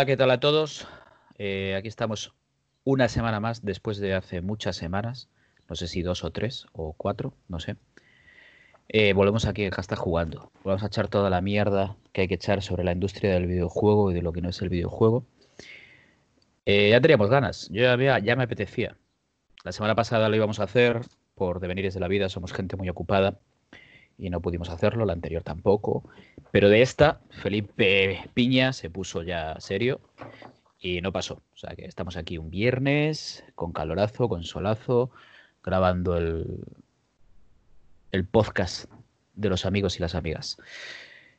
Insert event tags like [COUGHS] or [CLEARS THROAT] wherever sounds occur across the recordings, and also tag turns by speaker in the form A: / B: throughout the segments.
A: Hola, ¿qué tal a todos? Eh, aquí estamos una semana más después de hace muchas semanas, no sé si dos o tres o cuatro, no sé. Eh, volvemos aquí en Hashtag Jugando. Vamos a echar toda la mierda que hay que echar sobre la industria del videojuego y de lo que no es el videojuego. Eh, ya teníamos ganas, yo ya, ya me apetecía. La semana pasada lo íbamos a hacer por devenires de la vida, somos gente muy ocupada y no pudimos hacerlo, la anterior tampoco. Pero de esta, Felipe Piña se puso ya serio y no pasó. O sea que estamos aquí un viernes, con calorazo, con solazo, grabando el, el podcast de los amigos y las amigas.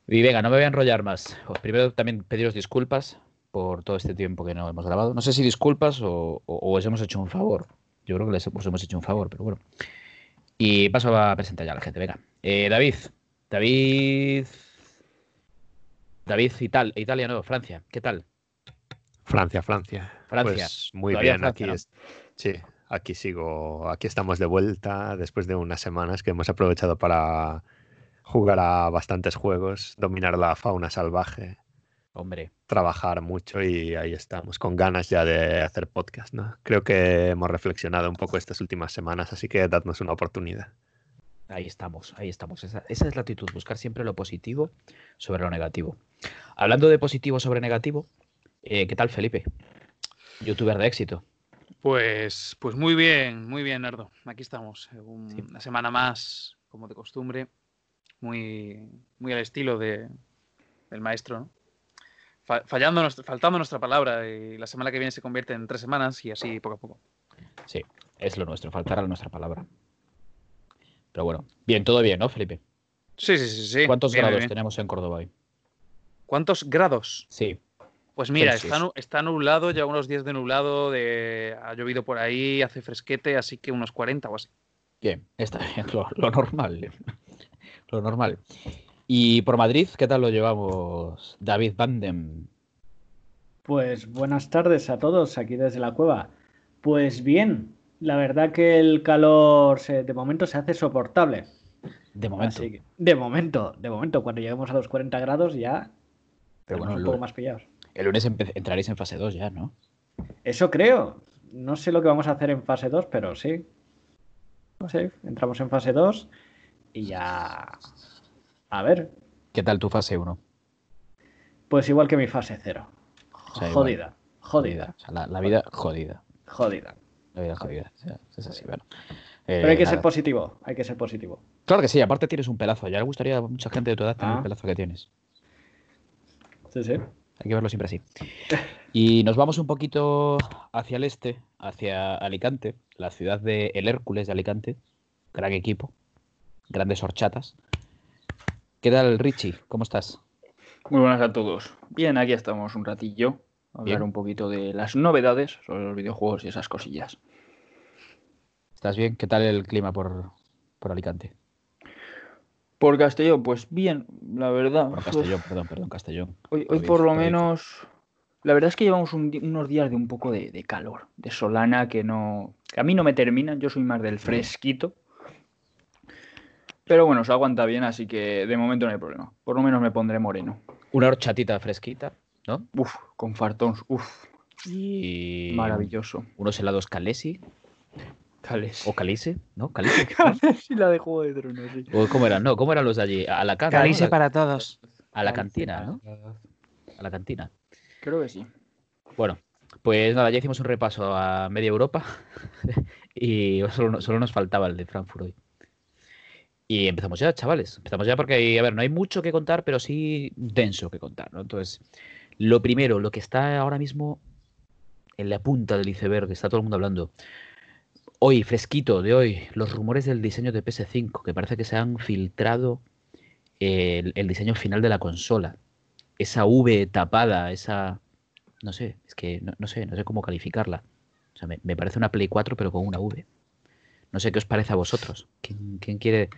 A: Y venga, no me voy a enrollar más. Primero también pediros disculpas por todo este tiempo que no hemos grabado. No sé si disculpas o, os hemos hecho un favor. Yo creo que les os hemos hecho un favor, pero bueno. Y paso a presentar ya a la gente. Venga. Eh, David. David. David Ital, Italia, no, Francia. ¿Qué tal?
B: Francia, Francia.
A: Francia.
B: Pues muy bien, aquí sí, aquí sigo, aquí estamos de vuelta después de unas semanas que hemos aprovechado para jugar a bastantes juegos, dominar la fauna salvaje.
A: Hombre.
B: Trabajar mucho y ahí estamos, con ganas ya de hacer podcast, ¿no? Creo que hemos reflexionado un poco estas últimas semanas, así que dadnos una oportunidad.
A: Ahí estamos, ahí estamos. Esa, esa, es la actitud, buscar siempre lo positivo sobre lo negativo. Hablando de positivo sobre negativo, eh, ¿qué tal Felipe? Youtuber de éxito.
C: Pues, pues muy bien, muy bien, Nardo. Aquí estamos. Una semana más, como de costumbre, muy, muy al estilo de, del maestro, ¿no? Fallando, faltando nuestra palabra y la semana que viene se convierte en tres semanas y así poco a poco.
A: Sí, es lo nuestro, faltar a nuestra palabra. Pero bueno, bien, todo bien, ¿no, Felipe?
C: Sí, sí, sí. sí.
A: ¿Cuántos grados tenemos en Córdoba hoy?
C: ¿Cuántos grados?
A: Sí.
C: Pues mira, está, está, nublado, ya unos días de nublado, de, ha llovido por ahí, hace fresquete, así que unos 40 o así.
A: Bien, está bien, lo, normal. [LAUGHS] lo normal. Y por Madrid, ¿qué tal lo llevamos, David Bandem?
D: Pues buenas tardes a todos aquí desde la cueva. Pues bien, la verdad que el calor de momento se hace soportable.
A: De momento.
D: de momento, de momento, cuando lleguemos a los 40 grados ya Pero bueno, un poco más pillados.
A: El lunes entraréis en fase 2 ya, ¿no?
D: Eso creo. No sé lo que vamos a hacer en fase 2, pero sí. No sé, entramos en fase 2 y ya... A ver.
A: ¿Qué tal tu fase 1?
D: Pues igual que mi fase 0. jodida, jodida.
A: O sea, la, vida jodida.
D: Jodida.
A: La vida jodida. es así, bueno.
D: Pero hay que ser positivo, hay que ser positivo.
A: Claro que sí, aparte tienes un pelazo. Ya le gustaría a mucha gente de tu edad tener el ah. pelazo que tienes.
D: Sí, sí.
A: Hay que verlo siempre así. Y nos vamos un poquito hacia el este, hacia Alicante, la ciudad de El Hércules de Alicante. Gran equipo, grandes horchatas. ¿Qué tal, Richie? ¿Cómo estás?
E: Muy buenas a todos. Bien, aquí estamos un ratillo hablar un poquito de las novedades sobre los videojuegos y esas cosillas.
A: ¿Estás bien? ¿Qué tal el clima por, por Alicante?
E: Por Castellón, pues bien, la verdad.
A: Por Castellón, perdón, perdón, Castellón.
E: Hoy, hoy por lo menos. La verdad es que llevamos unos días de un poco de, calor, de solana que no. a mí no me termina, yo soy más del fresquito. Pero bueno, se aguanta bien, así que de momento no hay problema. Por lo menos me pondré moreno.
A: Una horchatita fresquita, ¿no?
E: Uf, con fartons, uf.
A: Y.
E: Maravilloso.
A: Unos helados Calesi.
E: Calice.
A: O Calice, ¿no? Calice. [LAUGHS]
E: sí, la de Juego de Tronos, sí.
A: ¿Cómo eran? No, ¿cómo eran los de allí? A la casa.
E: Calice para todos.
A: A la cantina, ¿no? A la cantina.
E: Creo que sí.
A: Bueno, pues nada, ya hicimos un repaso a media Europa [LAUGHS] y solo, solo, nos faltaba el de Frankfurt hoy. Y empezamos ya, chavales. Empezamos ya porque, a ver, no hay mucho que contar, pero sí denso que contar, ¿no? Entonces, lo primero, lo que está ahora mismo en la punta del iceberg, que está todo el mundo hablando, Hoy, fresquito de hoy, los rumores del diseño de PS5, que parece que se han filtrado el, diseño final de la consola. Esa V tapada, esa... No sé, es que no, sé, no sé cómo calificarla. O sea, me, parece una Play 4 pero con una V. No sé qué os parece a vosotros. ¿Quién, quiere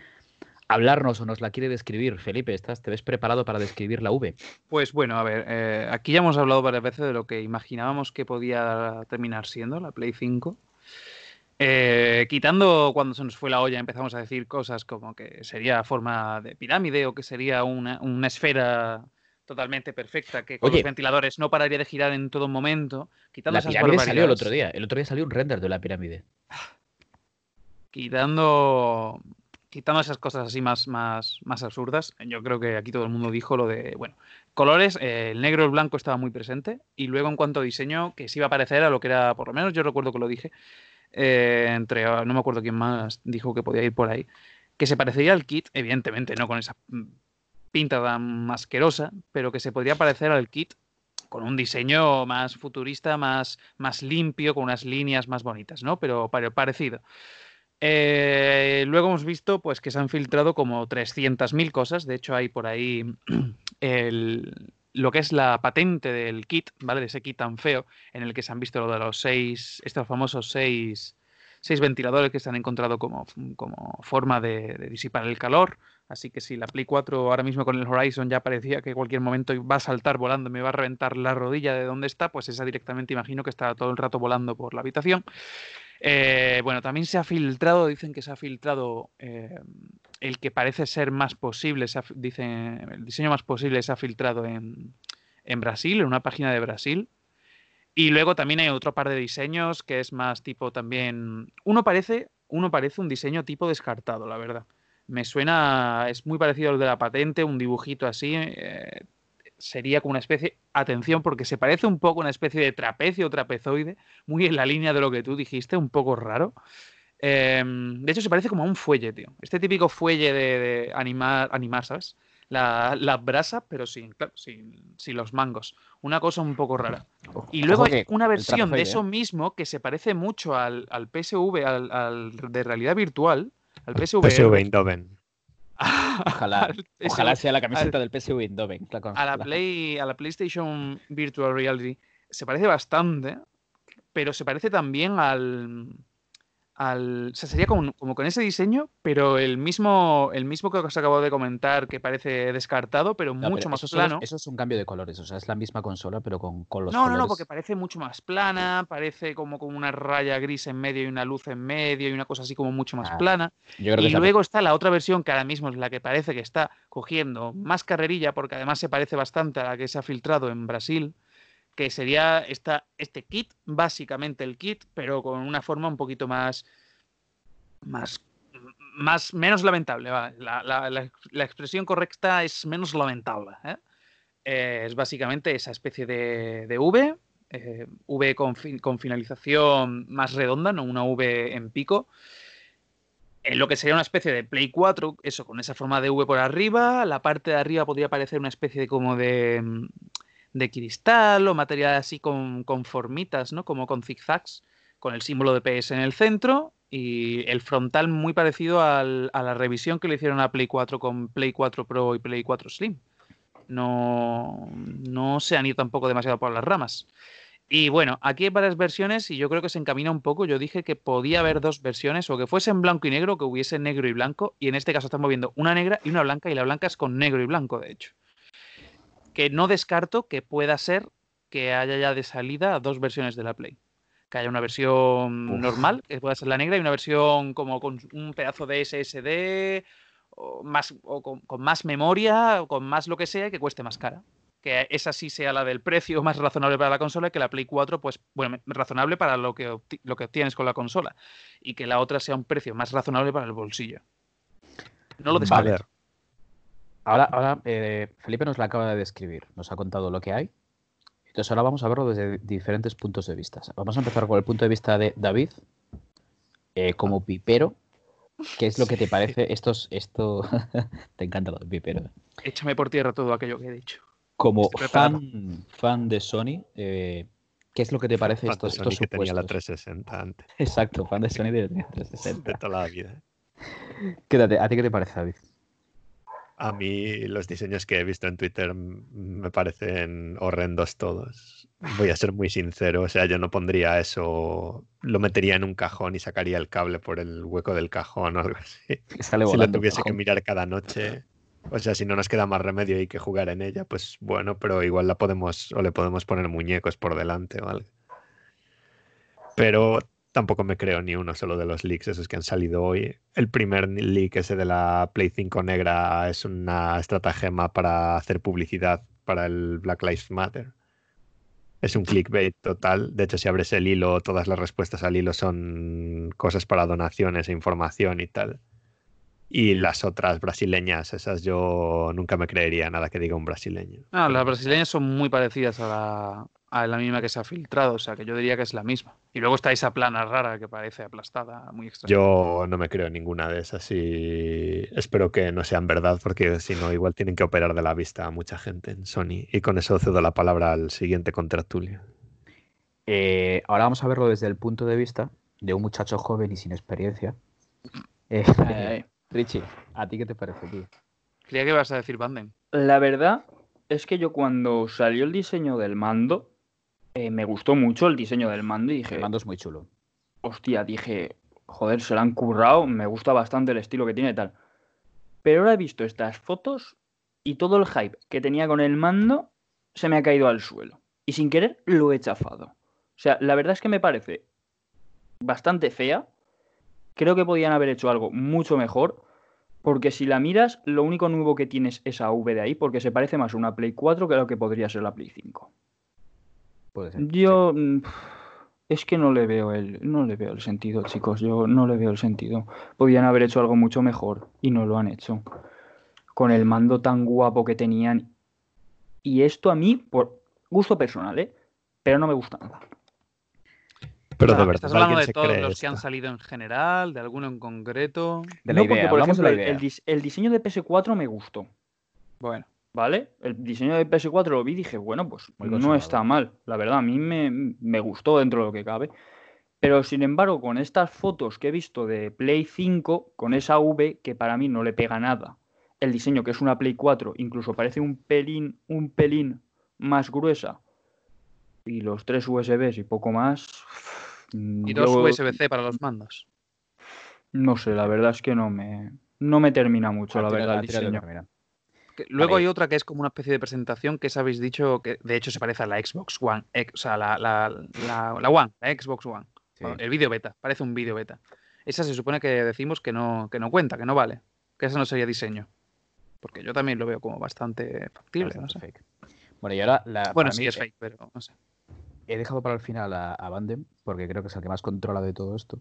A: hablarnos o nos la quiere describir? Felipe, ¿estás, ¿te ves preparado para describir la V?
C: Pues bueno, a ver, eh, aquí ya hemos hablado varias veces de lo que imaginábamos que podía terminar siendo la Play 5. Eh, quitando cuando se nos fue la olla, empezamos a decir cosas como que sería forma de pirámide o que sería una, esfera totalmente perfecta, que con los ventiladores no pararía de girar en todo momento.
A: Quitando la pirámide salió el otro día. El otro día salió un render de la pirámide.
C: Quitando quitando esas cosas así más, más, más absurdas, yo creo que aquí todo el mundo dijo lo de, bueno, colores, eh, el negro y el blanco estaba muy presente, y luego en cuanto a diseño, que se iba a parecer a lo que era, por lo menos yo recuerdo que lo dije, eh, entre, ah, no me acuerdo quién más dijo que podía ir por ahí, que se parecería al kit, evidentemente no con esa pinta tan asquerosa, pero que se podría parecer al kit con un diseño más futurista, más, más limpio, con unas líneas más bonitas, ¿no? Pero, pero parecido. Eh, luego hemos visto pues, que se han filtrado como 300.000 cosas. De hecho, hay por ahí [CLEARS THROAT] lo que es la patente del kit, ¿vale? De ese kit tan feo, en el que se han visto lo de los seis, estos famosos seis, seis ventiladores que se han encontrado como, como forma de, disipar el calor. Así que si la Play 4 ahora mismo con el Horizon ya parecía que cualquier momento va a saltar volando, me va a reventar la rodilla de donde está, pues esa directamente imagino que está todo el rato volando por la habitación. Eh, bueno, también se ha filtrado, dicen que se ha filtrado eh, el que parece ser más posible, dicen, el diseño más posible se ha filtrado en, en Brasil, en una página de Brasil. Y luego también hay otro par de diseños que es más tipo también. Uno parece, uno parece un diseño tipo descartado, la verdad. Me suena, es muy parecido al de la patente, un dibujito así. Eh, sería como una especie, atención, porque se parece un poco a una especie de trapecio o trapezoide, muy en la línea de lo que tú dijiste, un poco raro. Em, de hecho, se parece como a un fuelle, tío. Este típico fuelle de, animar, animar, ¿sabes? La, brasa, pero sin, sin, los mangos. Una cosa un poco rara. Y luego hay una versión de eso mismo que se parece mucho al, PSV, al, de realidad virtual, al PSV.
B: PSV Eindhoven. [LAUGHS]
A: Ojalá, sea la camiseta del PSV Eindhoven.
C: A la, Play, a la PlayStation Virtual Reality se parece bastante, pero se parece también al, al, o sea, sería como, con ese diseño, pero el mismo, el mismo que os acabo de comentar, que parece descartado, pero mucho más plano.
A: eso es un cambio de colores, o sea, es la misma consola, pero con, con los
C: no,
A: colores.
C: No, no, porque parece mucho más plana, parece como con una raya gris en medio y una luz en medio y una cosa así como mucho más ah, plana. y luego está la otra versión que ahora mismo es la que parece que está cogiendo más carrerilla, porque además se parece bastante a la que se ha filtrado en Brasil que sería esta, este kit, básicamente el kit, pero con una forma un poquito más, más, más menos lamentable. La, expresión correcta es menos lamentable. ¿eh? Eh, es básicamente esa especie de, de V, eh, V con, con, finalización más redonda, no una V en pico. En lo que sería una especie de Play 4, eso, con esa forma de V por arriba. La parte de arriba podría parecer una especie de como de de cristal o material así con, formitas, ¿no? Como con zigzags, con el símbolo de PS en el centro y el frontal muy parecido a la revisión que le hicieron a Play 4 con Play 4 Pro y Play 4 Slim. No, no se han ido tampoco demasiado por las ramas. Y bueno, aquí hay varias versiones y yo creo que se encamina un poco. Yo dije que podía haber dos versiones, o que fuese en blanco y negro, o que hubiese negro y blanco. Y en este caso estamos viendo una negra y una blanca, y la blanca es con negro y blanco, de hecho que no descarto que pueda ser que haya ya de salida dos versiones de la Play. Que haya una versión normal, que pueda ser la negra, y una versión como con un pedazo de SSD, o, más, o con, más memoria, o con más lo que sea, que cueste más cara. Que esa sí sea la del precio [LAUGHS] más razonable para la consola, y que la Play 4, pues, bueno, razonable para lo que, lo que obtienes con la consola. Y que la otra sea un precio más razonable para el bolsillo. No lo descarto.
A: Ahora, ahora eh, Felipe nos la acaba de describir, nos ha contado lo que hay. Entonces ahora vamos a verlo desde diferentes puntos de vista. Vamos a empezar con el punto de vista de David, eh, como pipero. ¿Qué es lo que te parece estos, esto? [LAUGHS] te encanta lo de pipero.
C: Échame por tierra todo aquello que he dicho.
A: Como fan, fan de Sony, eh, ¿qué es lo que te parece estos,
B: estos que tenía la 360 antes. [LAUGHS]
A: Exacto, fan de Sony de 360.
B: De toda la vida.
A: Quédate, ¿a ti qué te parece, David?
B: A mí los diseños que he visto en Twitter me parecen horrendos todos. Voy a ser muy sincero, o sea, yo no pondría eso, lo metería en un cajón y sacaría el cable por el hueco del cajón o algo así. [LAUGHS] si lo tuviese que mirar cada noche, o sea, si no nos queda más remedio y que jugar en ella, pues bueno, pero igual la podemos o le podemos poner muñecos por delante o algo. Pero tampoco me creo ni uno solo de los leaks esos que han salido hoy. El primer leak ese de la Play 5 negra es una estratagema para hacer publicidad para el Black Lives Matter. Es un clickbait total. De hecho, si abres el hilo, todas las respuestas al hilo son cosas para donaciones e información y tal. Y las otras brasileñas, esas yo nunca me creería nada que diga un brasileño.
C: Ah, las brasileñas son muy parecidas a la, a la misma que se ha filtrado, o sea que yo diría que es la misma. Y luego está esa plana rara que parece aplastada, muy extraña.
B: Yo no me creo ninguna de esas y espero que no sean verdad porque si no igual tienen que operar de la vista a mucha gente en Sony. Y con eso cedo la palabra al siguiente contratulio.
A: Eh, ahora vamos a verlo desde el punto de vista de un muchacho joven y sin experiencia. Eh, [LAUGHS]
E: Ay, ay.
A: Richie, ¿a ti qué te parece, tío?
C: Creía que ibas a decir Banden.
E: La verdad es que yo cuando salió el diseño del mando, eh, me gustó mucho el diseño del mando y dije,
A: El mando es muy chulo.
E: hostia, dije, joder, se lo han currado, me gusta bastante el estilo que tiene y tal. Pero ahora he visto estas fotos y todo el hype que tenía con el mando se me ha caído al suelo. Y sin querer lo he chafado. O sea, la verdad es que me parece bastante fea. Creo que podían haber hecho algo mucho mejor. Porque si la miras, lo único nuevo que tienes es esa V de ahí, porque se parece más a una Play 4 que a lo que podría ser la Play 5.
A: Puede ser.
E: Yo mm, es que no le veo el no le veo el sentido, chicos. Yo no le veo el sentido. Podían haber hecho algo mucho mejor y no lo han hecho. Con el mando tan guapo que tenían. Y esto a mí, por gusto personal, ¿eh? Pero no me gusta nada.
B: Pero de verdad,
C: ¿Estás hablando
B: ¿alguien
C: de
B: se
C: todos
B: cree
C: los que han salido en general, de alguno en concreto?
A: De la
E: no, porque por
A: hablamos de
E: ejemplo
A: la
E: el,
A: idea.
E: el dis- el diseño de PS4 me gustó,
C: Bueno,
E: ¿vale? El diseño de PS4 lo vi y dije, bueno, pues no está mal. La verdad, a mí me, me gustó dentro de lo que cabe. Pero sin embargo, con estas fotos que he visto de Play 5, con esa V que para mí no le pega nada, el diseño que es una Play 4 incluso parece un pelín, un pelín más gruesa, y los tres USBs y poco más.
C: y dos
E: yo
C: USB-C para los mandos.
E: No sé, la verdad es que no me, no me termina mucho, la
A: Ah, tira-
E: verdad, el diseño.
C: Luego hay otra que es como una especie de presentación que habéis dicho que de hecho se parece a la Xbox One, X- o sea, la, la, la, la One, la Xbox One.
A: Sí.
C: Bueno, El vídeo beta, parece un vídeo beta. Esa se supone que decimos que no, que no cuenta, que no vale, que esa no sería diseño. Porque yo también lo veo como bastante factible, no
A: Bastante
C: sé.
A: fake. Bueno, y ahora la,
C: Bueno, sí
A: mí,
C: es
A: eh,
C: fake, pero no sé.
A: He dejado para el final a, a Bandem porque creo que es el que más controla de todo esto.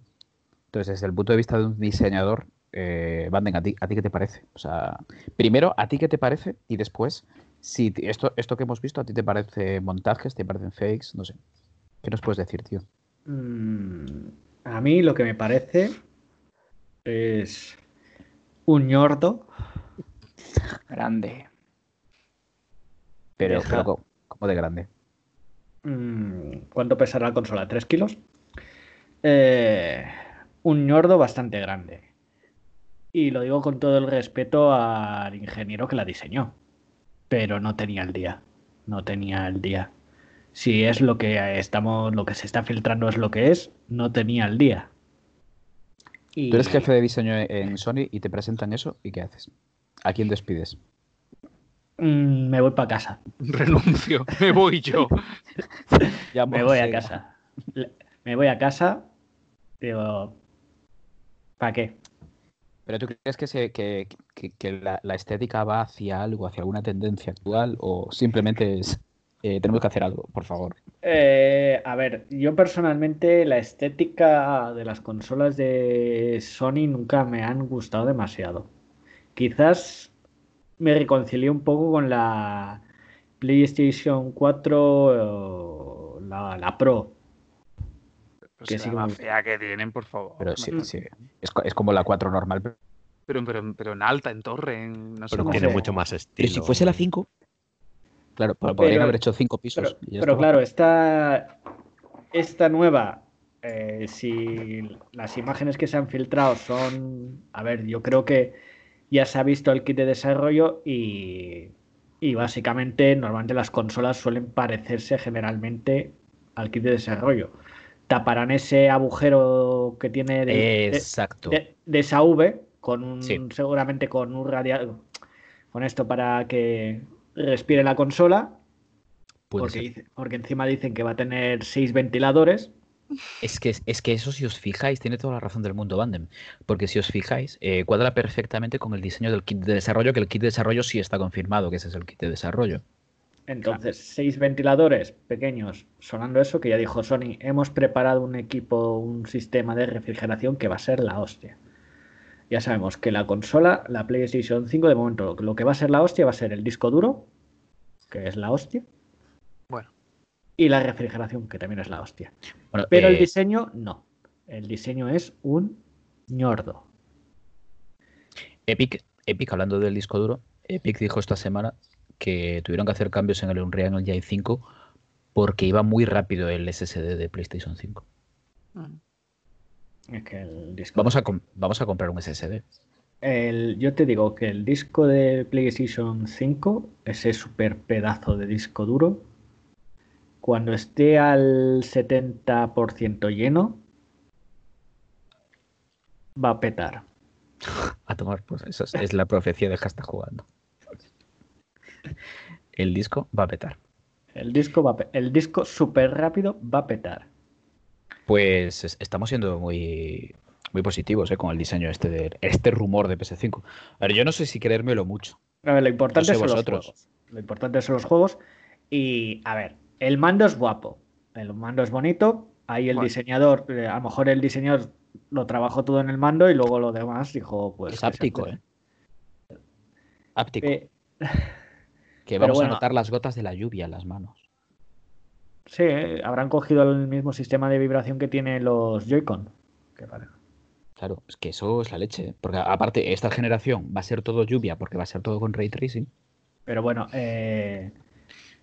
A: Entonces, desde el punto de vista de un diseñador, eh, ¿a ti, ¿a ti qué te parece? O sea, primero, ¿a ti qué te parece? Y después, si esto, esto que hemos visto, ¿a ti te parece montajes? ¿Te parecen fakes? No sé. ¿Qué nos puedes decir, tío?
D: Mm, a mí lo que me parece es un ñordo.
E: Grande.
A: Pero, pero como de grande.
D: Mm, ¿Cuánto pesará la consola? ¿3 kilos? Eh, un ñordo bastante grande. Y lo digo con todo el respeto al ingeniero que la diseñó. Pero no tenía el día. No tenía el día. Si es lo que estamos, lo que se está filtrando es lo que es, no tenía el día. Y
A: Tú eres jefe de diseño en Sony y te presentan eso, ¿y qué haces? ¿A quién despides?
D: mm, me voy para casa. [LAUGHS]
C: Renuncio, me voy yo. [LAUGHS]
A: Ya
D: Me voy a casa. Me voy a casa. Digo, ¿para qué?
A: ¿Pero tú crees que, se, que, la estética va hacia algo, hacia alguna tendencia actual o simplemente es eh, tenemos que hacer algo, por favor?
D: Eh, a ver, yo personalmente la estética de las consolas de Sony nunca me han gustado demasiado. Quizás me reconcilié un poco con la PlayStation 4, eh, la, la Pro.
C: Pues
D: Que
C: fea tienen, por favor.
A: Pero sí, sí. Es, es como la 4 normal. Pero,
C: Pero, pero, pero en alta, en torre, en no sé
B: Pero
C: cómo.
B: tiene mucho más estilo.
A: si fuese la 5, claro, pero podrían
D: Pero-
A: haber hecho 5 pisos.
D: Pero, pero claro, esta, esta nueva, eh, si las imágenes que se han filtrado son, a ver, yo creo que ya se ha visto el kit de desarrollo y, y básicamente normalmente las consolas suelen parecerse generalmente al kit de desarrollo. Taparán ese agujero que tiene de, de-
A: Exacto.
D: de- de esa V con un,
A: Sí.
D: seguramente con un radial con esto para que respire la consola porque, dice- porque encima dicen que va a tener seis ventiladores.
A: Es que, es que eso, si os fijáis, tiene toda la razón del mundo, Bandem. Porque si os fijáis, eh, cuadra perfectamente con el diseño del kit de desarrollo, que el kit de desarrollo sí está confirmado, que ese es el kit de desarrollo.
D: Entonces, seis ventiladores pequeños sonando eso, que ya dijo Sony, hemos preparado un equipo, un sistema de refrigeración que va a ser la hostia. Ya sabemos que la consola, la PlayStation 5, de momento, lo que va a ser la hostia va a ser el disco duro, que es la hostia.
C: Bueno.
D: Y la refrigeración, que también es la hostia.
A: Bueno,
D: Pero el
A: eh,
D: diseño, no. El diseño es un ñordo.
A: Epic, Epic, hablando del disco duro, Epic dijo esta semana que tuvieron que hacer cambios en el Unreal Engine 5 porque iba muy rápido el SSD de PlayStation 5.
D: Es que el disco
A: Vamos a, vamos a comprar un SSD.
D: El- yo te digo que el disco de PlayStation 5, ese super pedazo de disco duro, cuando esté al 70% lleno, va a petar. [LAUGHS]
A: A tomar, pues eso es, es la profecía de que jugando. El disco va a petar.
D: El disco, va el disco super rápido va a petar.
A: Pues es- estamos siendo muy, muy positivos ¿eh? con el diseño este de este rumor de PS5. A ver, yo no sé si creérmelo mucho.
D: A ver, lo importante
A: No sé
D: son
A: vosotros.
D: los juegos. Lo importante son los juegos. Y, a ver, el mando es guapo. El mando es bonito. Ahí el
C: Bueno.
D: diseñador, eh, a lo mejor el diseñador lo trabajó todo en el mando y luego lo demás dijo, pues.
A: es áptico. ¿eh? Áptico.
D: Eh, [LAUGHS]
A: que vamos
D: bueno.
A: a notar las gotas de la lluvia en las manos.
D: Sí, eh, habrán cogido el mismo sistema de vibración que tienen los Joy-Con. Vale.
A: Claro, es que eso es la leche. ¿eh? Porque aparte, esta generación va a ser todo lluvia porque va a ser todo con ray tracing.
D: Pero bueno, eh,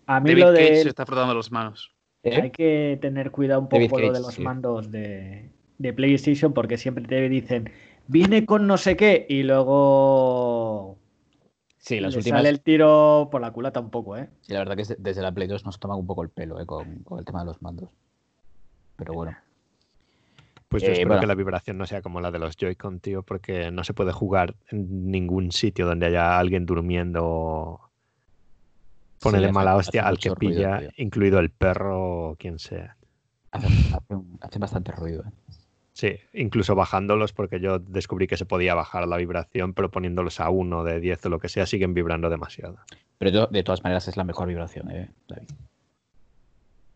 D: a mí
C: David
D: lo
C: Cage
D: de.
C: se está frotando las manos.
A: ¿Eh?
D: Hay que tener cuidado un
A: David
D: poco lo de
A: Cage,
D: los
A: sí.
D: mandos de, de PlayStation porque siempre te dicen, viene con no sé qué y luego
A: Sí, las
D: le
A: últimas.
D: sale el tiro por la culata un poco, ¿eh?
A: Sí, la verdad que es de- desde la Play 2 nos toman un poco el pelo ¿eh? con, con el tema de los mandos. Pero bueno.
B: Pues yo
A: Eh,
B: espero
A: bueno.
B: que la vibración no sea como la de los Joy-Con, tío, porque no se puede jugar en ningún sitio donde haya alguien durmiendo. Ponerle
A: hace-
B: mala
A: hace
B: hostia al que
A: ruido,
B: pilla, incluido el perro o quien sea.
A: Hacen bastante ruido. ¿eh?
B: Sí, incluso bajándolos, porque yo descubrí que se podía bajar la vibración, pero poniéndolos a uno de 10 o lo que sea, siguen vibrando demasiado.
A: Pero de, todas maneras es la mejor vibración, ¿eh, David?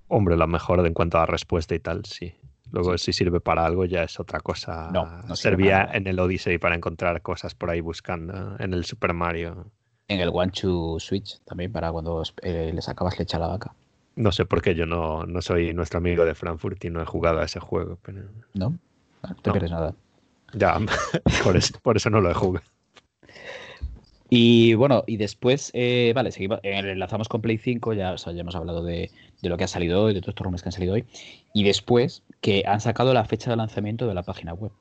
B: Hombre, lo mejor en cuanto a respuesta y tal, sí. Luego, si sirve para algo, ya es otra cosa.
A: No, no
B: Servía en el Odyssey para encontrar cosas por ahí buscando, en el Super Mario.
A: En el One to Switch también, para cuando eh, le sacabas leche a la vaca.
B: No sé por qué yo no, no soy nuestro amigo de Frankfurt y no he jugado a ese juego, pero
A: ¿No? No te
B: No.
A: pierdes nada.
B: ya, [LAUGHS] por eso, por eso no lo he jugado.
A: Y bueno, y después, eh, vale, seguimos, eh, enlazamos con Play 5, ya, o sea, ya hemos hablado de, de lo que ha salido hoy, de todos estos rumores que han salido hoy. Y después, que han sacado la fecha de lanzamiento de la página web.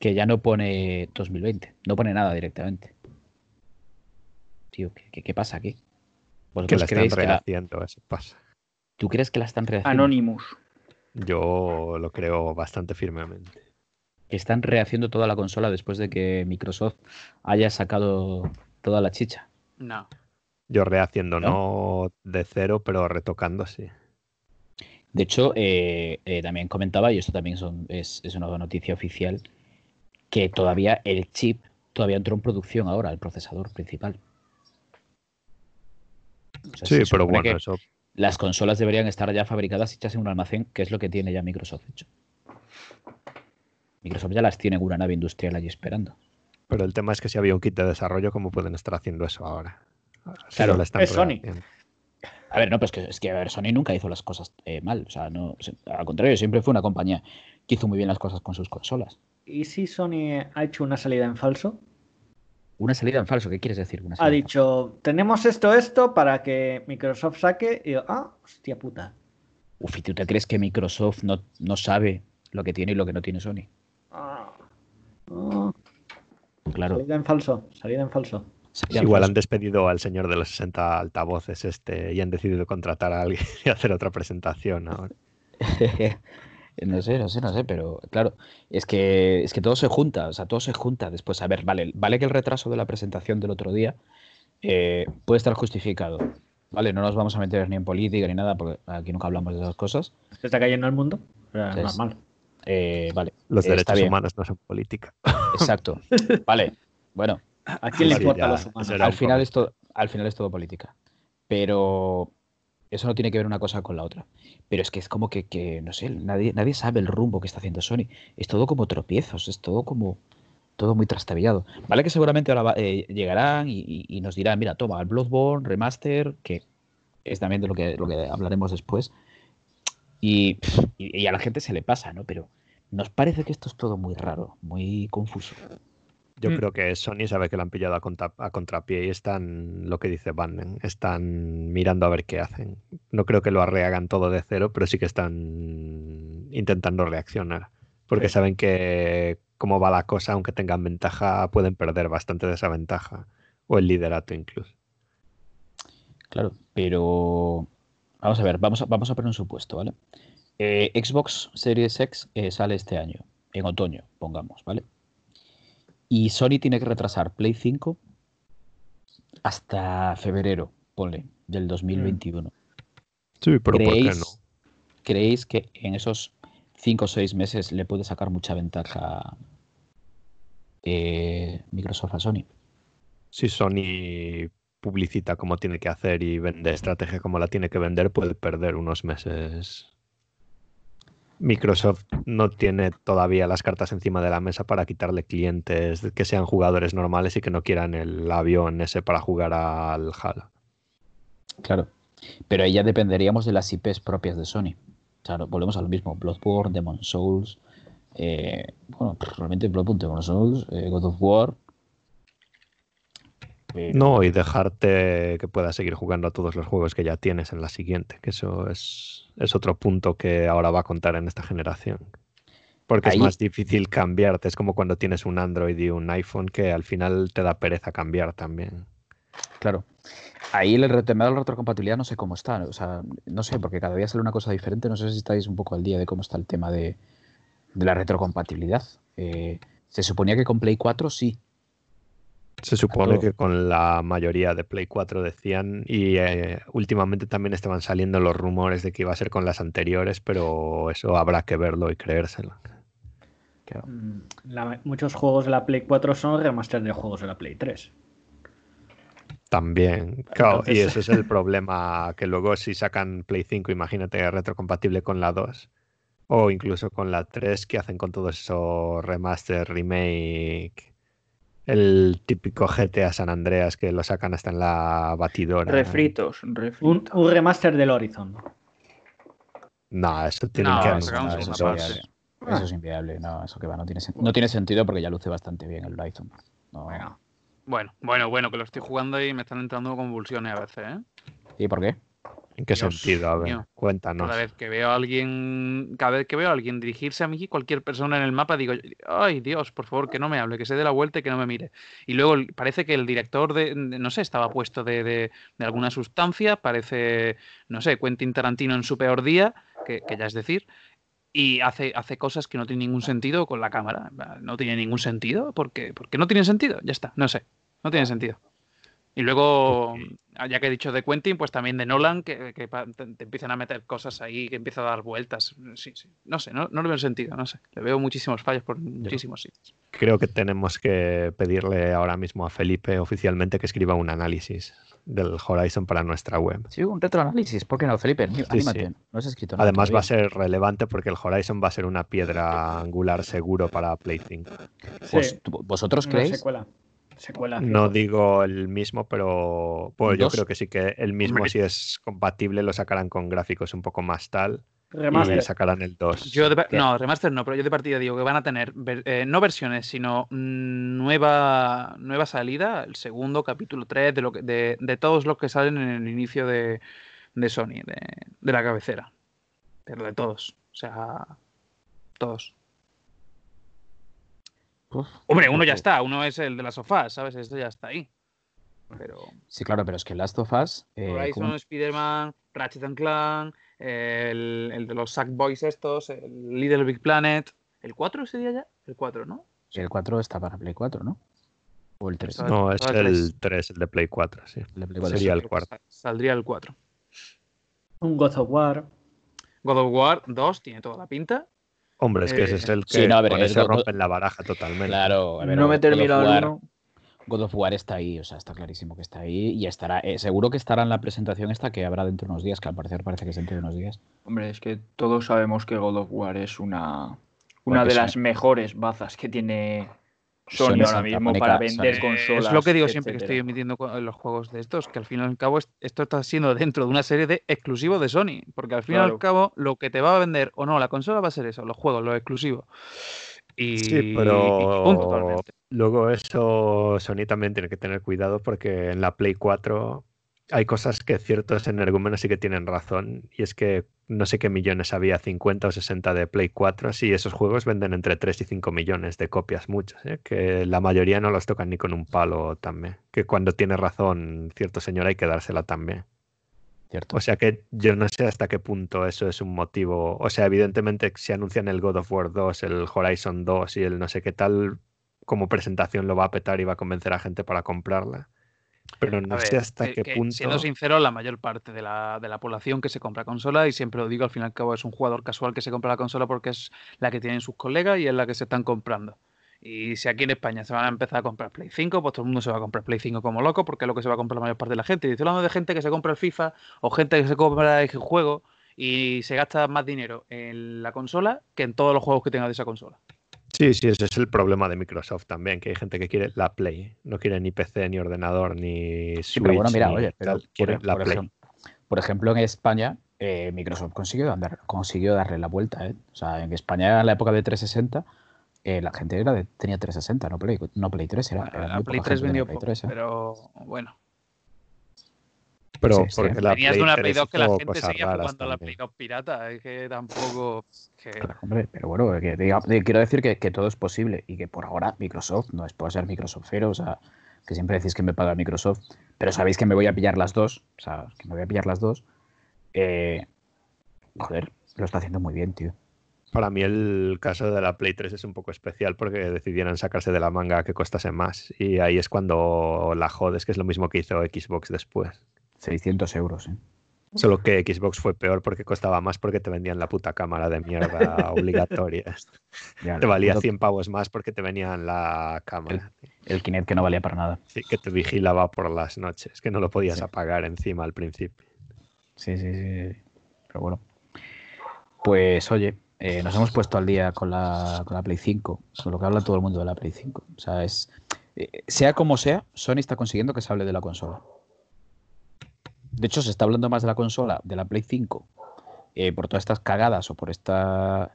A: Que ya no pone 2020, no pone nada directamente. Tío, ¿qué, qué- qué pasa aquí?
B: Que
A: ¿Vosotros
B: la están
A: creéis que la-
B: rehaciendo, eso pasa.
A: ¿Tú crees que la están rehaciendo?
E: Anonymous.
B: Yo lo creo bastante firmemente.
A: Están rehaciendo toda la consola después de que Microsoft haya sacado toda la chicha.
C: No.
B: Yo rehaciendo,
A: ¿No?
B: no, de cero, pero retocando, sí.
A: De hecho, eh, eh, también comentaba, y esto también son- es, es una noticia oficial, que todavía el chip todavía entró en producción ahora, el procesador principal. O sea,
B: Sí, pero bueno,
A: que
B: eso
A: Las consolas deberían estar ya fabricadas hechas en un almacén, que es lo que tiene ya Microsoft hecho. Microsoft ya las tiene en una nave industrial allí esperando.
B: Pero el tema es que si había un kit de desarrollo, ¿cómo pueden estar haciendo eso ahora? Si
A: Claro,
B: no la están
D: es Sony.
A: A ver, no, pues que, es que a ver, Sony nunca hizo las cosas eh, mal. O sea, no, al contrario, siempre fue una compañía que hizo muy bien las cosas con sus consolas.
D: ¿Y si Sony ha hecho una salida en falso?
A: Una salida en falso, ¿qué quieres decir? Una
D: Ha dicho, tenemos esto, esto para que Microsoft saque. Y yo, ah, hostia puta.
A: Uf, ¿y tú te crees que Microsoft no, no sabe lo que tiene y lo que no tiene Sony?
D: Ah,
A: Claro.
D: salida en falso, salida en falso.
B: Igual han
A: falso.
B: despedido al señor de los 60 altavoces este y han decidido contratar a alguien [LAUGHS] y hacer otra presentación ahora. [LAUGHS]
A: no sé, no sé, no sé, pero claro, es que, es que todo se junta, o sea, todo se junta después. A ver, vale, vale que el retraso de la presentación del otro día eh, puede estar justificado. Vale, no nos vamos a meter ni en política ni nada, porque aquí nunca hablamos de esas cosas.
D: Se está cayendo el mundo.
A: Es-
D: normal.
A: Eh, vale,
B: Los
A: eh,
B: derechos humanos no son política. [LAUGHS]
A: Vale, bueno,
D: ¿A quién le importa
B: ya,
D: los humanos?
A: al final, es todo, al final es todo política. Pero eso no tiene que ver una cosa con la otra. Pero es que es como que, que, no sé, nadie, nadie sabe el rumbo que está haciendo Sony. Es todo como tropiezos, es todo como todo muy trastabillado. Vale que seguramente ahora va- eh, llegarán y, nos dirán, mira, toma, el Bloodborne Remaster, que es también de lo que, lo que hablaremos después. Y a la gente se le pasa, ¿no? Pero nos parece que esto es todo muy raro, muy confuso.
B: Yo
E: Mm.
B: creo que Sony sabe que lo han pillado a, contra- a contrapié y están, lo que dice Banden, están mirando a ver qué hacen. No creo que lo arreagan todo de cero, pero sí que están intentando reaccionar. Porque
D: Sí.
B: saben que cómo va la cosa, aunque tengan ventaja, pueden perder bastante de esa ventaja. O el liderato incluso.
A: Claro, pero vamos a ver, vamos a, vamos a poner un supuesto, ¿vale? Eh, Xbox Series X eh, sale este año, en otoño, pongamos, ¿vale? Y Sony tiene que retrasar Play 5 hasta febrero, ponle, del 2021.
B: Sí, pero ¿por qué
A: ¿Creéis,
B: no?
A: ¿Creéis que en esos 5 o 6 meses le puede sacar mucha ventaja eh, Microsoft a Sony?
B: Si Sony publicita como tiene que hacer y vende estrategia como la tiene que vender, puede perder unos meses. Microsoft no tiene todavía las cartas encima de la mesa para quitarle clientes que sean jugadores normales y que no quieran el avión ese para jugar al Halo.
A: Claro. Pero ahí ya dependeríamos de las IPs propias de Sony. Claro, volvemos a lo mismo. Bloodborne, Demon Souls. eh, bueno, pff, realmente Bloodborne, Demon Souls, eh, God of War.
B: No, y dejarte que puedas seguir jugando a todos los juegos que ya tienes en la siguiente, que eso es, es otro punto que ahora va a contar en esta generación. Porque
A: Ahí-
B: es más difícil cambiarte, es como cuando tienes un Android y un iPhone que al final te da pereza cambiar también.
A: Claro. Ahí el tema de la retrocompatibilidad no sé cómo está. O sea, no sé, porque cada día sale una cosa diferente. No sé si estáis un poco al día de cómo está el tema de, de la retrocompatibilidad. Eh, se suponía que con Play 4 sí.
B: Se supone que con la mayoría de Play 4 decían, y eh, últimamente también estaban saliendo los rumores de que iba a ser con las anteriores, pero eso habrá que verlo y creérselo.
A: Claro.
D: Mm, la- muchos juegos de la Play 4 son remaster de juegos de la Play 3.
B: También, claro, y ese es el [LAUGHS] problema, que luego si sacan Play 5, imagínate retrocompatible con la 2, o incluso con la 3, que hacen con todo eso remaster, remake, el típico GTA San Andreas que lo sacan hasta en la batidora.
E: Refritos,
D: Un,
E: refritos.
D: un remaster del Horizon.
B: No, eso tienen
C: No,
B: que
C: eso
A: eso, no, es inviable. Eso es inviable. No, eso que va, no tiene, sen- no tiene sentido porque ya luce bastante bien el Horizon. No.
D: Venga.
C: Bueno, bueno, bueno, que lo estoy jugando y me están entrando convulsiones a veces, ¿eh?
A: ¿Y por qué?
B: ¿En qué
C: Dios
B: sentido? A ver,
C: mío.
B: cuéntanos.
C: Cada vez que veo a alguien, cada vez que veo a alguien dirigirse a mí, cualquier persona en el mapa, digo, ay Dios, por favor, que no me hable, que se dé la vuelta y que no me mire. Y luego parece que el director de, de- no sé, estaba puesto de, de- de alguna sustancia, parece, no sé, Quentin Tarantino en su peor día, que, que ya es decir, y hace, hace cosas que no tienen ningún sentido con la cámara. No tiene ningún sentido, porque, porque no tiene sentido, ya está, no sé, no tiene sentido. Y luego, ya que he dicho de Quentin, pues también de Nolan, que, que te, te empiezan a meter cosas ahí, que empieza a dar vueltas. Sí, sí. No sé, no, no le veo sentido, no sé. Le veo muchísimos fallos por muchísimos sitios.
B: Creo que tenemos que pedirle ahora mismo a Felipe oficialmente que escriba un análisis del Horizon para nuestra web.
A: Sí, un retroanálisis. ¿Por qué no, Felipe? Anímate.
B: sí.
A: No has escrito nada.
B: Además va a ser relevante porque el Horizon va a ser una piedra angular seguro para Play 5.
A: Pues,
D: Sí,
A: ¿Vosotros
D: una
A: creéis?
D: secuela. Secuela.
B: No digo el mismo, pero pues yo creo que sí que el mismo
C: Hombre.
B: si es compatible lo sacarán con gráficos un poco más tal y
D: Remaster.
B: sacarán el 2.
C: Yo no, remaster no, pero yo de partida digo que van a tener ver- eh, no versiones, sino nueva, nueva salida, el segundo, capítulo 3, de, lo que, de, de todos los que salen en el inicio de, de Sony, de, de la cabecera. Pero de todos. O sea, todos.
A: Uf,
C: Hombre, uno ya está, uno es el de las sofás, ¿sabes? Esto ya está ahí. Pero
A: Sí, claro, pero es que Last of Us. eh,
C: Horizon,
A: como-
C: Spider-Man, Ratchet and Clank, el, el de los Sackboys estos, el Little Big Planet. ¿El 4 sería ya? El 4, ¿no?
A: El 4 está para Play 4, ¿no? O el 3.
C: Está-
B: No, es
C: el
B: el 3, el de Play 4, sí.
A: El de Play 4.
B: Sería el
C: Creo que
B: cuarto.
C: sa- Saldría el 4.
D: Un God of War.
C: God of War 2 tiene toda la pinta.
B: Hombre, es que ese
C: Eh,
B: es el que
A: sí, no, a ver,
B: con
A: el
B: ese
A: God-
B: rompen la baraja totalmente.
A: Claro, a ver,
E: no me termino uno.
A: God of War está ahí, o sea, está clarísimo que está ahí y estará, eh, seguro que estará en la presentación esta que habrá dentro de unos días, que al parecer parece que es dentro de unos días.
E: Hombre, es que todos sabemos que God of War es una, una
A: Porque
E: de las mejores bazas que tiene Sony,
A: Sony
E: ahora mismo para vender
A: Sony.
E: consolas.
C: es lo que digo siempre que estoy emitiendo co- los juegos de estos, que al fin y al cabo es- esto está siendo dentro de una serie de exclusivos de Sony, porque al fin y al cabo lo que te va a vender o no la consola va a ser eso, los juegos, los exclusivos. Y,
B: Sí,
C: y
B: pero
C: punto,
B: luego eso Sony también tiene que tener cuidado porque en la Play 4 hay cosas que ciertos energúmenos sí que tienen razón y es que no sé qué millones había, 50 o 60 de Play 4 y esos juegos venden entre 3 y 5 millones de copias, muchos, ¿eh? que la mayoría no los tocan ni con un palo también, que cuando tiene razón cierto señor hay que dársela también.
A: ¿Cierto?
B: O sea que yo no sé hasta qué punto eso es un motivo. O sea, evidentemente si anuncian el God of War 2, el Horizon 2 y el no sé qué tal, como presentación lo va a petar y va a convencer a gente para comprarla. Pero no
C: A
B: sé
C: ver,
B: hasta
C: que-
B: qué punto.
C: Siendo sincero, la mayor parte de la, de la población que se compra consola, y siempre lo digo, al fin y al cabo es un jugador casual que se compra la consola porque es la que tienen sus colegas y es la que se están comprando. Y si aquí en España se van a empezar a comprar Play 5, pues todo el mundo se va a comprar Play 5 como loco, porque es lo que se va a comprar la mayor parte de la gente. Y estoy hablando de gente que se compra el FIFA o gente que se compra el juego y se gasta más dinero en la consola que en todos los juegos que tenga de esa consola.
B: Sí, sí, ese es el problema de Microsoft también, que hay gente que quiere la Play. No quiere ni PC, ni ordenador, ni Switch.
A: Sí, pero bueno, mira, oye, pero
B: tal,
A: por,
B: quiere la
A: por
B: Play.
A: ejem- por ejemplo, en España, eh, Microsoft consiguió, andar- consiguió darle la vuelta. ¿eh? O sea, en España, en la época de 360, eh, la gente era de- tenía 360, no Play, no Play 3. Era, era
C: La Play
A: poca
C: 3
A: gente tenía
C: vendió
A: Play
C: poco,
A: 3, ¿eh?
C: pero bueno.
B: Pero
A: Sí,
B: la
C: Venías
B: Play
C: de una Play
B: 3
C: 2 que la gente seguía jugando a la Play
B: también.
C: 2 pirata. Es que tampoco. que-
A: Claro, hombre, pero bueno, que diga- de- quiero decir que, que todo es posible y que por ahora Microsoft no es por ser Microsoftero, o sea, que siempre decís que me paga Microsoft, pero sabéis que me voy a pillar las dos, o sea, que me voy a pillar las dos. eh, joder, lo está haciendo muy bien, tío.
B: Para mí el caso de la Play 3 es un poco especial porque decidieron sacarse de la manga que costase más. Y ahí es cuando la jodes, que es lo mismo que hizo Xbox después.
A: 600 euros, ¿eh?
B: Solo que Xbox fue peor porque costaba más porque te vendían la puta cámara de mierda [LAUGHS] obligatoria.
A: Ya,
B: Te valía
A: lo-
B: 100 pavos más porque te venían la cámara.
A: El Kinect que no valía para nada.
B: Sí, que te vigilaba por las noches, que no lo podías
A: Sí.
B: apagar encima al principio.
A: Sí, sí, sí. sí. Pero bueno. Pues oye, eh, nos hemos puesto al día con la, con la Play 5, con lo que habla todo el mundo de la Play 5. O sea, es. eh, sea como sea, Sony está consiguiendo que se hable de la consola. De hecho, se está hablando más de la consola, de la Play 5, eh, por todas estas cagadas o por esta,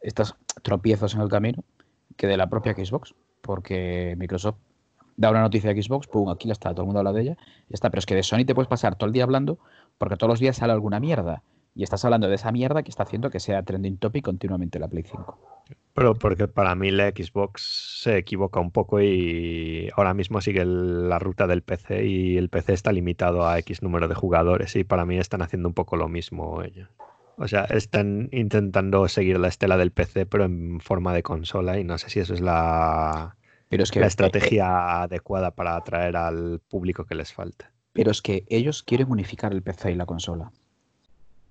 A: estos tropiezos en el camino, que de la propia Xbox. Porque Microsoft da una noticia de Xbox, pum, aquí la está, todo el mundo habla de ella, ya está. Pero es que de Sony te puedes pasar todo el día hablando porque todos los días sale alguna mierda. Y estás hablando de esa mierda que está haciendo que sea trending topic continuamente la Play 5.
B: Pero porque para mí la Xbox se equivoca un poco y ahora mismo sigue la ruta del PC y el PC está limitado a X número de jugadores y para mí están haciendo un poco lo mismo ellos. O sea, están intentando seguir la estela del PC pero en forma de consola y no sé si eso es la,
A: Pero es que,
B: la
A: eh,
B: estrategia adecuada para atraer al público que les falta.
A: pero es que ellos quieren unificar el PC y la consola.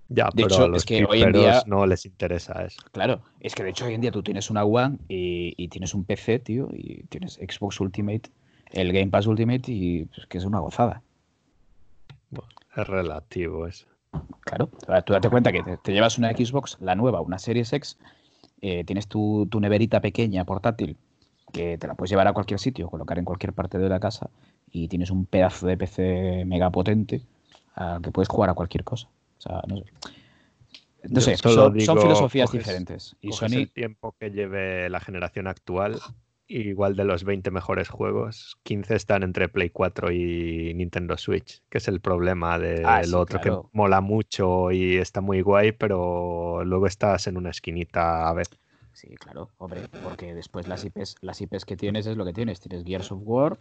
B: Ya,
A: De
B: pero
A: hecho,
B: a los
A: es que hoy en día-
B: no les interesa eso.
A: Claro, es que de hecho hoy en día tú tienes una One y, y tienes un PC, tío, y tienes Xbox Ultimate, el Game Pass Ultimate y pues, que es una gozada.
B: Es relativo eso.
A: Claro, tú date cuenta que te, te llevas una Xbox, la nueva, una Series X, eh, tienes tu, tu neverita pequeña, portátil, que te la puedes llevar a cualquier sitio, colocar en cualquier parte de la casa, y tienes un pedazo de PC mega potente al que puedes jugar a cualquier cosa. Sea, no sé. No son, filosofías
B: coges-
A: diferentes. Y Sony,
B: el tiempo que lleve la generación actual, igual de los 20 mejores juegos, 15 están entre Play 4 y Nintendo Switch, que es el problema de
A: Ah, sí,
B: otro
A: claro.
B: que mola mucho y está muy guay, pero luego estás en una esquinita a ver.
A: Sí, claro, hombre, porque después las IPs, las IPs que tienes es lo que tienes. Tienes Gears of War,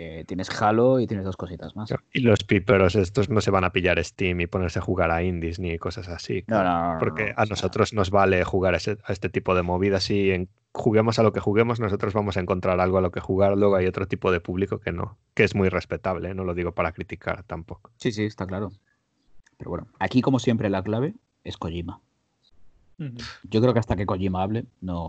A: eh, tienes Halo y tienes dos cositas más.
B: Y los piperos estos no se van a pillar Steam y ponerse a jugar a indies ni cosas así.
A: No, no, no, no,
B: Porque
A: no,
B: a nosotros nos vale jugar a, ese- a este tipo de movidas y en- juguemos a lo que juguemos, nosotros vamos a encontrar algo a lo que jugar. Luego hay otro tipo de público que no, que es muy respetable, ¿eh? no lo digo para criticar tampoco.
A: Sí, sí, está claro. Pero bueno, aquí como siempre la clave es Kojima. Yo creo que hasta que Kojima hable, no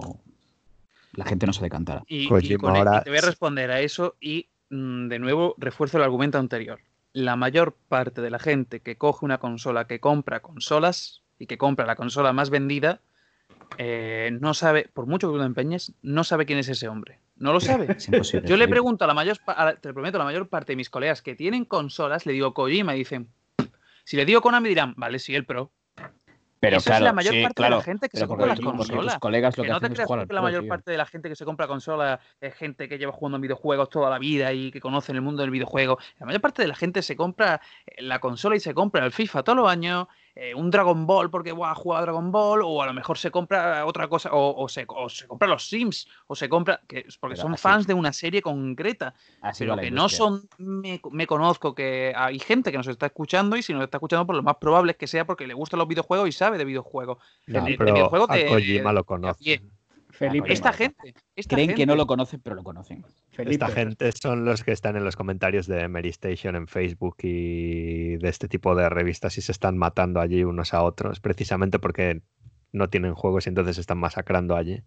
A: la gente no se decantará.
C: Y, y
B: Kojima
C: con-
B: ahora-
C: te voy a responder a eso y de nuevo, refuerzo el argumento anterior. La mayor parte de la gente que coge una consola, que compra consolas y que compra la consola más vendida, eh, no sabe, por mucho que tú lo empeñes, no sabe quién es ese hombre. No lo sabe. Yo le pregunto a la mayor, a- te prometo, a la mayor parte de mis colegas que tienen consolas, le digo Kojima y dicen, si le digo Konami dirán, vale, sí, el Pro.
A: Pero
C: es
A: claro,
C: la mayor
A: sí,
C: parte de
A: claro,
C: la gente que se compra las
A: tus colegas lo
C: Que
A: que,
C: no te
A: es
C: creas
A: jugar
C: que la mayor
A: tío.
C: parte de la gente que se compra consolas es gente que lleva jugando videojuegos toda la vida y que conoce el mundo del videojuego. La mayor parte de la gente se compra eh, la consola y se compra el FIFA todos los años, eh, un Dragon Ball porque buah, juega a Dragon Ball, o a lo mejor se compra otra cosa, o, o se, o se compra los Sims, o se compra, que, porque
A: Pero
C: son
A: así-
C: fans de una serie concreta
A: Así
C: pero que no son, me, me conozco que hay gente que nos está escuchando y si nos está escuchando, pues lo más probable es que sea porque le gustan los videojuegos y sabe de videojuegos.
B: No,
C: de- de videojuegos
B: a
C: de-
B: Kojima
C: de-
B: lo conoce.
D: Felipe,
C: Esta gente, esta
A: Creen que no lo conocen, pero lo conocen.
D: Felipe,
B: Esta gente son los que están en los comentarios de Mary Station en Facebook y de este tipo de revistas y se están matando allí unos a otros, precisamente porque no tienen juegos y entonces se están masacrando allí.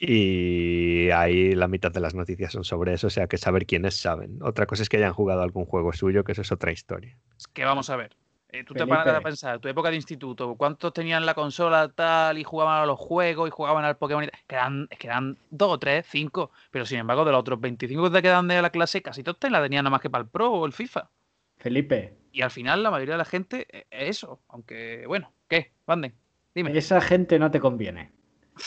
B: Y ahí la mitad de las noticias son sobre eso, o sea que saber quiénes saben. Otra cosa es que hayan jugado algún juego suyo, que eso es otra historia.
C: Es que vamos a ver. Eh, tú te paras a pensar, tu época de instituto, ¿cuántos tenían la consola tal y jugaban a los juegos y jugaban al Pokémon? y tal? Quedan, es que eran dos o tres, cinco. Pero sin embargo, de los otros 25 que te quedan de la clase, casi todos te la tenían nada más que para el Pro o el FIFA.
D: Felipe,
C: Y al final, la mayoría de la gente eh, es eso. Aunque, bueno, ¿qué? Vanden, dime.
D: esa gente no te conviene.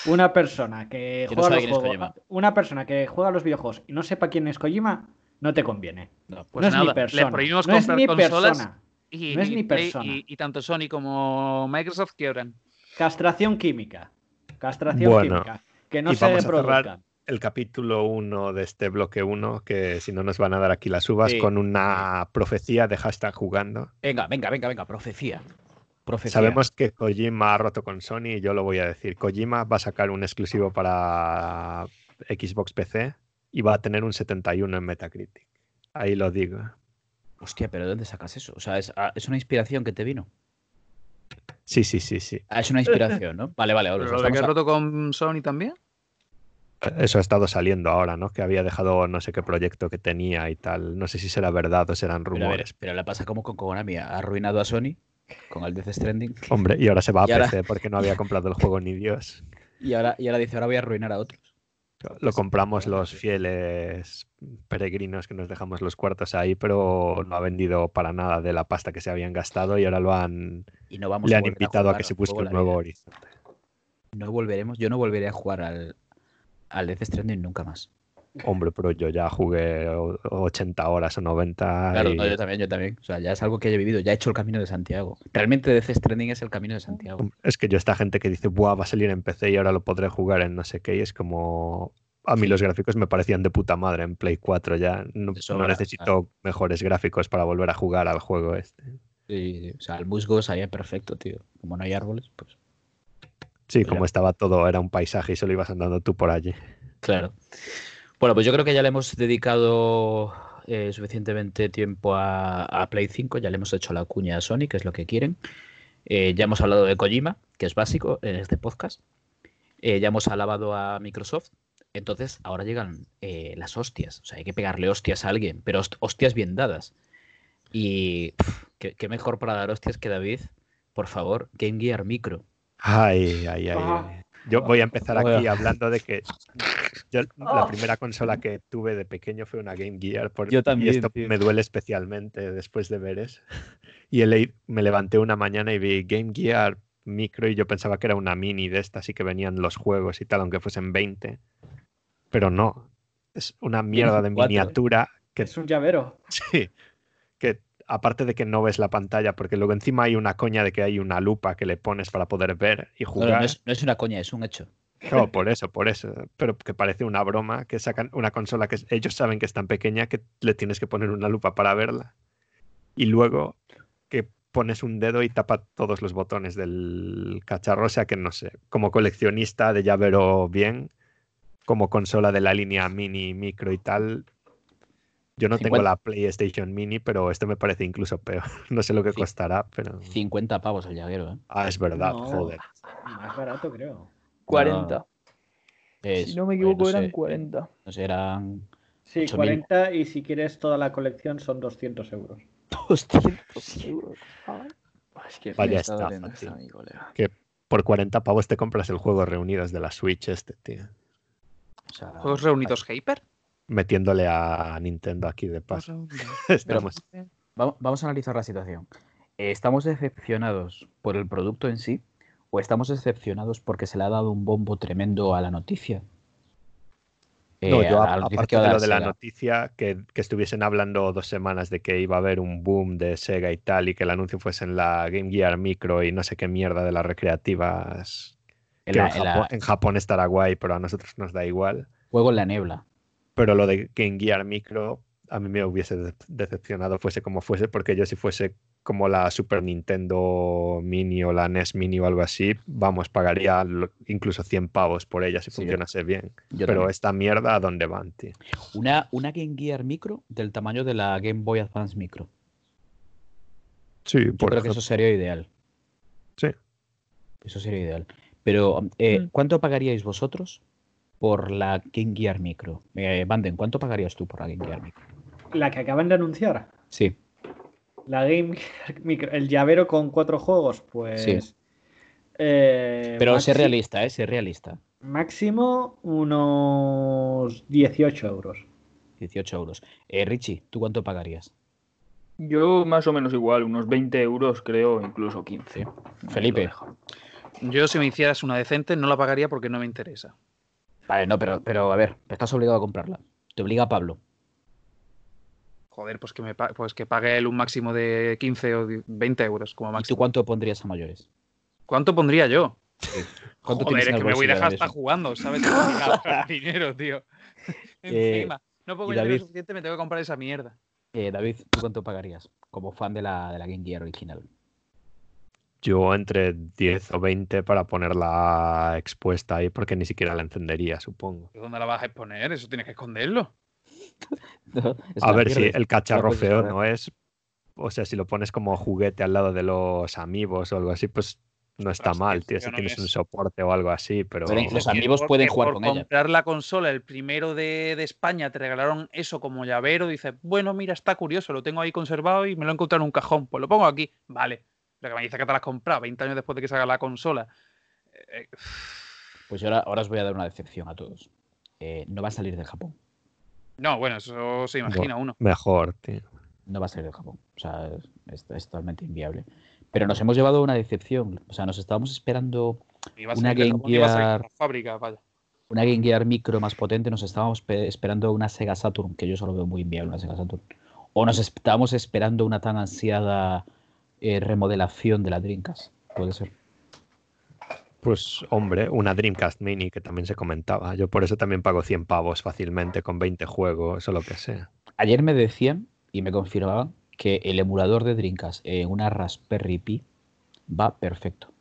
D: Una persona que [LAUGHS]
A: Que no
D: juega
A: sabe
D: los
A: es
D: juegos, una persona que juega a los videojuegos y no sepa quién es Kojima, no te conviene.
A: No,
C: Pues
D: no es
C: nada,
D: ni
C: le
D: persona.
C: prohibimos
D: no es
C: comprar
D: ni
C: consolas
D: persona.
C: Y,
D: no es
C: y
D: ni persona.
C: y- y tanto Sony como Microsoft quiebran.
D: Castración química. Castración
B: Bueno,
D: química. Que no
B: y
D: se
B: vamos a cerrar
D: reproduzcan.
B: El capítulo 1 de este bloque 1, que si no nos van a dar aquí las uvas,
A: Sí,
B: con una profecía de hashtag jugando.
A: Venga, venga, venga, venga, profecía. Profecía.
B: Sabemos que Kojima ha roto con Sony y yo lo voy a decir. Kojima va a sacar un exclusivo para Xbox PC y va a tener un 71 en Metacritic. Ahí lo digo.
A: Hostia, pero ¿de dónde sacas eso? O sea, es, ah, es una inspiración que te vino.
B: Sí, sí, sí, sí.
A: Ah, es una inspiración, ¿no? Vale, vale.
C: Pero
A: Olos,
C: lo que
A: a-
C: roto con Sony también.
B: Eso ha estado saliendo ahora, ¿no? Que había dejado no sé qué proyecto que tenía y tal. No sé si será verdad o serán
A: Pero, a ver,
B: rumores.
A: pero le pasa como con Konami. Ha arruinado a Sony con el Death Stranding.
B: Hombre, y ahora se va a
A: Y ahora-
B: PC porque no había comprado el juego ni Dios. [LAUGHS]
A: Y ahora, y ahora dice, ahora voy a arruinar a otros.
B: Lo compramos los fieles peregrinos que nos dejamos los cuartos ahí, pero no ha vendido para nada de la pasta que se habían gastado y ahora lo han,
A: Y no vamos
B: le han invitado a, que se busque un nuevo horizonte.
A: No volveremos, yo no volveré a jugar al, al Death Stranding nunca más.
B: Hombre, pero yo ya jugué o- 80 horas o 90
A: Claro,
B: y-
A: no, yo también, yo también. O sea, ya es algo que haya vivido, ya he hecho el camino de Santiago. Realmente Death Stranding es el camino de Santiago.
B: es que yo esta gente que dice, Buah, va a salir en PC y ahora lo podré jugar en no sé qué, y es como... A mí
A: Sí.
B: los gráficos me parecían de puta madre en Play 4 ya. No, necesito mejores gráficos para volver a jugar al juego este.
A: Sí, sí, o sea, el musgo salía perfecto, tío. Como no hay árboles, pues.
B: Sí,
A: Pues
B: como
A: ya.
B: estaba todo, era un paisaje y solo ibas andando tú por allí.
A: Claro. Bueno, pues yo creo que ya le hemos dedicado eh, suficientemente tiempo a, a Play 5, ya le hemos hecho la cuña a Sony, que es lo que quieren. Eh, ya hemos hablado de Kojima, que es básico en este podcast. Eh, ya hemos alabado a Microsoft. Entonces, ahora llegan eh, las hostias. O sea, hay que pegarle hostias a alguien, pero host- hostias bien dadas. Y ¿qué, qué mejor para dar hostias que David. Por favor, Game Gear Micro.
B: Ay, ay, ay. Ay. Yo voy a empezar aquí hablando de que yo la
D: Ah.
B: primera consola que tuve de pequeño fue una Game Gear. por-
A: Yo también,
B: Y esto
A: tío.
B: me duele especialmente después de ver eso. Y leí- me levanté una mañana y vi Game Gear micro y yo pensaba que era una mini de estas y que venían los juegos y tal, aunque fuesen 20. Pero no. Es una mierda de miniatura que
D: Es un llavero. [LAUGHS]
B: Sí, que aparte de que no ves la pantalla, porque luego encima hay una coña de que hay una lupa que le pones para poder ver y
A: no,
B: jugar.
A: no es, no es una coña, es un hecho.
B: No, por eso, por eso. Pero que parece una broma, que sacan una consola que ellos saben que es tan pequeña que le tienes que poner una lupa para verla. Y luego que pones un dedo y tapa todos los botones del cacharro. O sea que no sé, como coleccionista de llavero bien, como consola de la línea mini, micro y tal. Yo no tengo
A: 50.
B: la PlayStation Mini, pero esto me parece incluso peor. [LAUGHS] No sé lo que costará, pero.
A: 50 pavos el llaguero, ¿eh?
B: Ah, es verdad,
D: No.
B: joder.
D: Más barato, creo.
E: 40.
A: Es-
E: si no me equivoco,
A: no
E: eran
A: sé,
E: 40.
A: No sé, eran
D: Sí,
A: 8.000.
D: 40 y si quieres toda la colección son 200 euros.
A: 200 euros.
E: Es que
B: Vaya
E: está mi colega.
B: Por 40 pavos te compras el juego reunidos de la Switch este, tío.
A: O sea,
C: ¿Juegos reunidos Hyper?
B: Metiéndole a Nintendo aquí de paso. [LAUGHS] Estamos-
A: Vamos, vamos a analizar la situación. Eh, ¿Estamos decepcionados por el producto en sí o estamos decepcionados porque se le ha dado un bombo tremendo a la noticia?
B: No,
A: Eh,
B: yo
A: a
B: aparte de lo de la
A: Sega.
B: noticia, que, que estuviesen hablando dos semanas de que iba a haber un boom de Sega y tal, y que el anuncio fuese en la Game Gear Micro y no sé qué mierda de las recreativas.
A: En
B: que
A: la-
B: en,
A: en la-
B: Japón, en Japón estará guay, pero a nosotros nos da igual.
A: Juego en la niebla.
B: Pero lo de Game Gear Micro a mí me hubiese de- decepcionado, fuese como fuese, porque yo si fuese como la Super Nintendo Mini o la NES Mini o algo así, vamos, pagaría lo- incluso 100 pavos por ella si
A: Sí, yo-
B: funcionase bien.
A: Yo
B: Pero
A: también.
B: esta mierda, ¿a dónde van, tío?
A: Una, una Game Gear Micro del tamaño de la Game Boy Advance Micro.
B: Sí,
A: Yo creo que eso sería ideal.
B: Sí.
A: Eso sería ideal. Pero, eh,
E: Mm.
A: ¿cuánto pagaríais vosotros por la Game Gear Micro? Eh, Banden, ¿cuánto pagarías tú por la Game Gear Micro?
D: La que acaban de anunciar,
A: Sí.
D: La Game Gear [LAUGHS] Micro, el llavero con cuatro juegos, pues.
A: Sí.
D: eh,
A: Pero sé realista, ¿eh? Sé realista.
D: Máximo unos 18 euros.
A: 18 euros. Eh, Richie, ¿tú cuánto pagarías?
E: Yo más o menos igual, unos 20 euros creo, incluso 15.
A: Sí.
E: Ahí
A: Felipe.
C: Yo, si me hicieras una decente, no la pagaría porque no me interesa.
A: Vale, no, pero, pero a ver, estás obligado a comprarla. Te obliga Pablo.
C: Joder, pues que, me pues que pague él un máximo de 15 o 20 euros como
A: ¿Y tú
C: máximo.
A: cuánto pondrías a mayores?
C: ¿Cuánto pondría yo?
A: ¿Cuánto
C: Joder, es que me voy
A: bolsillo
C: de
A: ahora
C: hasta jugando, ¿sabes? [LAUGHS] Dinero, tío.
A: Eh, [LAUGHS]
C: Encima. No el dinero
A: David.
C: suficiente, me tengo que comprar esa mierda.
A: Eh, David, ¿tú cuánto pagarías como fan de la, de la Game Gear original?
B: Yo entre 10 o 20 para ponerla expuesta ahí, porque ni siquiera la encendería, supongo.
C: ¿Dónde la vas a exponer? Eso tienes que esconderlo. [LAUGHS]
B: A ver si el cacharro feo no es. O sea, si lo pones como juguete al lado de los amigos o algo así, pues no está mal,
C: tío,
B: Si
C: no
B: tienes un soporte o algo así, pero.
A: Pero los amigos
C: por-
A: pueden jugar
C: por
A: con ella.
C: comprar la consola, el primero de, de España, te regalaron eso como llavero. Dices, bueno, mira, está curioso, lo tengo ahí conservado y me lo he encontrado en un cajón. Pues lo pongo aquí. Vale. Lo que me dice que te la has comprado 20 años después de que salga la consola. Eh, eh,
A: Pues yo ahora, ahora os voy a dar una decepción a todos. Eh, no va a salir de Japón.
C: No, bueno, eso se imagina uno.
B: Mejor, tío.
A: No va a salir de Japón. O sea, es, es totalmente inviable. Pero nos hemos llevado una decepción. O sea, nos estábamos esperando Una Game Gear-
C: la fábrica, vaya.
A: una Game Gear Micro más potente. Nos estábamos pe- esperando una Sega Saturn, que yo solo veo muy inviable una Sega Saturn. O nos estábamos esperando una tan ansiada eh, remodelación de la Dreamcast. Puede ser.
B: Pues, hombre, una Dreamcast Mini que también se comentaba. Yo por eso también pago 100 pavos fácilmente con 20 juegos o lo que sea.
A: Ayer me decían y me confirmaban que el emulador de Dreamcast en una Raspberry Pi va perfecto.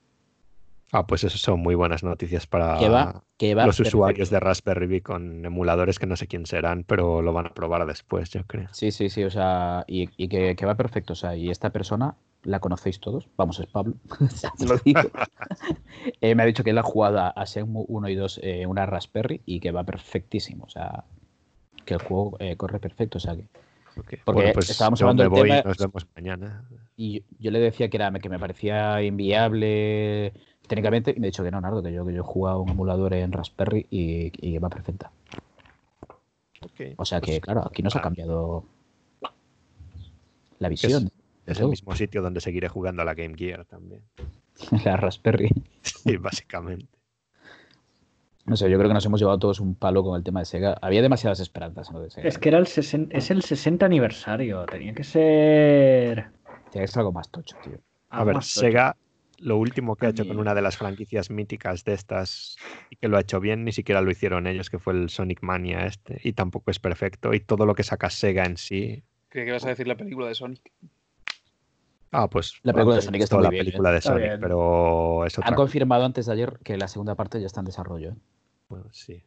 B: Ah, pues eso son muy buenas noticias para
A: Que va, que va
B: los
A: perfecto.
B: usuarios de Raspberry Pi con emuladores que no sé quién serán, pero lo van a probar después, yo creo.
A: Sí, sí, sí, o sea, y, y que, que va perfecto, o sea, y esta persona la conocéis todos, vamos, es Pablo, [LAUGHS] os lo digo. Eh, me ha dicho que él ha jugado a, Shenmue 1 y 2 eh, una Raspberry y que va perfectísimo, o sea, que el juego eh, corre perfecto, o sea, que...
B: Ok,
A: Porque
B: bueno, pues
A: estábamos hablando del
B: voy y
A: tema-
B: nos vemos mañana.
A: Y yo, yo le decía que era que me parecía inviable técnicamente, y me ha dicho que no, Nardo, que yo, que yo he jugado un emulador en Raspberry y, y va perfecta. O sea que,
B: pues,
A: claro, aquí nos ha
B: ah,
A: cambiado la visión.
B: Es el
A: juego.
B: mismo sitio donde seguiré jugando a la Game Gear también. [LAUGHS]
A: la Raspberry.
B: Sí, básicamente.
A: No sé, yo creo que nos hemos llevado todos un palo con el tema de Sega. Había demasiadas esperanzas en lo de Sega.
D: Es que era el 60, es el 60 aniversario. Tenía que ser.
A: Tiene que ser algo más tocho, tío.
B: A
D: algo
B: ver. Sega, lo último que ha hecho con una de las franquicias míticas de estas y que lo ha hecho bien, ni siquiera lo hicieron ellos, que fue el Sonic Mania este, y tampoco es perfecto. Y todo lo que saca Sega en sí.
C: Creí que ibas a decir la película de Sonic.
B: Ah, pues.
A: La película de Sonic está muy
B: la
A: bien, ¿eh?
B: película de Sonic,
D: bien.
B: pero es otra
A: Han confirmado antes de ayer que la segunda parte ya está en desarrollo. ¿eh?
B: Bueno, sí.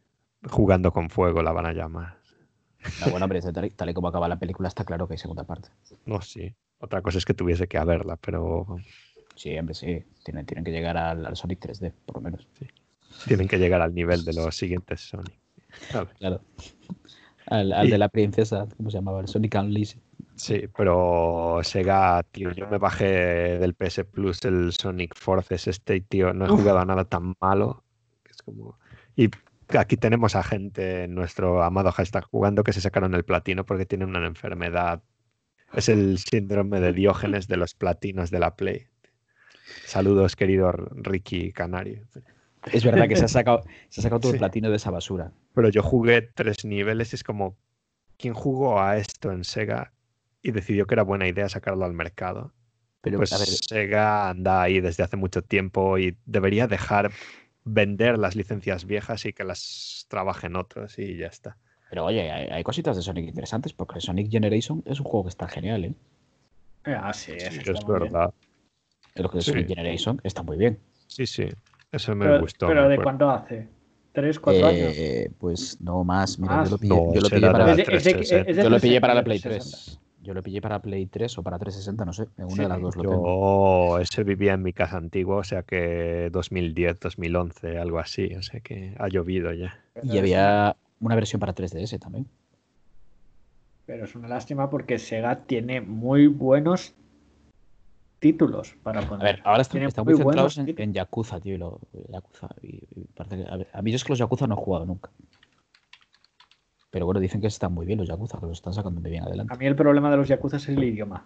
B: Jugando con fuego la van a llamar.
A: No, bueno, hombre, [LAUGHS] tal y, tal y como acaba la película está claro que hay segunda parte.
B: No, sí. Otra cosa es que tuviese que haberla, pero
A: Sí, hombre, sí. Tienen, tienen que llegar al, al Sonic 3D, por lo menos.
B: tienen que llegar al nivel de los siguientes Sonic.
A: Claro. Al, al
B: Y-
A: de la princesa, ¿cómo se llamaba? El Sonic Unleashed.
B: Sí, pero Sega, tío, yo me bajé del PS Plus el Sonic Forces este, tío, no he
E: Uf.
B: jugado a nada tan malo. es como... Y aquí tenemos a gente en nuestro amado hashtag jugando que se sacaron el platino porque tienen una enfermedad. Es el síndrome de Diógenes de los platinos de la Play. Saludos, querido Ricky Canario.
A: Es verdad que se ha [LAUGHS] sacado, se ha sacado todo
B: Sí.
A: el platino de esa basura.
B: Pero yo jugué tres niveles y es como, ¿quién jugó a esto en Sega y decidió que era buena idea sacarlo al mercado?
A: Pero,
B: Pues
A: a ver,
B: Sega anda ahí desde hace mucho tiempo y debería dejar vender las licencias viejas y que las trabajen otros y ya está.
A: pero oye, hay, hay cositas de Sonic interesantes porque Sonic Generation es un juego que está genial, ¿eh?
D: Ah, sí,
B: Sí, es
D: bien.
B: verdad.
A: Lo que es
B: Sí.
A: Sonic Generation está muy bien.
B: Sí, sí. Eso me
D: Pero,
B: gustó.
D: pero
B: me
D: ¿de cuánto hace? ¿Tres, cuatro años?
A: Eh, pues no más, mira,
D: Más.
A: yo lo pillé,
B: No,
A: yo lo
B: ese
A: pillé
B: era
A: para,
B: la
D: de- es de-
B: 360.
D: es de
A: yo lo pillé para la
D: 360,
A: Play
D: 360.
A: 3. Yo lo pillé para Play 3 o para 360, no sé. En una
D: Sí,
A: de las dos lo tengo.
B: Yo ese vivía en mi casa antigua, o sea que 2010, 2011, algo así. O sea que ha llovido ya.
A: Y había una versión para 3DS también.
D: Pero es una lástima porque Sega tiene muy buenos títulos para
A: A
D: poner.
A: ver, ahora están,
D: muy
A: muy centrados en, en Yakuza, tío. y lo- Yakuza, y- y parece que- a, ver, a mí yo es que los Yakuza no he jugado nunca. Pero bueno, dicen que están muy bien los Yakuza, que los están sacando muy bien adelante.
D: A mí el problema de los Yakuza es el idioma.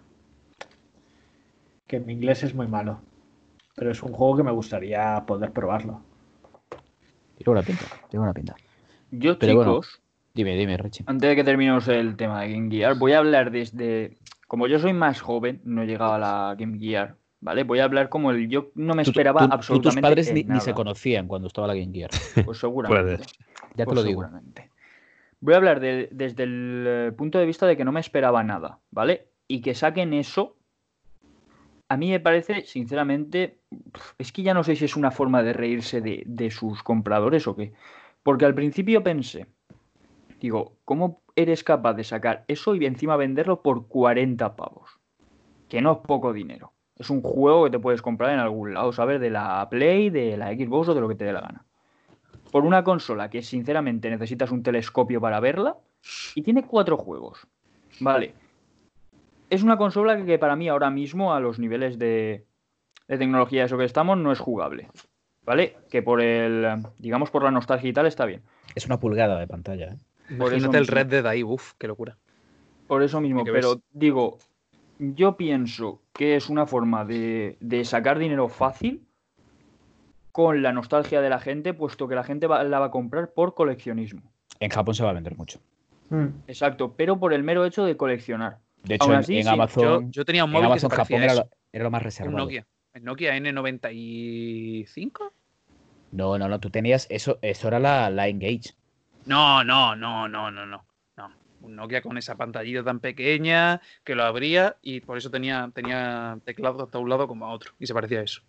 D: Que mi inglés es muy malo. Pero es un juego que me gustaría poder probarlo.
A: Tiene buena pinta, tiene buena pinta.
E: Yo,
A: Pero bueno.
E: chicos,
A: Dime, dime, Richie.
E: antes de que terminemos el tema de Game Gear, voy a hablar desde. Como yo soy más joven, no he llegado a la Game Gear, ¿vale? Voy a hablar como el. Yo no me esperaba
A: tú- tú-
E: absolutamente.
A: tus padres ni, ni se conocían cuando estaba la Game Gear.
E: Pues seguramente.
B: Puede. [LAUGHS]
A: Ya te
E: Pues
A: lo digo.
E: seguramente. Voy a hablar de- desde el eh, punto de vista de que no me esperaba nada, ¿vale? Y que saquen eso, a mí me parece, sinceramente, es que ya no sé si es una forma de reírse de, de sus compradores o qué. Porque al principio pensé, digo, ¿cómo eres capaz de sacar eso y encima venderlo por 40 pavos? Que no es poco dinero. Es un juego que te puedes comprar en algún lado, ¿sabes? De la Play, de la Xbox o de lo que te dé la gana por una consola que sinceramente necesitas un telescopio para verla y tiene cuatro juegos. Vale. Es una consola que, que para mí ahora mismo a los niveles de, de tecnología eso que estamos no es jugable. ¿Vale? Que por el, digamos por la nostalgia y tal está bien.
A: Es una pulgada de pantalla. ¿eh?
E: Por eso
C: Imagínate el
E: mismo.
C: Red Dead ahí, uff, qué locura.
E: Por eso mismo, pero
C: ves.
E: digo, yo pienso que es una forma de, de sacar dinero fácil con la nostalgia de la gente, puesto que la gente va- la va a comprar por coleccionismo.
A: En Japón se va a vender mucho.
D: Mm.
E: Exacto, pero por el mero hecho de coleccionar.
A: De hecho,
E: Aún
A: en,
E: así,
A: en
E: sí,
C: Yo,
A: Amazon,
C: yo tenía un
A: en
C: móvil que se
A: Japón era lo, era lo más
C: un
A: reservado.
C: Nokia. El Nokia N95.
A: No, no, no, tú tenías eso, eso era la, la Engage.
C: No, no, no, no, no, no. no. Un Nokia con esa pantallita tan pequeña que lo abría y por eso tenía, tenía teclado tanto a un lado como a otro. Y se parecía a eso.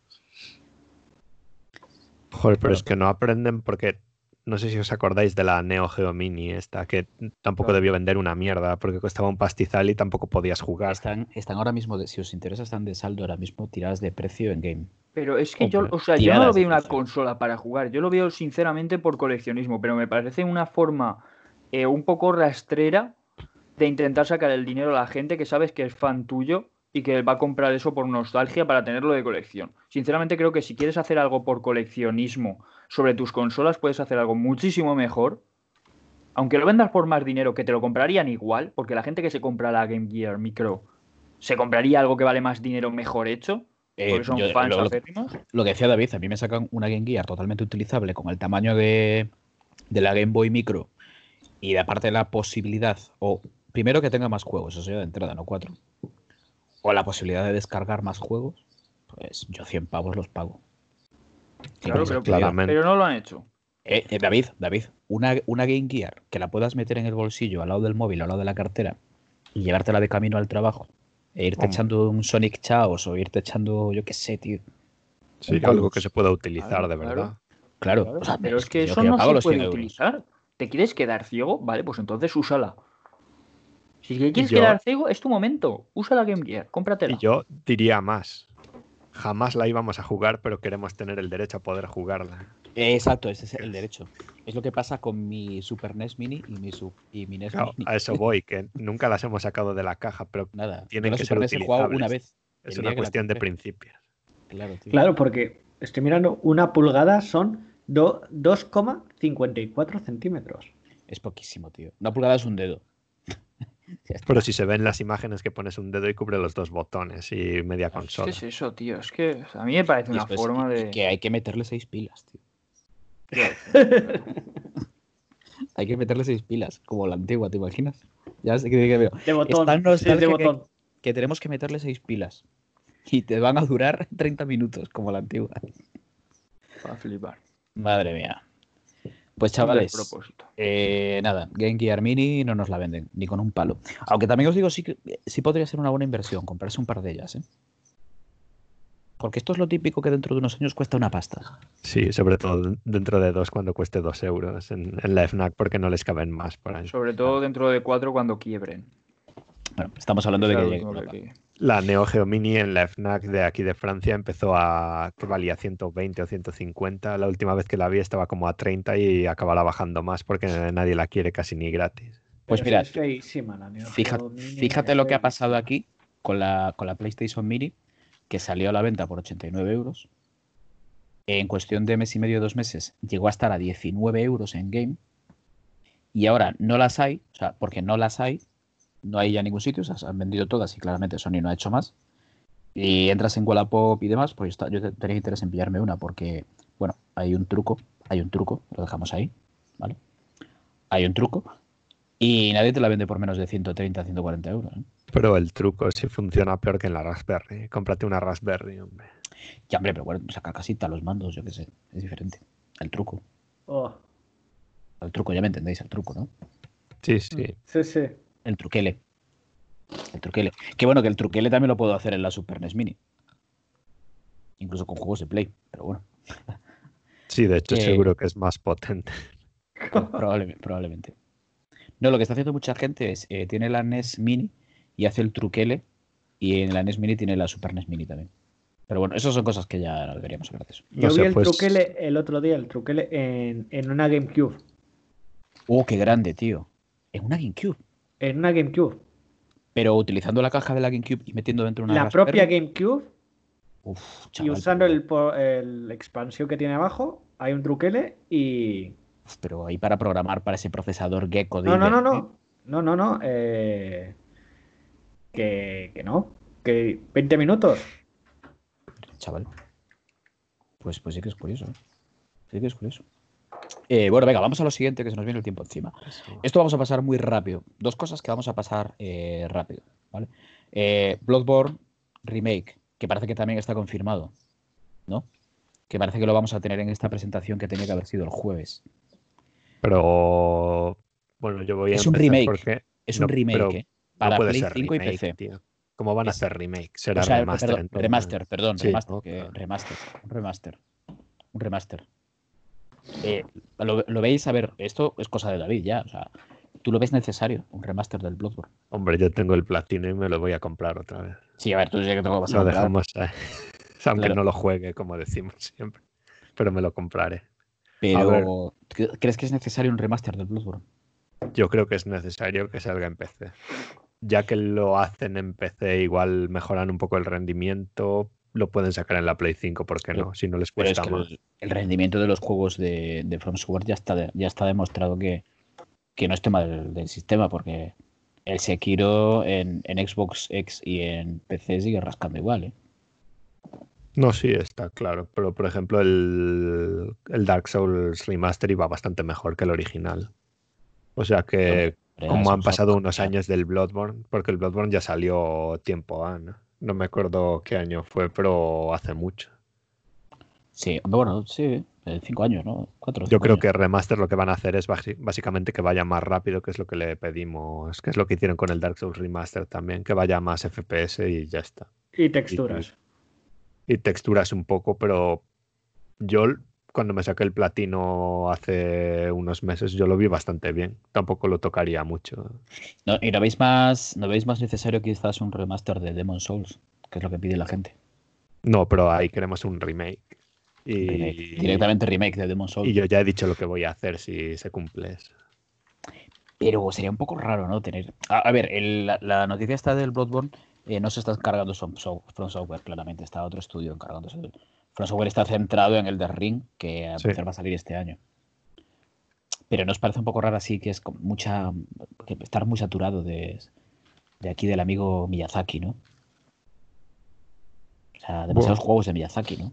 B: Joder, pero
A: Claro.
B: es que no aprenden porque no sé si os acordáis de la Neo Geo Mini esta, que tampoco
E: Claro.
B: debió vender una mierda porque costaba un pastizal y tampoco podías jugar.
A: Están, están ahora mismo, de- si os interesa, están de saldo ahora mismo tiradas de precio en game.
E: Pero es que yo, o sea, yo no lo veo una
A: precio.
E: consola para jugar, yo lo veo sinceramente por coleccionismo, pero me parece una forma eh, un poco rastrera de intentar sacar el dinero a la gente que sabes que es fan tuyo y que va a comprar eso por nostalgia para tenerlo de colección. Sinceramente creo que si quieres hacer algo por coleccionismo sobre tus consolas, puedes hacer algo muchísimo mejor. Aunque lo vendas por más dinero, que te lo comprarían igual, porque la gente que se compra la Game Gear Micro se compraría algo que vale más dinero mejor hecho,
A: Eh,
E: porque son
A: yo-
E: fans
A: lo, lo- lo que decía David, a mí me sacan una Game Gear totalmente utilizable con el tamaño de, de la Game Boy Micro y de aparte la posibilidad, o primero que tenga más juegos, eso ya de entrada, no cuatro, o la posibilidad de descargar más juegos, pues yo 100 pavos los pago.
E: Claro, pero,
B: claramente.
E: pero no lo han hecho.
A: Eh, eh, David, David, una, una Game Gear que la puedas meter en el bolsillo al lado del móvil, al lado de la cartera y llevártela de camino al trabajo e irte
B: Hombre.
A: echando un Sonic Chaos o irte echando, yo qué sé, tío.
B: Sí, algo que se pueda utilizar
E: Claro,
B: de verdad.
A: Claro,
E: Claro,
A: o sea,
E: pero es que eso no se
A: los
E: puede
A: 100 euros.
E: utilizar. ¿Te quieres quedar ciego? Vale, pues entonces úsala. Si te quieres
B: yo-
E: quedar ciego, es tu momento. Usa la Game Gear, cómpratela.
B: Y yo diría más. Jamás la íbamos a jugar, pero queremos tener el derecho a poder jugarla.
A: Exacto, ese es el derecho. Es lo que pasa con mi Super NES Mini y mi, sub, y mi NES
B: Claro,
A: Mini.
B: a eso voy, [LAUGHS] que nunca las hemos sacado de la caja, pero
A: Nada.
B: tienen que
A: Super
B: ser
A: una
B: utilizables.
A: vez.
B: es una cuestión de principios.
A: Claro, tío.
D: Claro, porque estoy mirando, una pulgada son do- 2,54 centímetros.
A: Es poquísimo, tío. Una pulgada es un dedo.
B: Pero si se ven las imágenes que pones un dedo y cubre los dos botones y media
E: ¿Qué
B: consola.
E: es eso, tío? Es que a mí me parece una
A: después-
E: forma de.
A: que hay que meterle seis pilas, tío. [LAUGHS] Hay que meterle seis pilas, como la antigua, ¿te imaginas? Ya sé que, que veo.
D: De botón. sí, de
A: que-
D: botón.
A: Que tenemos que meterle seis pilas. Y te van a durar [LAUGHS] 30 minutos, como la antigua.
E: Para flipar.
A: Madre mía. Pues chavales, eh, nada, Game Gear Mini no nos la venden, ni con un palo. Aunque también os digo, sí, que, sí podría ser una buena inversión comprarse un par de ellas, ¿eh? Porque esto es lo típico que dentro de unos años cuesta una pasta.
B: Sí, sobre todo dentro de dos cuando cueste dos euros en, en la FNAC porque no les caben más por ahí.
E: Sobre todo dentro de cuatro cuando quiebren.
A: Bueno, estamos hablando de que
B: La Neo Geo Mini en la FNAC de aquí de Francia empezó a que valía 120 o 150. La última vez que la vi estaba como a 30 y acabará bajando más porque nadie la quiere casi ni gratis.
A: Pues
D: Pero
A: mira,
D: es feísima la Neo
A: Fíjate,
D: Geo Mini,
A: fíjate lo que ha pasado aquí con la, con la PlayStation Mini, que salió a la venta por 89 euros. En cuestión de mes y medio, dos meses, llegó a estar a 19 euros en game. Y ahora no las hay, o sea, porque no las hay, no hay ya ningún sitio, o sea, se han vendido todas y claramente Sony no ha hecho más. Y entras en Wallapop y demás, pues yo te- tenía interés en pillarme una porque, bueno, hay un truco, hay un truco, lo dejamos ahí, ¿vale? Hay un truco y nadie te la vende por menos de 130, 140 euros. ¿eh?
B: Pero el truco sí funciona peor que en la Raspberry. Cómprate una Raspberry, hombre.
A: Ya, hombre, pero bueno, saca casita, los mandos, yo qué sé, es diferente. El truco,
D: Oh,
A: el truco, ya me entendéis, el truco, ¿no?
B: Sí, sí.
D: sí, sí.
A: El truquele. El truquele. Que bueno, que el truquele también lo puedo hacer en la Super NES Mini. Incluso con juegos de Play, pero bueno, [LAUGHS]
B: Sí, de hecho
A: Que-
B: seguro que es más potente. [LAUGHS]
A: probable- probablemente. No, lo que está haciendo mucha gente es, eh, tiene la NES Mini y hace el truquele, y en la NES Mini tiene la Super NES Mini también. Pero bueno, esas son cosas que ya no deberíamos hablar de eso.
D: Yo vi el
B: pues-
D: truquele el otro día, el truquele en, en una GameCube.
A: Oh, qué grande, tío. En una GameCube.
D: En una GameCube.
A: Pero utilizando la caja de la GameCube y metiendo dentro una
D: la
A: Raspberry.
D: propia GameCube
A: Uf,
D: y
A: chaval,
D: usando
A: pero-
D: el, expansión que tiene abajo, hay un truquele y...
A: Pero ahí para programar para ese procesador Gecko de
D: No, no, no, no. No, no, no. eh, Que, que no. Que 20 minutos.
A: Chaval. Pues, pues sí que es curioso. ¿eh? Sí que es curioso. Eh, bueno, venga, vamos a lo siguiente que se nos viene el tiempo encima. Esto vamos a pasar muy rápido. Dos cosas que vamos a pasar eh, rápido. ¿vale? Eh, Bloodborne Remake, que parece que también está confirmado. ¿No? Que parece que lo vamos a tener en esta presentación que tenía que haber sido el jueves.
B: Pero bueno, yo voy a
A: Es un remake.
B: porque
A: Es
B: No,
A: un remake, ¿eh?
B: no
A: Para
B: puede
A: Play
B: ser
A: 5 y PC.
B: tío. ¿Cómo van a hacer remake? Será
A: O sea,
B: remaster.
A: perdón, remaster, perdón,
B: Sí,
A: remaster,
B: ¿no?
A: que- remaster, un remaster, un remaster. Eh, lo, lo veis, a ver, esto es cosa de David ya, o sea, tú lo ves necesario, un remaster del Bloodborne.
B: Hombre, yo tengo el platino y me lo voy a comprar otra vez.
A: Sí, a ver, tú ya que te lo vas a
B: Lo dejamos. [LAUGHS] Aunque
A: Claro.
B: no lo juegue, como decimos siempre. Pero me lo compraré.
A: Pero, ¿crees que es necesario un remaster del Bloodborne?
B: Yo creo que es necesario que salga en PC. Ya que lo hacen en PC, igual mejoran un poco el rendimiento. Lo pueden sacar en la Play 5, ¿por qué
A: Pero-
B: no? Si no les
A: es
B: cuesta
A: que
B: más.
A: el, el rendimiento de los juegos de, de From Software ya está, ya está demostrado que, que no es tema del, del sistema, porque el Sekiro en, en Xbox X y en PC sigue rascando igual, ¿eh?
B: No, sí, está claro. Pero, por ejemplo, el, el Dark Souls Remaster iba bastante mejor que el original. O sea que, como han pasado unos años del Bloodborne, porque el Bloodborne ya salió tiempo ¿no? No me acuerdo qué año fue, pero hace mucho.
A: Sí, bueno, sí, eh, cinco años, ¿no? Cuatro.
B: Yo creo
A: años.
B: que Remaster lo que van a hacer es básicamente que vaya más rápido, que es lo que le pedimos, que es lo que hicieron con el Dark Souls Remaster también, que vaya más FPS y ya está.
D: Y texturas.
B: Y texturas un poco, pero yo cuando me saqué el platino hace unos meses, yo lo vi bastante bien. Tampoco lo tocaría mucho.
A: No, ¿Y no veis más, no veis más necesario quizás un remaster de Demon Souls? Que es lo que pide la gente.
B: No, pero ahí queremos un remake.
A: Remake.
B: Y,
A: Directamente remake de Demon Souls.
B: y yo ya he dicho lo que voy a hacer si se cumple eso.
A: Pero sería un poco raro, ¿no? Tener. A, a ver, el- la, la noticia está del Bloodborne. eh, no se está encargando From Software, claramente. Está otro estudio encargándose del. From Software está centrado en el de Ring, que a
B: Sí.
A: empezar va a salir este año. Pero nos parece un poco raro así que es con mucha. que estar muy saturado de, de aquí del amigo Miyazaki, ¿no? O sea, demasiados
B: Bueno.
A: juegos de Miyazaki, ¿no?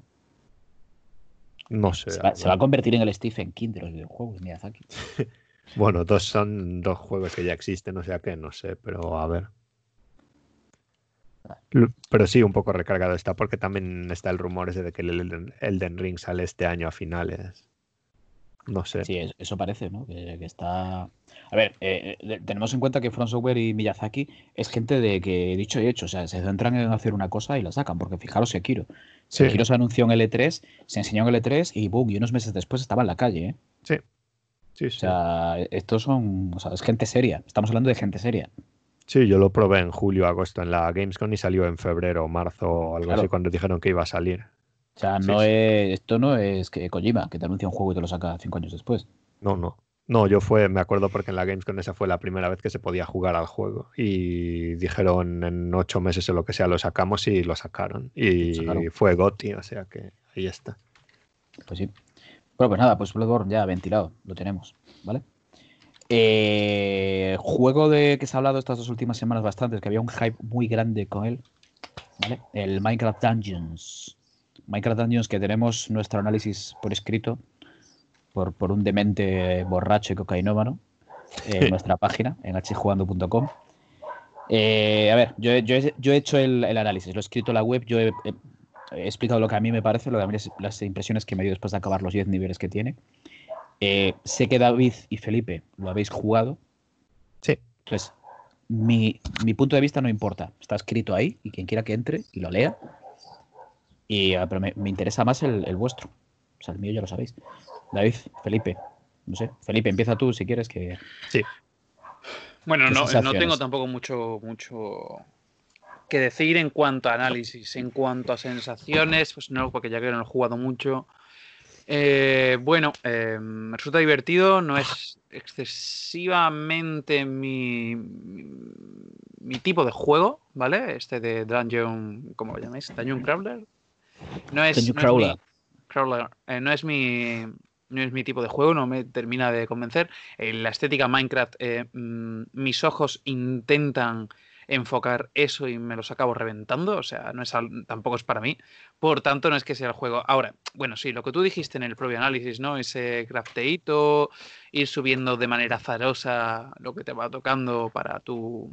B: No sé.
A: Se va, se va a convertir en el Stephen King de los videojuegos, Miyazaki. [LAUGHS]
B: Bueno, dos son dos juegos que ya existen, o sea que no sé, pero a ver. Pero sí, un poco recargado está, porque también está el rumor ese de que el Elden, Ring sale este año a finales. No sé.
A: Sí, es- eso parece, ¿no? Que, que está. A ver, eh, eh, tenemos en cuenta que From Software y Miyazaki es gente de que, dicho y hecho, o sea, se centran en hacer una cosa y la sacan, porque fijaros Sekiro.
B: Sí.
A: Sekiro se anunció en L3, se enseñó en L3 y boom, y unos meses después estaba en la calle, ¿eh?
B: Sí, sí,
A: O
B: sí.
A: sea, estos son. O sea, es gente seria. Estamos hablando de gente seria.
B: Sí, yo lo probé en julio, agosto en la Gamescom y salió en febrero, marzo o algo
A: Claro.
B: así cuando dijeron que iba a salir.
A: O sea, no
B: sí.
A: es. Esto no es que Kojima, que te anuncia un juego y te lo saca cinco años después.
B: No, no. No, yo fue, me acuerdo porque en la Gamescom esa fue la primera vez que se podía jugar al juego. Y dijeron en ocho meses o lo que sea lo sacamos y lo sacaron. Y
A: sacaron.
B: fue GOTY, o sea que ahí está.
A: Pues sí. Bueno, pues nada, pues Bloodborne ya ventilado, lo tenemos, ¿vale? Eh, juego de que se ha hablado estas dos últimas semanas bastante, que había un hype muy grande con él, ¿vale? El Minecraft Dungeons. Minecraft Dungeons que tenemos nuestro análisis por escrito por, por un demente borracho y cocainómano en nuestra página, en hjugando.com. Eh, a ver, yo, he- yo he, yo he hecho el, el análisis, lo he escrito en la web, yo he, he- he explicado lo que a mí me parece, lo que a mí es- las impresiones que me dio después de acabar los 10 niveles que tiene. Eh, sé que David y Felipe lo habéis jugado.
B: Sí.
A: Entonces, mi, mi punto de vista no importa. Está escrito ahí y quien quiera que entre y lo lea. Y, ah, pero me, me interesa más el, el vuestro. O sea, el mío ya lo sabéis. David, Felipe. No sé. Felipe, empieza tú si quieres que.
C: Bueno,
A: ¿Qué
C: no, no
A: sensaciones?
C: tengo tampoco mucho, mucho que decir en cuanto a análisis. En cuanto a sensaciones, pues no, porque ya que no lo he jugado mucho. Eh, bueno, eh, me resulta divertido, no es excesivamente mi, mi, mi tipo de juego, ¿vale? Este de Dungeon, ¿cómo lo llamáis? Dungeon Crawler. No es,
A: Dungeon
C: no es
A: Crawler.
C: mi- Crawler, eh, no es mi no es mi tipo de juego, no me termina de convencer. Eh, la estética Minecraft, mm, mis ojos intentan enfocar eso y me los acabo reventando, o sea, no es tampoco es para mí. Por tanto, no es que sea el juego. Ahora, bueno, sí, lo que tú dijiste en el propio análisis, ¿no? Ese crafteito, ir subiendo de manera azarosa lo que te va tocando para tu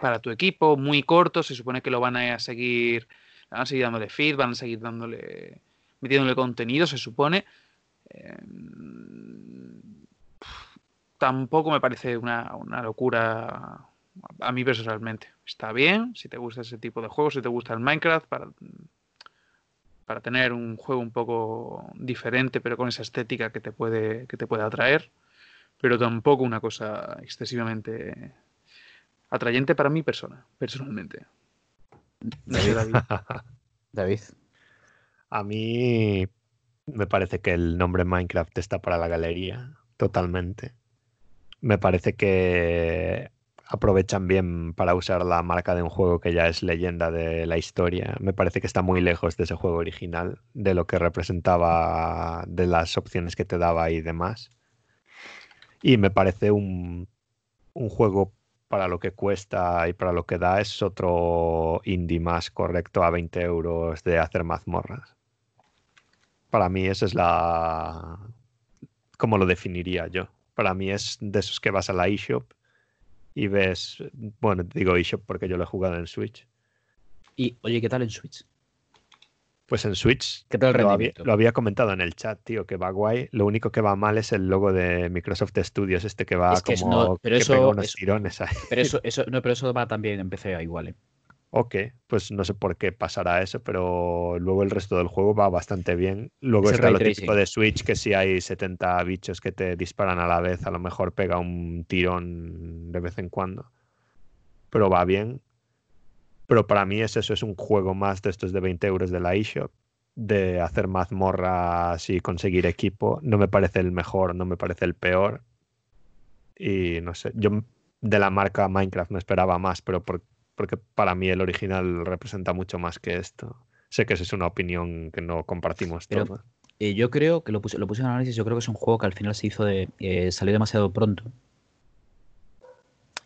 C: para tu equipo, muy corto, se supone que lo van a seguir van a seguir dándole feed, van a seguir dándole metiéndole contenido, se supone. Eh, tampoco me parece una, una locura a mí personalmente. Está bien, si te gusta ese tipo de juegos, si te gusta el Minecraft, para, para tener un juego un poco diferente, pero con esa estética que te puede, que te puede atraer. Pero tampoco una cosa excesivamente atrayente para mi persona, personalmente. No sé, David. [LAUGHS]
A: David.
B: A mí me parece que el nombre Minecraft está para la galería, totalmente. Me parece que aprovechan bien para usar la marca de un juego que ya es leyenda de la historia. Me parece que está muy lejos de ese juego original, de lo que representaba, de las opciones que te daba y demás. Y me parece un, un juego para lo que cuesta y para lo que da es otro indie más correcto a 20 euros de hacer mazmorras. Para mí esa es la... ¿Cómo lo definiría yo? Para mí es de esos que vas a la eShop y ves, bueno, digo eShop porque yo lo he jugado en Switch.
A: Y, oye, ¿qué tal en Switch?
B: Pues en Switch
A: ¿Qué tal el
B: lo había, lo había comentado en el chat, tío, que va guay. Lo único que va mal es el logo de Microsoft Studios, este que va
A: Es que es
B: como
A: no- pero
B: que
A: eso-
B: pega unos
A: eso-
B: tirones ahí.
A: Pero eso, [LAUGHS] eso, no, pero eso va también en PC igual, ¿eh?
B: Ok, pues no sé por qué pasará eso, pero luego el resto del juego va bastante bien. Luego
A: Es
B: está lo típico de Switch, que si hay 70 bichos que te disparan a la vez, a lo mejor pega un tirón de vez en cuando. Pero va bien. Pero para mí es eso, es un juego más de estos de 20 euros de la eShop. de hacer mazmorras y conseguir equipo. No me parece el mejor, no me parece el peor. Y no sé, yo de la marca Minecraft me esperaba más, pero porque para mí el original representa mucho más que esto. Sé que esa es una opinión que no compartimos
A: Pero-
B: todos.
A: Eh, yo creo que lo puse, lo puse en análisis, yo creo que es un juego que al final se hizo de. eh, salió demasiado pronto.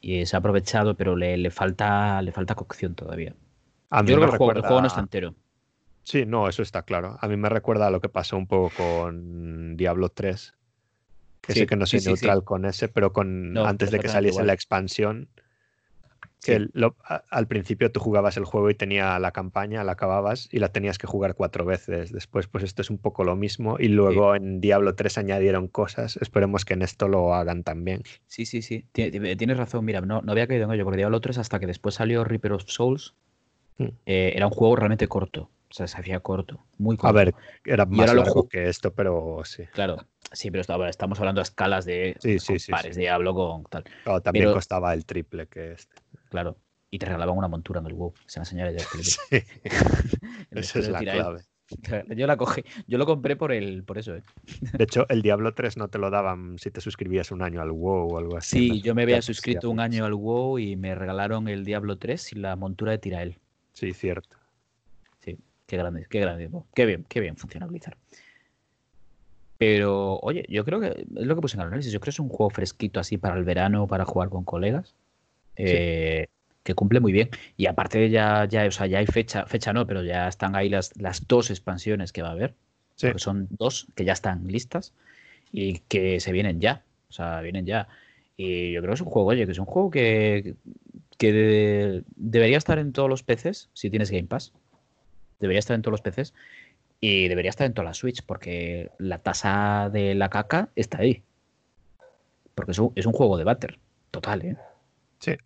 A: Y se ha aprovechado, pero le, le falta le falta cocción todavía.
B: A mí
A: Yo creo que el juego, el juego no está entero.
B: Sí, no, eso está claro. A mí me recuerda a lo que pasó un poco con Diablo 3. Que
A: Sí,
B: sé que no soy
A: sí, sí, sí.
B: neutral con ese, pero con
A: No,
B: antes de que saliese
A: igual.
B: la expansión,
A: Sí.
B: el- lo- a- al principio tú jugabas el juego y tenía la campaña, la acababas y la tenías que jugar cuatro veces. Después, pues esto es un poco lo mismo. Y luego en Diablo 3 añadieron cosas. Esperemos que en esto lo hagan también.
A: Sí, sí, sí. Ti- ti- Tienes razón. Mira, no, no había caído en ello, porque Diablo 3 hasta que después salió Reaper of Souls,
B: Hmm.
A: eh, era un juego realmente corto. O sea, se hacía corto. Muy corto.
B: A ver, era más
A: lo
B: largo que esto, pero sí.
A: Claro. Sí, pero estamos hablando a escalas de
B: Sí,
A: pares
B: sí.
A: de Diablo con tal.
B: También
A: Pero-
B: costaba el triple que este.
A: Claro. Y te regalaban una montura en el WoW. Se la enseñaré yo.
B: Sí, [LAUGHS] esa es la clave. [LAUGHS]
A: Yo la cogí. Yo lo compré por el, por eso, ¿eh? [LAUGHS]
B: De hecho, el Diablo 3 no te lo daban si te suscribías un año al WoW o algo así.
A: Sí, yo me había suscrito un año al WoW y me regalaron el Diablo 3 y la montura de Tirael.
B: Sí, cierto.
A: Sí, qué grande, qué grande. Qué bien, qué bien funciona Blizzard. Pero, oye, yo creo que es lo que puse en el análisis. Yo creo que es un juego fresquito así para el verano, para jugar con colegas. Eh, Que cumple muy bien. Y aparte ya, ya, o sea, ya hay fecha, fecha no, pero ya están ahí las, las dos expansiones que va a haber.
B: Sí.
A: Porque son dos que ya están listas y que se vienen ya. O sea, vienen ya. Y yo creo que es un juego, oye, que es un juego que, que de- debería estar en todos los PCs si tienes Game Pass. Debería estar en todos los PCs y debería estar en todas las Switch porque la tasa de la caca está ahí. Porque es un, es un juego de batter. Total, ¿eh?
B: Sí.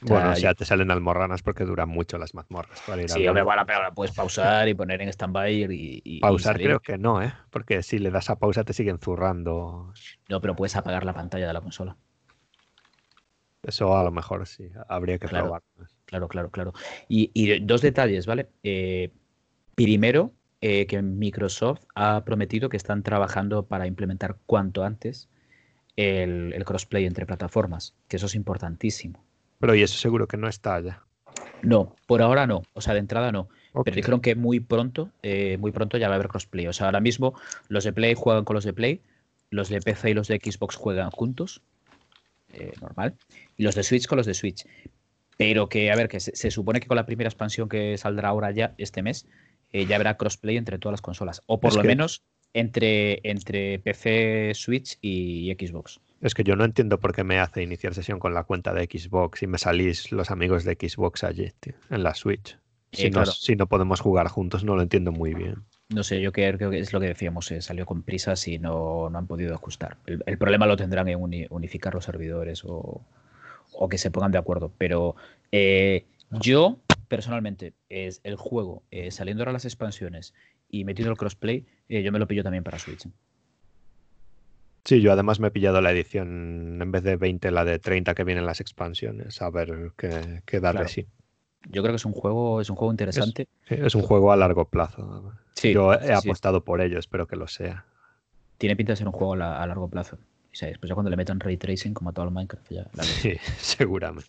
B: Bueno, o sea,
A: yo-
B: te salen almorranas porque duran mucho las mazmorras para ir
A: Sí, hombre, bueno, pero la puedes pausar y poner en stand-by y,
B: Pausar creo que no, ¿eh? Porque si le das a pausa te siguen zurrando.
A: No, pero puedes apagar la pantalla de la consola.
B: Eso a lo mejor sí, habría que
A: Claro.
B: probar.
A: Claro, claro, claro. Y, y dos detalles, ¿vale? Eh, primero, eh, que Microsoft ha prometido que están trabajando para implementar cuanto antes el, el crossplay entre plataformas, que eso es importantísimo.
B: Pero y eso seguro que no está ya.
A: No, por ahora no, o sea, de entrada no. Pero dijeron que muy pronto, eh, muy pronto ya va a haber crossplay. O sea, ahora mismo los de Play juegan con los de Play, los de PC y los de Xbox juegan juntos, eh, normal, y los de Switch con los de Switch. Pero que, a ver, que se, se supone que con la primera expansión que saldrá ahora ya, este mes, eh, ya habrá crossplay entre todas las consolas. O por
B: Es
A: lo
B: que-
A: menos entre, entre PC, Switch y, Xbox.
B: Es que yo no entiendo por qué me hace iniciar sesión con la cuenta de Xbox y me salís los amigos de Xbox allí, tío, en la Switch. Si,
A: Eh,
B: no, si no podemos jugar juntos, no lo entiendo muy bien.
A: No sé, yo creo, creo que es lo que decíamos, eh, salió con prisas y no, no han podido ajustar. El, el problema lo tendrán en uni- unificar los servidores o, o que se pongan de acuerdo. Pero eh, yo, personalmente, es el juego, saliendo ahora las expansiones y metiendo el crossplay, eh, yo me lo pillo también para Switch.
B: Sí, yo además me he pillado la edición, en vez de 20, la de 30 que vienen las expansiones, a ver qué, qué darle
A: Claro.
B: sí.
A: Yo creo que es un juego, es un juego interesante.
B: Sí, Es un juego a largo plazo.
A: Sí,
B: Yo he
A: sí.
B: apostado por ello, espero que lo sea.
A: Tiene pinta de ser un juego a, la- a largo plazo. O sea, después ya cuando le metan ray tracing como a todo el Minecraft, ya la.
B: Sí, [LAUGHS] seguramente.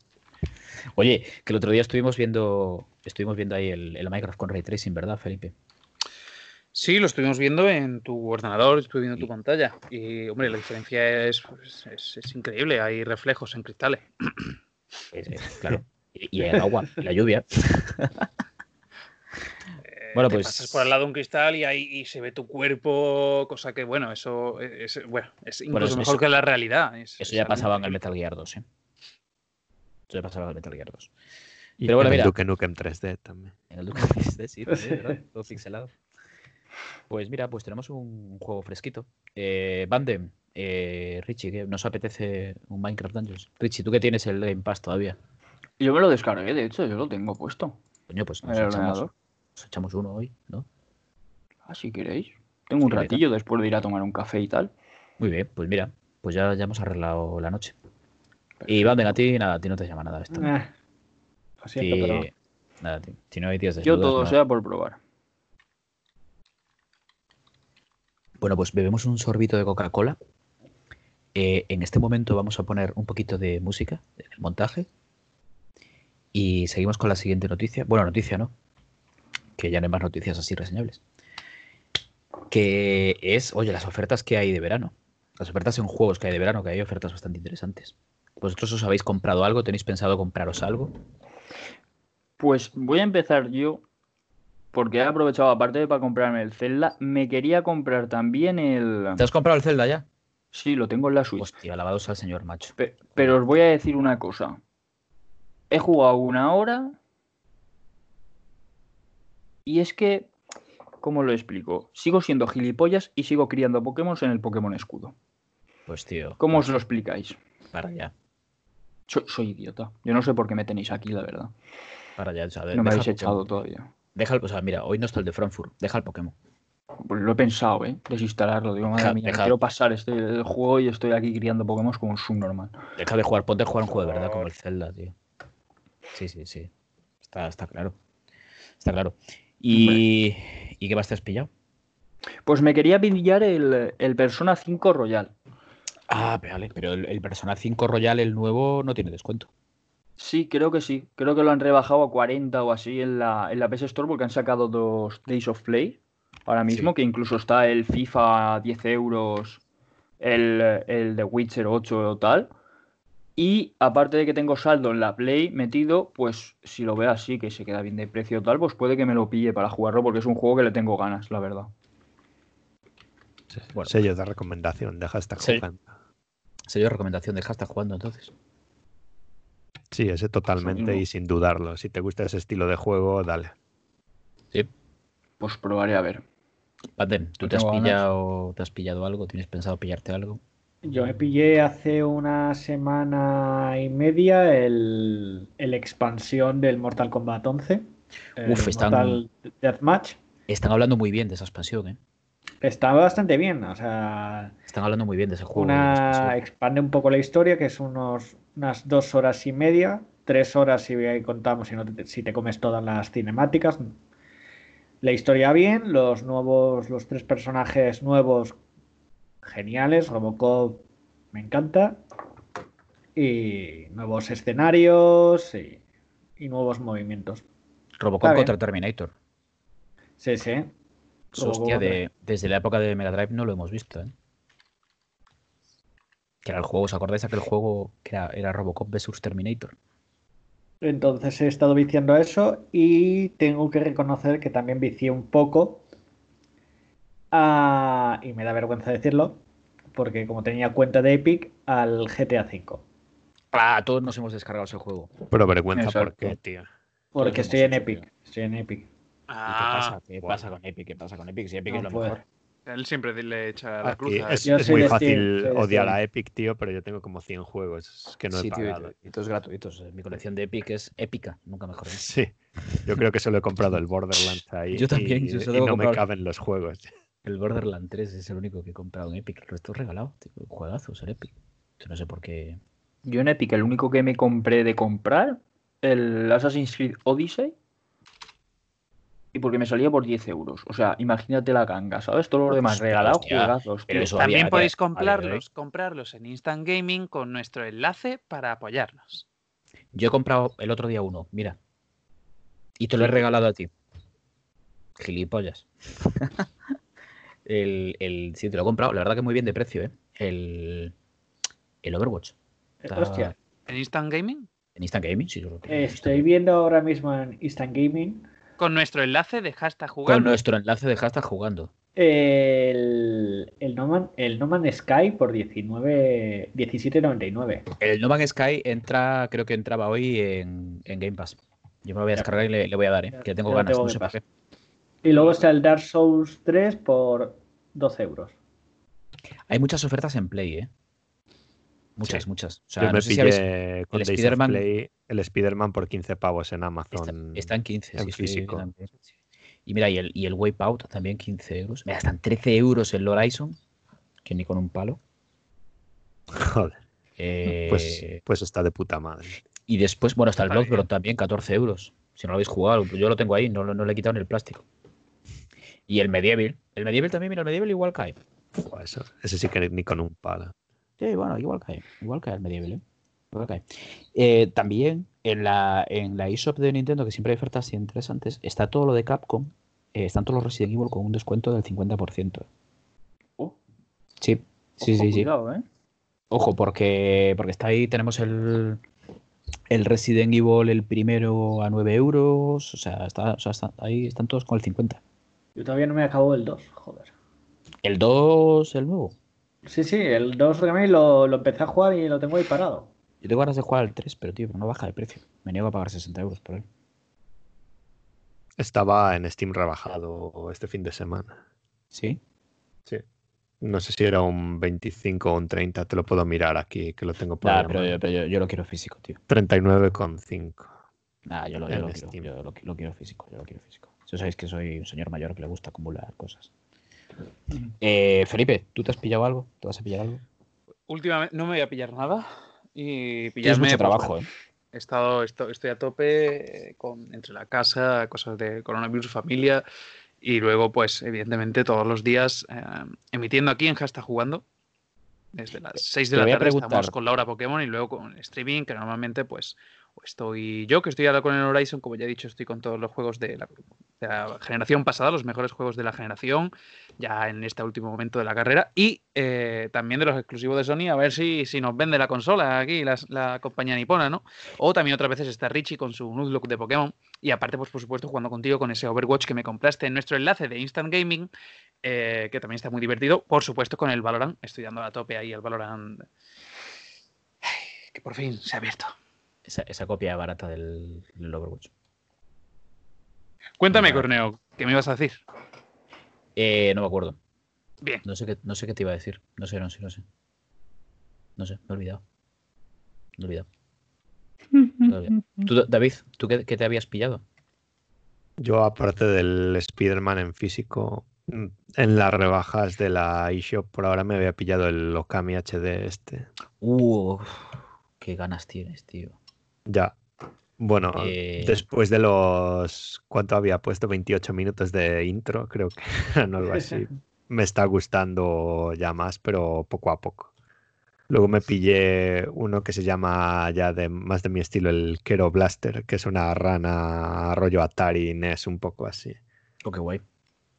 A: Oye, que el otro día estuvimos viendo, estuvimos viendo ahí el, el Minecraft con ray tracing, ¿verdad, Felipe?
C: Sí, lo estuvimos viendo en tu ordenador, estuve viendo tu pantalla. Y, hombre, la diferencia es, pues, es, es increíble. Hay reflejos en cristales.
A: Eh, eh, claro. Y, y el agua, y la lluvia. [LAUGHS] [LAUGHS]
C: Eh,
A: Bueno,
C: te
A: pues-
C: pasas por al lado de un cristal y ahí y se ve tu cuerpo, cosa que, bueno, eso es, bueno, es incluso
A: eso-
C: mejor
A: eso-
C: que la realidad. Es-
A: Eso
C: es
A: ya
C: algo
A: pasaba en el. Metal Gear 2, ¿eh? Eso ya pasaba en el Metal Gear 2.
B: Y
A: Pero bueno,
B: en el
A: mira.
B: Duke Nukem 3D también.
A: En el Duke SD, sí, también, ¿verdad? [LAUGHS] Todo pixelado. Pues mira, pues tenemos un juego fresquito. Eh, Bandem, eh, Richie, ¿qué? ¿nos apetece un Minecraft Dungeons? Richie, tú que tienes el Game Pass todavía.
E: Yo me lo descargué, de hecho, yo lo tengo puesto.
A: Coño, pues nos
E: el
A: echamos, nos echamos uno hoy, ¿no?
E: Ah, si queréis. Tengo un
A: Sí,
E: ratillo después de ir a tomar un café y tal.
A: Muy bien, pues mira, pues ya, ya hemos arreglado la noche. Y Bandem, a ti nada, a ti no te llama nada esto.
D: Eh, lo siento,
A: Sí,
D: pero
A: Nada, tío. Si no hay días de
E: Yo todo sea por probar.
A: Bueno, pues bebemos un sorbito de Coca-Cola. Eh, en este momento vamos a poner un poquito de música en el montaje. Y seguimos con la siguiente noticia. Bueno, noticia no. Que ya no hay más noticias así reseñables. Que es, oye, las ofertas que hay de verano. Las ofertas en juegos que hay de verano, que hay ofertas bastante interesantes. ¿Vosotros os habéis comprado algo? ¿Tenéis pensado compraros algo?
E: Pues voy a empezar yo, porque he aprovechado, aparte de para comprarme el Zelda, me quería comprar también el...
A: ¿Te has comprado el Zelda ya?
E: Sí, lo tengo en la Switch.
A: Hostia, alabados al señor, macho.
E: Pe- pero os voy a decir una cosa. He jugado una hora y es que, ¿cómo lo explico? Sigo siendo gilipollas y sigo criando Pokémon en el Pokémon Escudo.
A: Pues tío,
E: ¿Cómo os lo explicáis?
A: para allá.
E: Soy, soy idiota. Yo no sé por qué me tenéis aquí, la verdad.
A: Para allá. o sea,
E: No me habéis echado todavía.
A: Deja el, o sea, mira, hoy no está el de Frankfurt. Deja el Pokémon.
E: Pues lo he pensado, ¿eh? Desinstalarlo. Digo, madre
A: Deja-
E: mía,
A: deja-
E: quiero pasar este el juego y estoy aquí criando Pokémon como un subnormal.
A: Deja de jugar, ponte a jugar un juego de verdad como el Zelda, tío. Sí, sí, sí. Está, está claro. Está claro. ¿Y, ¿y qué más te has pillado?
E: Pues me quería pillar el, el Persona 5 Royal.
A: Ah, vale, pero el, el Persona 5 Royal, el nuevo, no tiene descuento.
E: Sí, creo que sí. Creo que lo han rebajado a 40 o así en la, en la PS Store porque han sacado dos Days of Play ahora mismo,
A: Sí.
E: que incluso está el FIFA a 10 euros, el, el de Witcher 8 o tal. Y aparte de que tengo saldo en la Play metido, pues si lo veo así, que se queda bien de precio o tal, pues puede que me lo pille para jugarlo porque es un juego que le tengo ganas, la verdad.
A: Bueno.
B: Sello de recomendación, deja estar
A: Sí.
B: jugando.
A: Sería recomendación, deja estar jugando entonces.
B: Sí, ese totalmente y sin dudarlo. Si te gusta ese estilo de juego, dale.
A: Sí.
E: Pues probaré a ver.
A: Paten, ¿tú
E: No
A: te has pillado, te has pillado algo? ¿Tienes pensado pillarte algo?
D: Yo me pillé hace una semana y media el, el expansión del Mortal Kombat 11. el
A: Uf, están-
D: Mortal Deathmatch.
A: Están hablando muy bien de esa expansión, ¿eh?
D: Está bastante bien, o sea,
A: Están hablando muy bien de ese juego.
D: una expande un poco la historia, que es unos, unas dos horas y media, tres horas si contamos si, no te, si te comes todas las cinemáticas. La historia bien, los nuevos, los tres personajes nuevos geniales, Robocop me encanta, y nuevos escenarios y, y nuevos movimientos.
A: Robocop
D: Está bien.
A: contra Terminator.
D: Sí, sí.
A: Hostia, de- desde la época de Mega Drive no lo hemos visto, ¿eh? Que era el juego, ¿os acordáis de aquel juego que era, era Robocop vs Terminator?
D: Entonces he estado viciando a eso y tengo que reconocer que también vicié un poco. a- y me da vergüenza decirlo, porque como tenía cuenta de Epic, al GTA V.
A: Ah, todos nos hemos descargado ese juego.
B: Pero vergüenza,
E: Exacto.
B: ¿por qué, tío?
D: Porque estoy en
A: hecho,
D: Epic.
A: tío.
D: Estoy en Epic.
A: ¿Y qué
C: Ah,
A: pasa? ¿Qué
B: bueno.
A: pasa con Epic? ¿Qué pasa con Epic? Si Epic
D: No
A: es lo
D: puedo.
A: mejor.
C: Él siempre le echa la cruz.
B: Aquí
C: a
B: es, muy
D: Steam,
B: fácil odiar a Epic, tío, pero yo tengo como 100 juegos que no he
A: Sí, tío, y
B: pagado.
A: to- y todos gratuitos. Mi colección de Epic es épica, nunca mejor.
B: Sí, yo creo que solo he comprado el Borderlands ahí. [LAUGHS]
A: Yo también,
B: y,
A: yo solo
B: y
A: he
B: no me caben los juegos. [LAUGHS]
A: El Borderland 3 es el único que he comprado en Epic. El resto es regalado. Tío. Juegazos en Epic. Yo no sé por qué.
E: Yo en Epic, el único que me compré de comprar, el Assassin's Creed Odyssey. Y porque me salía por 10 euros. O sea, imagínate la ganga, ¿sabes? Todos los demás
A: hostia.
E: juegazos,
C: También
A: había-
C: podéis comprarlos, comprarlos en Instant Gaming con nuestro enlace para apoyarnos.
A: Yo he comprado el otro día uno, mira. Y te lo he regalado a ti. Gilipollas. [LAUGHS] el, el, sí, te lo he comprado. La verdad que muy bien de precio, ¿eh? El, el Overwatch. Está
D: Hostia,
C: ¿En Instant Gaming?
A: En Instant Gaming, sí, yo lo Instant
D: estoy
A: Gaming.
D: viendo ahora mismo en Instant Gaming
C: Con nuestro enlace de hashtag
A: Con
C: jugando.
A: nuestro enlace de hashtag jugando.
D: el, el, no Man, el No Man's Sky por 19 17.99.
A: El No Man's Sky entra, creo que entraba hoy en, en Game Pass. Yo me lo voy a descargar y le, le voy a dar, ¿eh?
D: Ya,
A: Que tengo ganas,
D: tengo
A: no sé qué.
D: Y luego está el Dark Souls 3 por 12 euros.
A: Hay muchas ofertas en Play, ¿eh? Muchas,
B: Sí.
A: muchas. O sea,
B: yo
A: no
B: me
A: sé si habéis-
B: pillé con
A: el Spider-Man-
B: Spider-Man por 15 pavos en
A: Está,
B: Amazon.
A: está en 15,
B: en
A: sí, sí,
B: físico.
A: sí. Y mira, y el, y el Wipeout también 15 euros. Mira, están 13 euros el Horizon, que ni con un palo. [LAUGHS]
B: Joder,
A: Eh,
B: pues, pues está de puta madre.
A: Y después, bueno, está el
C: Está.
A: Bloodborne también, 14 euros. Si no lo habéis jugado, yo lo tengo ahí, no, no le he quitado en el plástico. Y el Medieval. El Medieval también, mira, el Medieval igual cae.
B: Eso, ese sí que ni con un palo.
A: Sí, bueno, igual cae. Igual cae el Medieval, ¿eh? Igual cae. Eh, también en la, en la eShop de Nintendo, que siempre hay ofertas interesantes, está todo lo de Capcom. eh, están todos los Resident Evil con un descuento del 50%.
E: Oh.
A: Sí, sí,
E: Ojo,
A: sí, sí.
E: cuidado, ¿eh?
A: Ojo, porque, porque está ahí, tenemos el, el Resident Evil, el primero a 9 euros. O sea, está, o sea, está- ahí están todos con el 50.
D: Yo todavía no me acabo el 2, joder.
A: El 2, el nuevo.
D: Sí, sí, el 2 Remake lo, lo empecé a jugar y lo tengo ahí parado.
A: Yo tengo ganas de jugar al 3, pero tío, no baja de precio. Me niego a pagar 60 euros por él.
B: Estaba en Steam rebajado este fin de semana.
A: ¿Sí?
B: Sí. No sé si era un 25 o un 30, te lo puedo mirar aquí, que lo tengo por
A: Nah, pero, yo, pero yo, yo lo quiero físico, tío.
B: 39,5.
A: Nah, yo lo, yo
B: En
A: lo quiero,
B: Steam.
A: yo lo, lo quiero físico, yo lo quiero físico. Si sabéis que soy un señor mayor que le gusta acumular cosas. Eh, Felipe, ¿tú te has pillado algo? ¿Te vas a pillar algo?
C: Últimamente no me voy a pillar nada. Y pillarme.
A: mucho
C: pues,
A: trabajo, ¿eh?
C: He estado, esto- estoy a tope eh, con, entre la casa, cosas de coronavirus, familia y luego, pues, evidentemente, todos los días eh, emitiendo aquí en Hashtag Jugando. Desde las 6 de
A: te
C: la tarde estamos con Laura Pokémon y luego con streaming, que normalmente, pues, estoy yo, que estoy ahora con el Horizon, como ya he dicho, estoy con todos los juegos de la, la generación pasada, los mejores juegos de la generación, ya en este último momento de la carrera, y eh, también de los exclusivos de Sony, a ver si, si nos vende la consola aquí, las- la, compañía nipona, ¿no? O también otras veces está Richie con su Nuzlocke de Pokémon, y aparte, pues por supuesto, jugando contigo con ese Overwatch que me compraste en nuestro enlace de Instant Gaming, eh, que también está muy divertido, por supuesto con el Valorant, estoy dando a tope ahí al Valorant, que por fin se ha abierto.
A: Esa, esa copia barata del, del Overwatch.
C: Cuéntame. Corneo, ¿qué me ibas a decir?
A: Eh, no me acuerdo.
C: Bien.
A: No sé, qué, no sé qué te iba a decir. No sé, no sé, no sé. No sé, me he olvidado. Me he olvidado. Me he olvidado. Tú, David, ¿tú qué, qué te habías pillado?
B: Yo, aparte del Spider-Man en físico, en las rebajas de la eShop, por ahora me había pillado el Okami HD este.
A: Uh, qué ganas tienes, tío.
B: Ya. Bueno,
A: Eh,
B: después de los... ¿Cuánto había puesto? 28 minutos de intro, creo que [LAUGHS] eran algo así. [LAUGHS] Me está gustando ya más, pero poco a poco. Luego me pillé uno que se llama ya de más de mi estilo, el Kero Blaster, que es una rana rollo Atari NES, un poco así.
A: Oh, qué guay.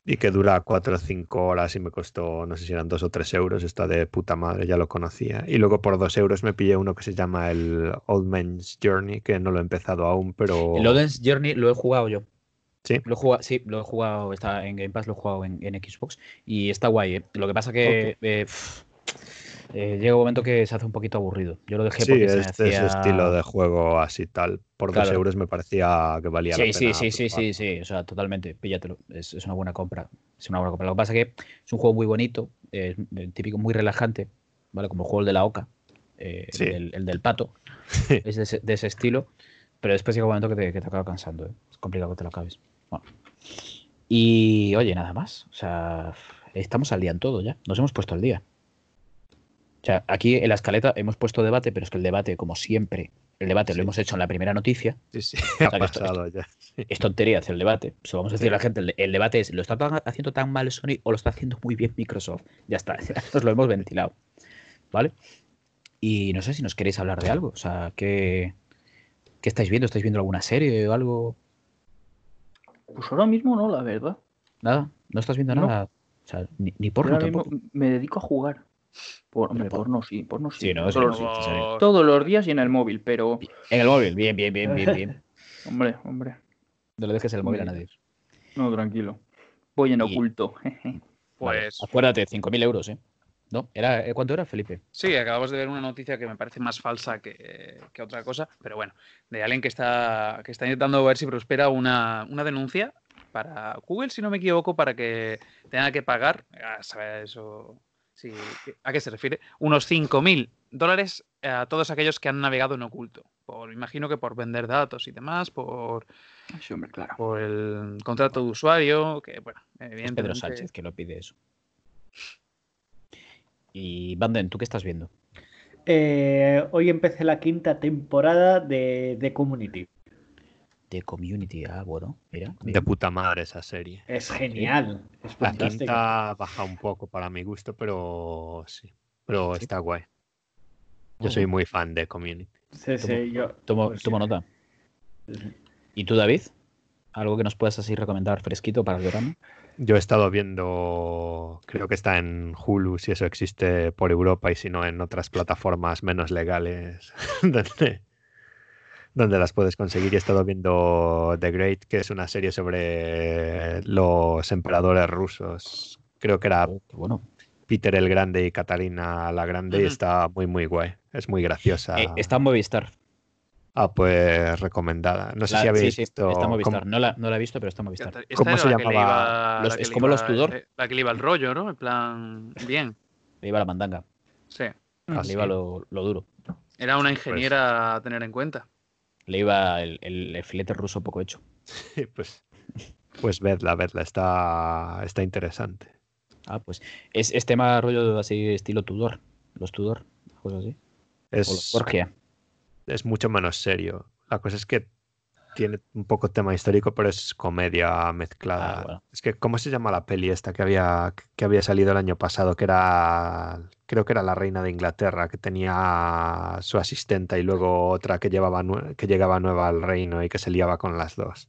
B: Y que dura 4 o 5 horas y me costó, no sé si eran 2 o 3 euros, está de puta madre, ya lo conocía. Y luego por 2 euros me pillé uno que se llama el Old Man's Journey, que no lo he empezado aún, pero...
A: El Oden's Journey lo he jugado yo.
B: Sí.
A: Lo he jugado, sí, lo he jugado, está en Game Pass, lo he jugado en, en Xbox y está guay. ¿eh? Lo que pasa que eh, pff, eh, llega un momento que se hace un poquito aburrido. Yo lo dejé
B: Sí,
A: porque se me
B: este es
A: hacía...
B: estilo de juego así tal. Por 2
A: Claro.
B: euros me parecía que valía la
A: Sí,
B: pena.
A: sí, sí, sí, sí, sí, o sea, totalmente, píllatelo. Es, es una buena compra. Es una buena compra. Lo que pasa es que es un juego muy bonito, eh, típico, muy relajante, ¿vale? Como el juego de la oca, eh,
B: Sí.
A: el, del, el del pato, [LAUGHS] es de ese, de ese estilo, pero después llega un momento que te, que te acaba cansando, ¿eh? Es complicado que te lo acabes. Bueno. Y oye, nada más. O sea, estamos al día en todo ya. Nos hemos puesto al día. O sea, aquí en la escaleta hemos puesto debate, pero es que el debate, como siempre, el debate
B: Sí.
A: lo hemos hecho en la primera noticia.
B: Sí, sí,
A: sea,
B: ha
A: esto-
B: pasado ya.
A: Es tontería hacer el debate. Se lo vamos a decir a la gente. El, el debate es, ¿lo está tan- haciendo tan mal Sony o lo está haciendo muy bien Microsoft? Ya está, [LAUGHS] ya nos lo hemos ventilado. ¿Vale? Y no sé si nos queréis hablar de algo. O sea, ¿qué, qué estáis viendo? ¿Estáis viendo alguna serie o algo?
E: Pues ahora mismo no, la verdad.
A: ¿Nada? ¿No estás viendo
E: No.
A: nada? O sea, ni, ni
E: Yo
A: porno
E: ahora mismo
A: tampoco.
E: me dedico a jugar. Por, hombre,
A: por-
E: porno sí, porno sí.
A: Sí, no, sí,
E: todos,
A: no,
E: los,
A: sí, sí, sí.
C: Por-
E: todos los días y en el móvil, pero.
A: En el móvil. Bien, bien, bien, bien, bien. [LAUGHS]
E: Hombre, hombre.
A: No le dejes el móvil a nadie.
E: No, tranquilo. Voy en
A: Y-
E: oculto. [LAUGHS]
A: Vale,
C: Pues
A: Acuérdate, 5.000 euros, ¿eh? ¿No? ¿Era, eh, ¿Cuánto era, Felipe?
C: sí, acabamos de ver una noticia que me parece más falsa que, que otra cosa, pero bueno, de alguien que está, que está intentando ver si prospera una, una denuncia para Google, si no me equivoco, para que tenga que pagar, a saber eso, sí, ¿a qué se refiere? Unos 5.000 dólares a todos aquellos que han navegado en oculto. Por, imagino que por vender datos y demás, por,
E: Sí, hombre, claro.
C: por el contrato de usuario, que bueno,
A: Es Pedro
C: evidentemente...
A: Sánchez que lo pide eso. Y Banden, ¿tú qué estás viendo?
D: Eh, hoy empecé la quinta temporada de, de Community.
A: The Community, ah, bueno, mira.
B: De puta madre esa serie.
D: Es genial. Es
B: La quinta baja un poco para mi gusto, pero sí. Pero
A: Sí.
B: está guay. Yo soy muy fan de Community.
D: Sí, sí, yo.
A: Tomo,
D: pues sí.
A: tomo nota. ¿Y tú, David? ¿Algo que nos puedas así recomendar fresquito para el verano?
B: Yo he estado viendo, creo que está en Hulu, si eso existe por Europa y si no en otras plataformas menos legales [LAUGHS] donde, donde las puedes conseguir. Y he estado viendo The Great, que es una serie sobre los emperadores rusos. Creo que era
A: Oh, bueno.
B: Peter el Grande y Catalina la Grande y está muy, muy guay. Es muy graciosa.
A: Eh, está en Movistar.
B: Ah, pues recomendada. No sé
A: La-
B: si habéis
A: sí, sí,
B: visto
A: está
B: cómo-
A: Movistar. No la, no la he visto, pero está en Movistar.
C: Esta- esta
B: ¿Cómo se llamaba?
C: iba-
A: Los- es como los Tudor.
C: eh, La que le iba el rollo, ¿no? En plan, bien.
A: Le iba la mandanga.
C: Sí.
B: Ah,
A: Le
B: sí.
A: iba lo, lo duro.
C: Era una ingeniera a tener en cuenta.
A: Le iba el, el- el filete ruso poco hecho.
B: pues, pues vedla, vedla. Está, está interesante.
A: Ah, pues. Es, es tema rollo así estilo Tudor. Los Tudor. Cosas así. O los
B: Es,
A: Borgia.
B: es mucho menos serio. La cosa es que tiene un poco tema histórico, pero es comedia mezclada.
A: Ah, bueno.
B: Es que, ¿cómo se llama la peli esta que había, que había salido el año pasado? Que era, creo que era la reina de Inglaterra, que tenía su asistenta y luego otra que, llevaba que llegaba nueva al reino y que se liaba con las dos.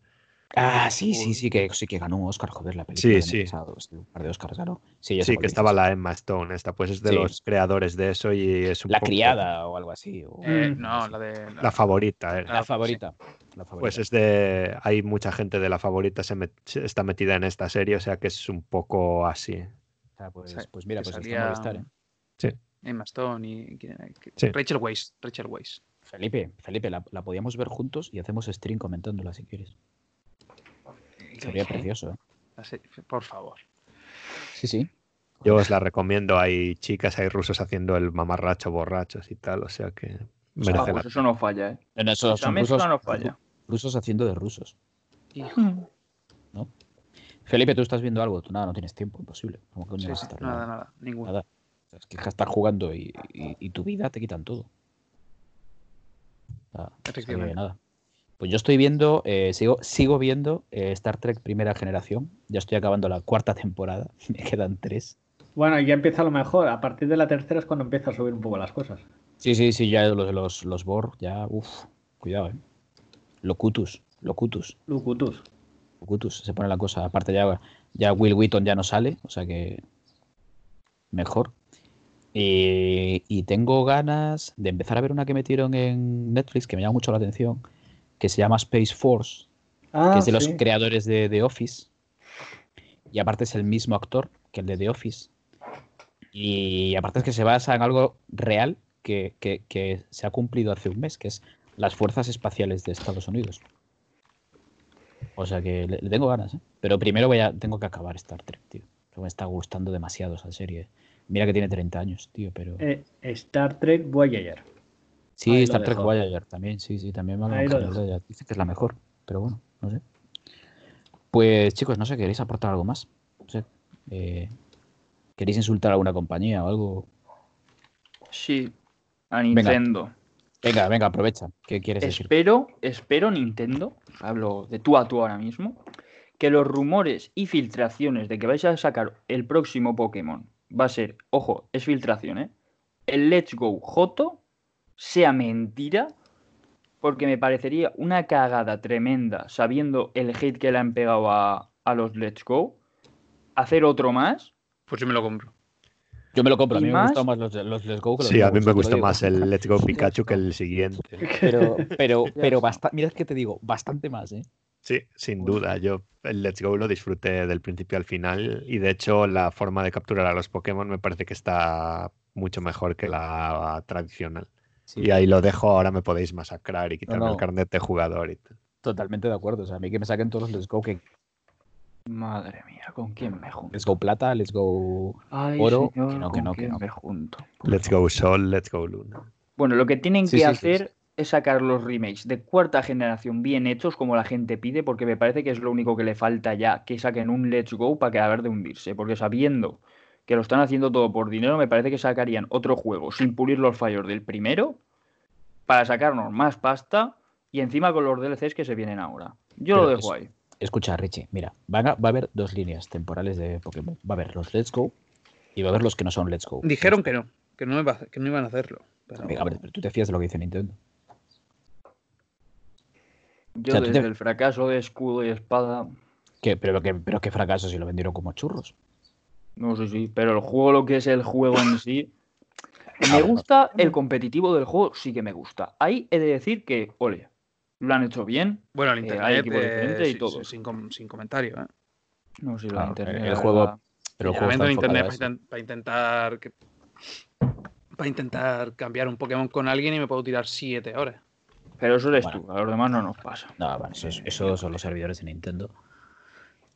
A: Ah, sí, sí, sí, que sí que ganó un Oscar, joder, la película.
B: Sí,
A: del
B: sí.
A: pasado, sí, un par de Oscars ganó. Sí, ya
B: Sí, que
A: dices.
B: estaba la Emma Stone, esta, pues es de
A: Sí.
B: los creadores de eso y es un
A: La
B: poco
A: criada o algo así. o-
C: Eh,
D: Mm.
C: no, la de.
B: la favorita. era.
A: La favorita. La favorita.
B: Pues es de. Hay mucha gente de la favorita se met- está metida en esta serie, o sea que es un poco así.
A: O sea, pues,
C: Sí,
A: pues mira,
C: que
A: pues está en
C: salía-
A: ¿eh?
C: Emma Stone y. Rachel Weisz. Rachel Weisz.
A: Felipe, Felipe, la, la podíamos ver juntos y hacemos stream comentándola si quieres. Sería precioso, ¿eh?
C: Serie- Por favor.
A: Sí, sí.
B: Yo os la recomiendo. Hay chicas, hay rusos haciendo el mamarracho borrachos y tal, o sea que
E: Ah,
B: merece la
E: pues eso no falla, ¿eh?
A: En eso son rusos,
E: no falla.
A: rusos haciendo de rusos.
C: Hijo.
A: Felipe, tú estás viendo algo, tú nada, no tienes tiempo, imposible. ¿Cómo coño
C: Sí,
A: vas a
C: sí,
A: estar
C: nada, nada. Ninguno.
A: Nada. O sea, Es que estar jugando y, y- y tu vida te quitan todo.
C: Efectivamente.
A: nada. Pues yo estoy viendo, eh, sigo, sigo viendo eh, Star Trek Primera Generación. Ya estoy acabando la cuarta temporada. [LAUGHS] Me quedan tres.
D: Bueno, ya empieza lo mejor. A partir de la tercera es cuando empieza a subir un poco las cosas.
A: Sí, sí, sí, ya los, los, los Borg, ya, uff, cuidado, eh. Locutus, Locutus,
D: Lucutus.
A: Locutus, se pone la cosa. Aparte ya, ya Will Wheaton ya no sale, o sea que mejor. Y, y tengo ganas de empezar a ver una que metieron en Netflix que me llama mucho la atención, que se llama Space Force,
D: Ah,
A: que es de los creadores de The Office. Y aparte es el mismo actor que el de The Office. Y aparte es que se basa en algo real que, que- que se ha cumplido hace un mes, que es las fuerzas espaciales de Estados Unidos. O sea que le, le tengo ganas, ¿eh? Pero primero voy a, tengo que acabar Star Trek, tío. Me está gustando demasiado esa serie. Mira que tiene 30 años, tío, pero...
D: Eh, Star Trek Voyager.
A: Sí,
D: Ahí
A: Star Trek. Voyager también, sí, sí, también
D: lo dejo.
A: Dice que es la mejor, pero bueno, no sé. Pues chicos, no sé, ¿queréis aportar algo más? No sé. eh, ¿Queréis insultar a alguna compañía o algo?
E: Sí, a. Nintendo.
A: Venga, venga, aprovecha. ¿Qué quieres decir?
E: Espero, espero Nintendo, hablo de tú a tú ahora mismo, que los rumores y filtraciones de que vais a sacar el próximo Pokémon va a ser, ojo, es filtración, ¿eh? El Let's Go Joto sea mentira, porque me parecería una cagada tremenda, sabiendo el hate que le han pegado a, a los Let's Go, hacer otro más.
C: Pues yo me lo compro.
A: Yo me lo compro, a
E: ¿Y
A: mí me gustan más los, los Let's Go que los
B: Sí, a mí me gusta más el Let's Go [LAUGHS] Pikachu que el siguiente. [LAUGHS]
A: Pero, pero, [LAUGHS] pero
E: está.
A: bastante, mira que te digo, bastante más, ¿eh?
B: Sí, sin duda. Yo el Let's Go lo disfruté del principio al final y de hecho la forma de capturar a los Pokémon me parece que está mucho mejor que la tradicional.
A: Sí,
B: Y ahí lo dejo, ahora me podéis masacrar y quitarme
A: no.
B: el carnet de jugador y tal.
A: totalmente de acuerdo. O sea, a mí que me saquen todos los Let's Go, que
E: Madre mía, ¿con quién me junto?
A: Let's Go Plata, Let's Go...
E: Ay,
A: Oro,
E: señor,
A: que no, que
E: ¿con
A: no, que no.
E: me junto?
B: Let's
E: favor.
B: Go Sol, Let's Go Luna.
E: Bueno, lo que tienen
A: Sí,
E: que
A: sí, sí,
E: hacer es sacar los remakes de cuarta generación bien hechos como la gente pide, porque me parece que es lo único que le falta ya, que saquen un Let's Go para que acabar de hundirse, porque sabiendo que lo están haciendo todo por dinero, me parece que sacarían otro juego sin pulir los fallos del primero para sacarnos más pasta Y encima con los DLCs que se vienen ahora. Yo
A: Pero
E: lo dejo
A: es-
E: ahí.
A: Escucha, Richie, mira, van a- va a haber dos líneas temporales de Pokémon. Va a haber los Let's Go y va a haber los que no son Let's Go.
C: Dijeron que no, que no, iba que no iban a hacerlo. pero-
A: A ver, pero tú te fías de lo que dice Nintendo.
E: Yo
A: o sea, tú
E: desde
A: te-
E: el fracaso de escudo y espada.
A: ¿Qué? Pero, que, pero qué fracaso si lo vendieron como churros.
E: No sé si, pero el juego, lo que es el juego en sí. [LAUGHS] Me gusta el competitivo del juego, sí que me gusta. Ahí he de decir que, ole, lo han hecho bien.
C: Bueno, el
E: Eh, hay
C: internet
E: equipos
C: eh,
E: diferentes y
C: sin-
E: todo.
C: sin, com- sin comentario. ¿eh?
E: No la
A: Claro,
E: internet.
A: el juego-. Pero el juego está
C: en internet para, intentar que- para intentar cambiar un Pokémon con alguien y me puedo tirar siete horas.
E: Pero eso eres
A: Bueno.
E: tú, a los demás no nos pasa.
A: No, bueno, eso, es- eso son los servidores de Nintendo.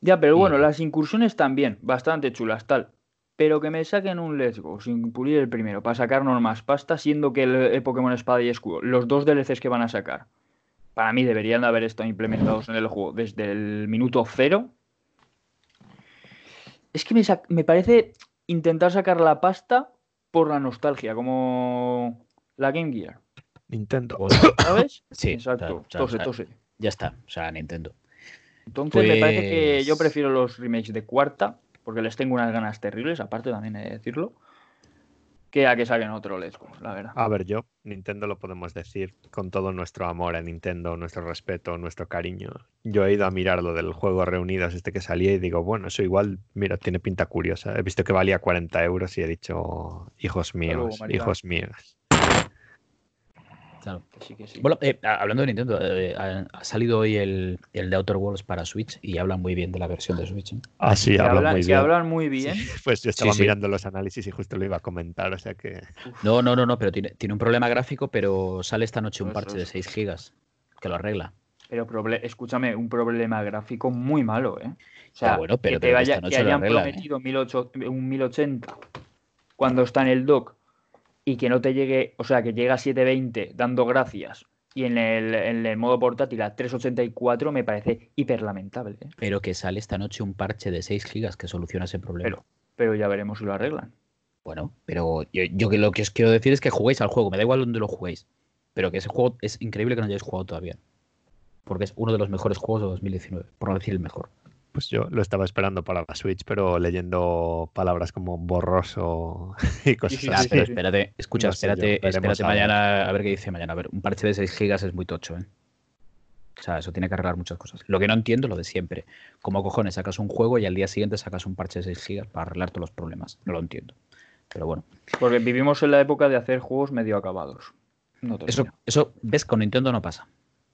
E: Ya, pero bueno, las incursiones también, bastante chulas, tal. Pero que me saquen un Let's Go sin pulir el primero, para sacarnos más pasta, siendo que el, el Pokémon Espada y Escudo, los dos DLCs que van a sacar, para mí deberían de haber estado implementados en el juego desde el minuto cero. Es que me, parece intentar sacar la pasta por la nostalgia, como la Game Gear,
B: Nintendo.
E: ¿sabes?
A: Sí,
E: Exacto,
A: o sea,
E: tose, tose.
A: Ya está, o sea, Nintendo.
E: Entonces me parece que yo
A: Pues-
E: prefiero los remakes de cuarta, porque les tengo unas ganas terribles, aparte también he de decirlo, que a que saquen otro Let's Go, la verdad.
B: A ver, yo, Nintendo lo podemos decir con todo nuestro amor a Nintendo, nuestro respeto, nuestro cariño. Yo he ido a mirar lo del juego Reunidos este que salía y digo, bueno, eso igual, mira, tiene pinta curiosa. He visto que valía 40 euros y he dicho, hijos míos, hijos míos.
A: Claro.
E: Que sí, que sí.
A: Bueno, eh, hablando de Nintendo, eh, ha, ha salido hoy el, el de Outer Worlds para Switch y hablan muy bien de la versión de Switch. ¿eh?
B: Ah, sí,
E: que,
B: hablan
E: hablan,
B: muy bien.
E: hablan muy bien.
B: Sí, [LAUGHS] Pues yo estaba
A: sí.
B: mirando los análisis y justo lo iba a comentar, o sea que...
A: No, no, no, no, pero tiene, tiene un problema gráfico, pero sale esta noche un
E: Eso,
A: parche de
E: eso.
A: 6 gigas que lo arregla.
E: Pero proble- escúchame, un problema gráfico muy malo, ¿eh? O sea,
A: Ya, bueno, pero
E: que, te vaya, que hayan
A: arreglan, ¿eh?
E: prometido 1008 un 1080 cuando está en el dock y que no te llegue, o sea, que llega a 720 dando gracias y en el, en el modo portátil a 384 me parece hiper lamentable. ¿eh?
A: Pero que sale esta noche un parche de 6 gigas que soluciona ese problema.
E: Pero, pero ya veremos si lo arreglan.
A: Bueno, pero yo, yo lo que os quiero decir es que juguéis al juego, me da igual dónde lo juguéis, pero que ese juego es increíble que no hayáis jugado todavía. Porque es uno de los mejores juegos de 2019, por no decir el mejor.
B: Pues yo lo estaba esperando para la Switch, pero leyendo palabras como borroso [LAUGHS] y cosas
E: sí,
B: así.
A: pero espérate, escucha,
B: No yo,
A: espérate, espérate
B: a ver.
A: mañana a ver qué dice mañana. A ver, un parche de 6 gigas es muy tocho, ¿eh? O sea, eso tiene que arreglar muchas cosas. Lo que no entiendo, lo de siempre. Como cojones sacas un juego y al día siguiente sacas un parche de 6 gigas para arreglar todos los problemas. No lo entiendo. Pero bueno,
E: Porque vivimos en la época de hacer juegos medio acabados. No
A: eso, eso, ves, con Nintendo no pasa.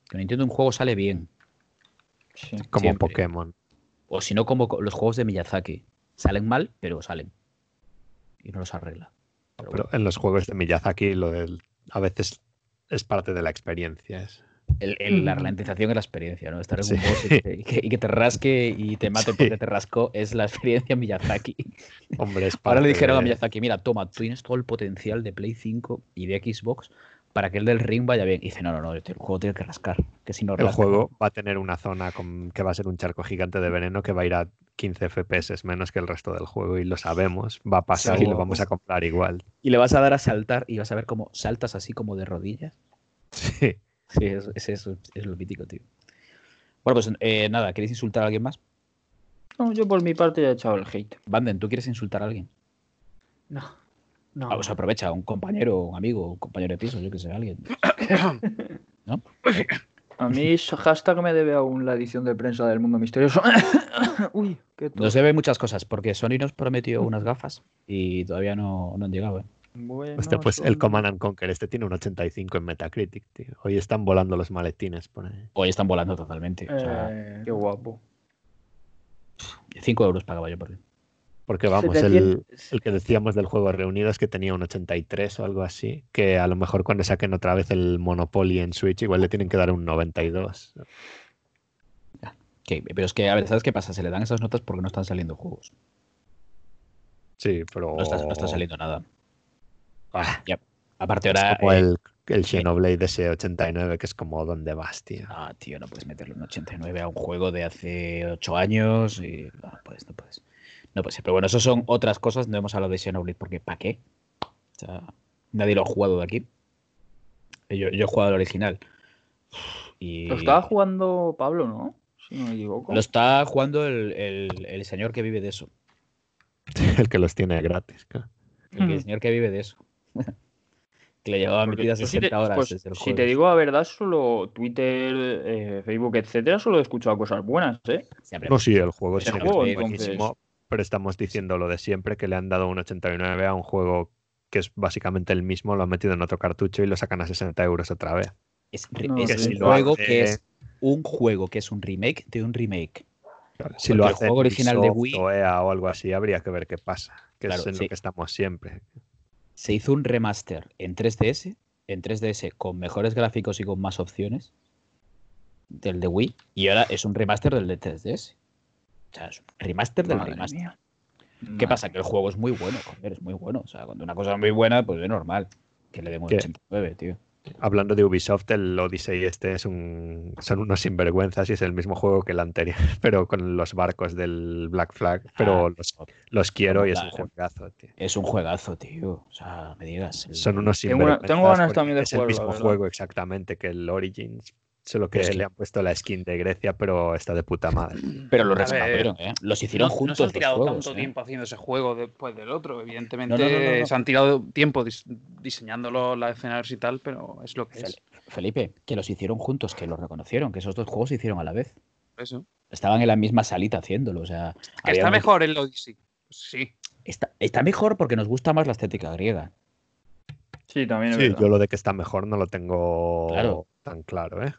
A: Con Nintendo un juego sale bien.
E: Sí.
B: Como
A: siempre.
B: Pokémon.
A: O si no, como co- los juegos de Miyazaki. Salen mal, pero salen. Y no los arregla. Pero
B: Pero en los juegos de Miyazaki lo del, a veces es parte de la experiencia. es-
A: El- el- la
E: Mm.
A: ralentización es la experiencia, ¿no? Estar en
B: Sí.
A: un boss y, te- y que, y que te rasque y te mate
B: Sí.
A: porque te rascó es la experiencia Miyazaki.
B: Hombre, es
A: Ahora le dijeron a Miyazaki, mira, toma, tú tienes todo el potencial de Play 5 y de Xbox para que el del ring vaya bien. Y dice, no, no, no, el juego tiene que rascar. Que si no
B: El
A: rasca,
B: juego va a tener una zona con, que va a ser un charco gigante de veneno que va a ir a 15 FPS menos que el resto del juego y lo sabemos. Va a pasar y lo vamos a comprar igual.
A: Y le vas a dar a saltar y vas a ver cómo saltas así como de rodillas.
B: Sí.
A: Sí, es, es lo mítico, tío. Bueno, pues eh, nada, ¿queréis insultar a alguien más?
E: No, yo por mi parte ya he echado el hate.
A: Banden, ¿tú quieres insultar a alguien?
D: No. No.
A: Ah, pues aprovecha, un compañero, un amigo, un compañero de piso, yo que sé, alguien. [COUGHS] ¿No?
E: A mí hashtag me debe aún la edición de prensa del mundo misterioso. [COUGHS] Uy, qué.
A: Nos debe muchas cosas, porque Sony nos prometió unas gafas y todavía no, no han llegado. ¿eh?
E: Bueno,
B: Este, pues el Command and Conquer, este tiene un 85 en Metacritic, tío. Hoy están volando los maletines. Pone.
A: Hoy están volando totalmente. O sea,
D: Eh,
E: Qué guapo.
A: 5 euros pagaba yo por él.
B: Porque vamos, el, el que decíamos del juego Reunidos que tenía un 83 o algo así, que a lo mejor cuando saquen otra vez el Monopoly en Switch igual le tienen que dar un 92.
A: Que- pero es que, a ver, ¿sabes qué pasa? Se le dan esas notas porque no están saliendo juegos.
B: Sí, pero...
A: No está, no está saliendo nada.
B: Ah,
A: Ya. Aparte
B: es
A: ahora...
B: como
A: eh,
B: el, el Xenoblade ese 89, que es como ¿dónde vas, tío?
A: Ah, tío, no puedes meterlo en 89 a un juego de hace 8 años y no puedes, no puedes. No puede ser. Pero bueno, eso son otras cosas. No hemos hablado de Xenoblade porque ¿para qué? O sea, nadie lo ha jugado de aquí. Yo, yo he jugado al original. Y
E: Lo estaba jugando Pablo, ¿no? Si no me equivoco.
A: lo está jugando el, el- el señor que vive de eso. [LAUGHS]
B: El que los tiene gratis. claro.
A: El, que- el
E: Ujú.
A: señor que vive de eso. [LAUGHS] que le llevaba metidas
E: yo si te-
A: 60 horas
E: pues,
A: desde el
E: si te digo la verdad, solo Twitter, eh, Facebook, etcétera, solo he escuchado cosas buenas, ¿eh?
A: Siempre.
B: No, sí, el juego es
E: juego,
B: buenísimo, pero estamos diciendo lo de siempre, que le han dado un 89 a un juego que es básicamente el mismo, lo han metido en otro cartucho y lo sacan a 60 euros otra vez.
A: Es, re-
E: No,
A: es
E: que
A: un
E: si
B: lo
A: juego
B: hace-
A: que es un juego que es un remake de un remake.
B: Si
A: Porque
B: lo
A: el
B: hace
A: juego original de Wii-
B: o EA o algo así, habría que ver qué pasa, que
A: Claro,
B: es en
A: sí.
B: lo que estamos siempre.
A: Se hizo un remaster en 3DS, en 3DS con mejores gráficos y con más opciones del de Wii, y ahora es un remaster del de 3DS. O sea, es un remaster del
E: Madre
A: remaster.
E: mía.
A: ¿Qué
E: Madre
A: pasa? Que el juego es muy bueno, joder, es muy bueno. O sea, cuando una cosa es muy buena, pues es normal que le demos
B: ¿Qué?
A: 89, tío.
B: Hablando de Ubisoft, el Odyssey este es un, son unos sinvergüenzas y es el mismo juego que el anterior, [LAUGHS] pero con los barcos del Black Flag. Pero
A: Ah,
B: los, los quiero y es un juegazo, tío.
A: Es un juegazo, tío. O sea, me digas. el-
B: Son unos
E: Tengo una-
B: sinvergüenzas.
E: tengo ganas también de
B: es el mismo juego exactamente que el Origins, solo que
A: es que-
B: le han puesto la skin de Grecia, pero está de puta madre. [CLEARS THROAT]
A: Pero lo rescataron, ¿eh? Los hicieron
C: no, no
A: juntos
C: se han tirado
A: juegos,
C: tanto
A: ¿eh?
C: tiempo haciendo ese juego después del otro. Evidentemente
A: No, no, no, no, no.
C: se han tirado tiempo dis- diseñándolo, los escenarios y tal, pero es lo que es.
A: Fel- Felipe, que los hicieron juntos, que los reconocieron, que esos dos juegos se hicieron a la vez.
C: Eso.
A: Estaban en la misma salita haciéndolo, o sea...
C: Que está
A: un-
C: mejor el Odyssey. Sí.
A: Está, está mejor porque nos gusta más la estética griega.
E: Sí, también es
B: Sí,
E: verdad.
B: yo lo de que está mejor no lo tengo
A: Claro.
B: tan claro, ¿eh?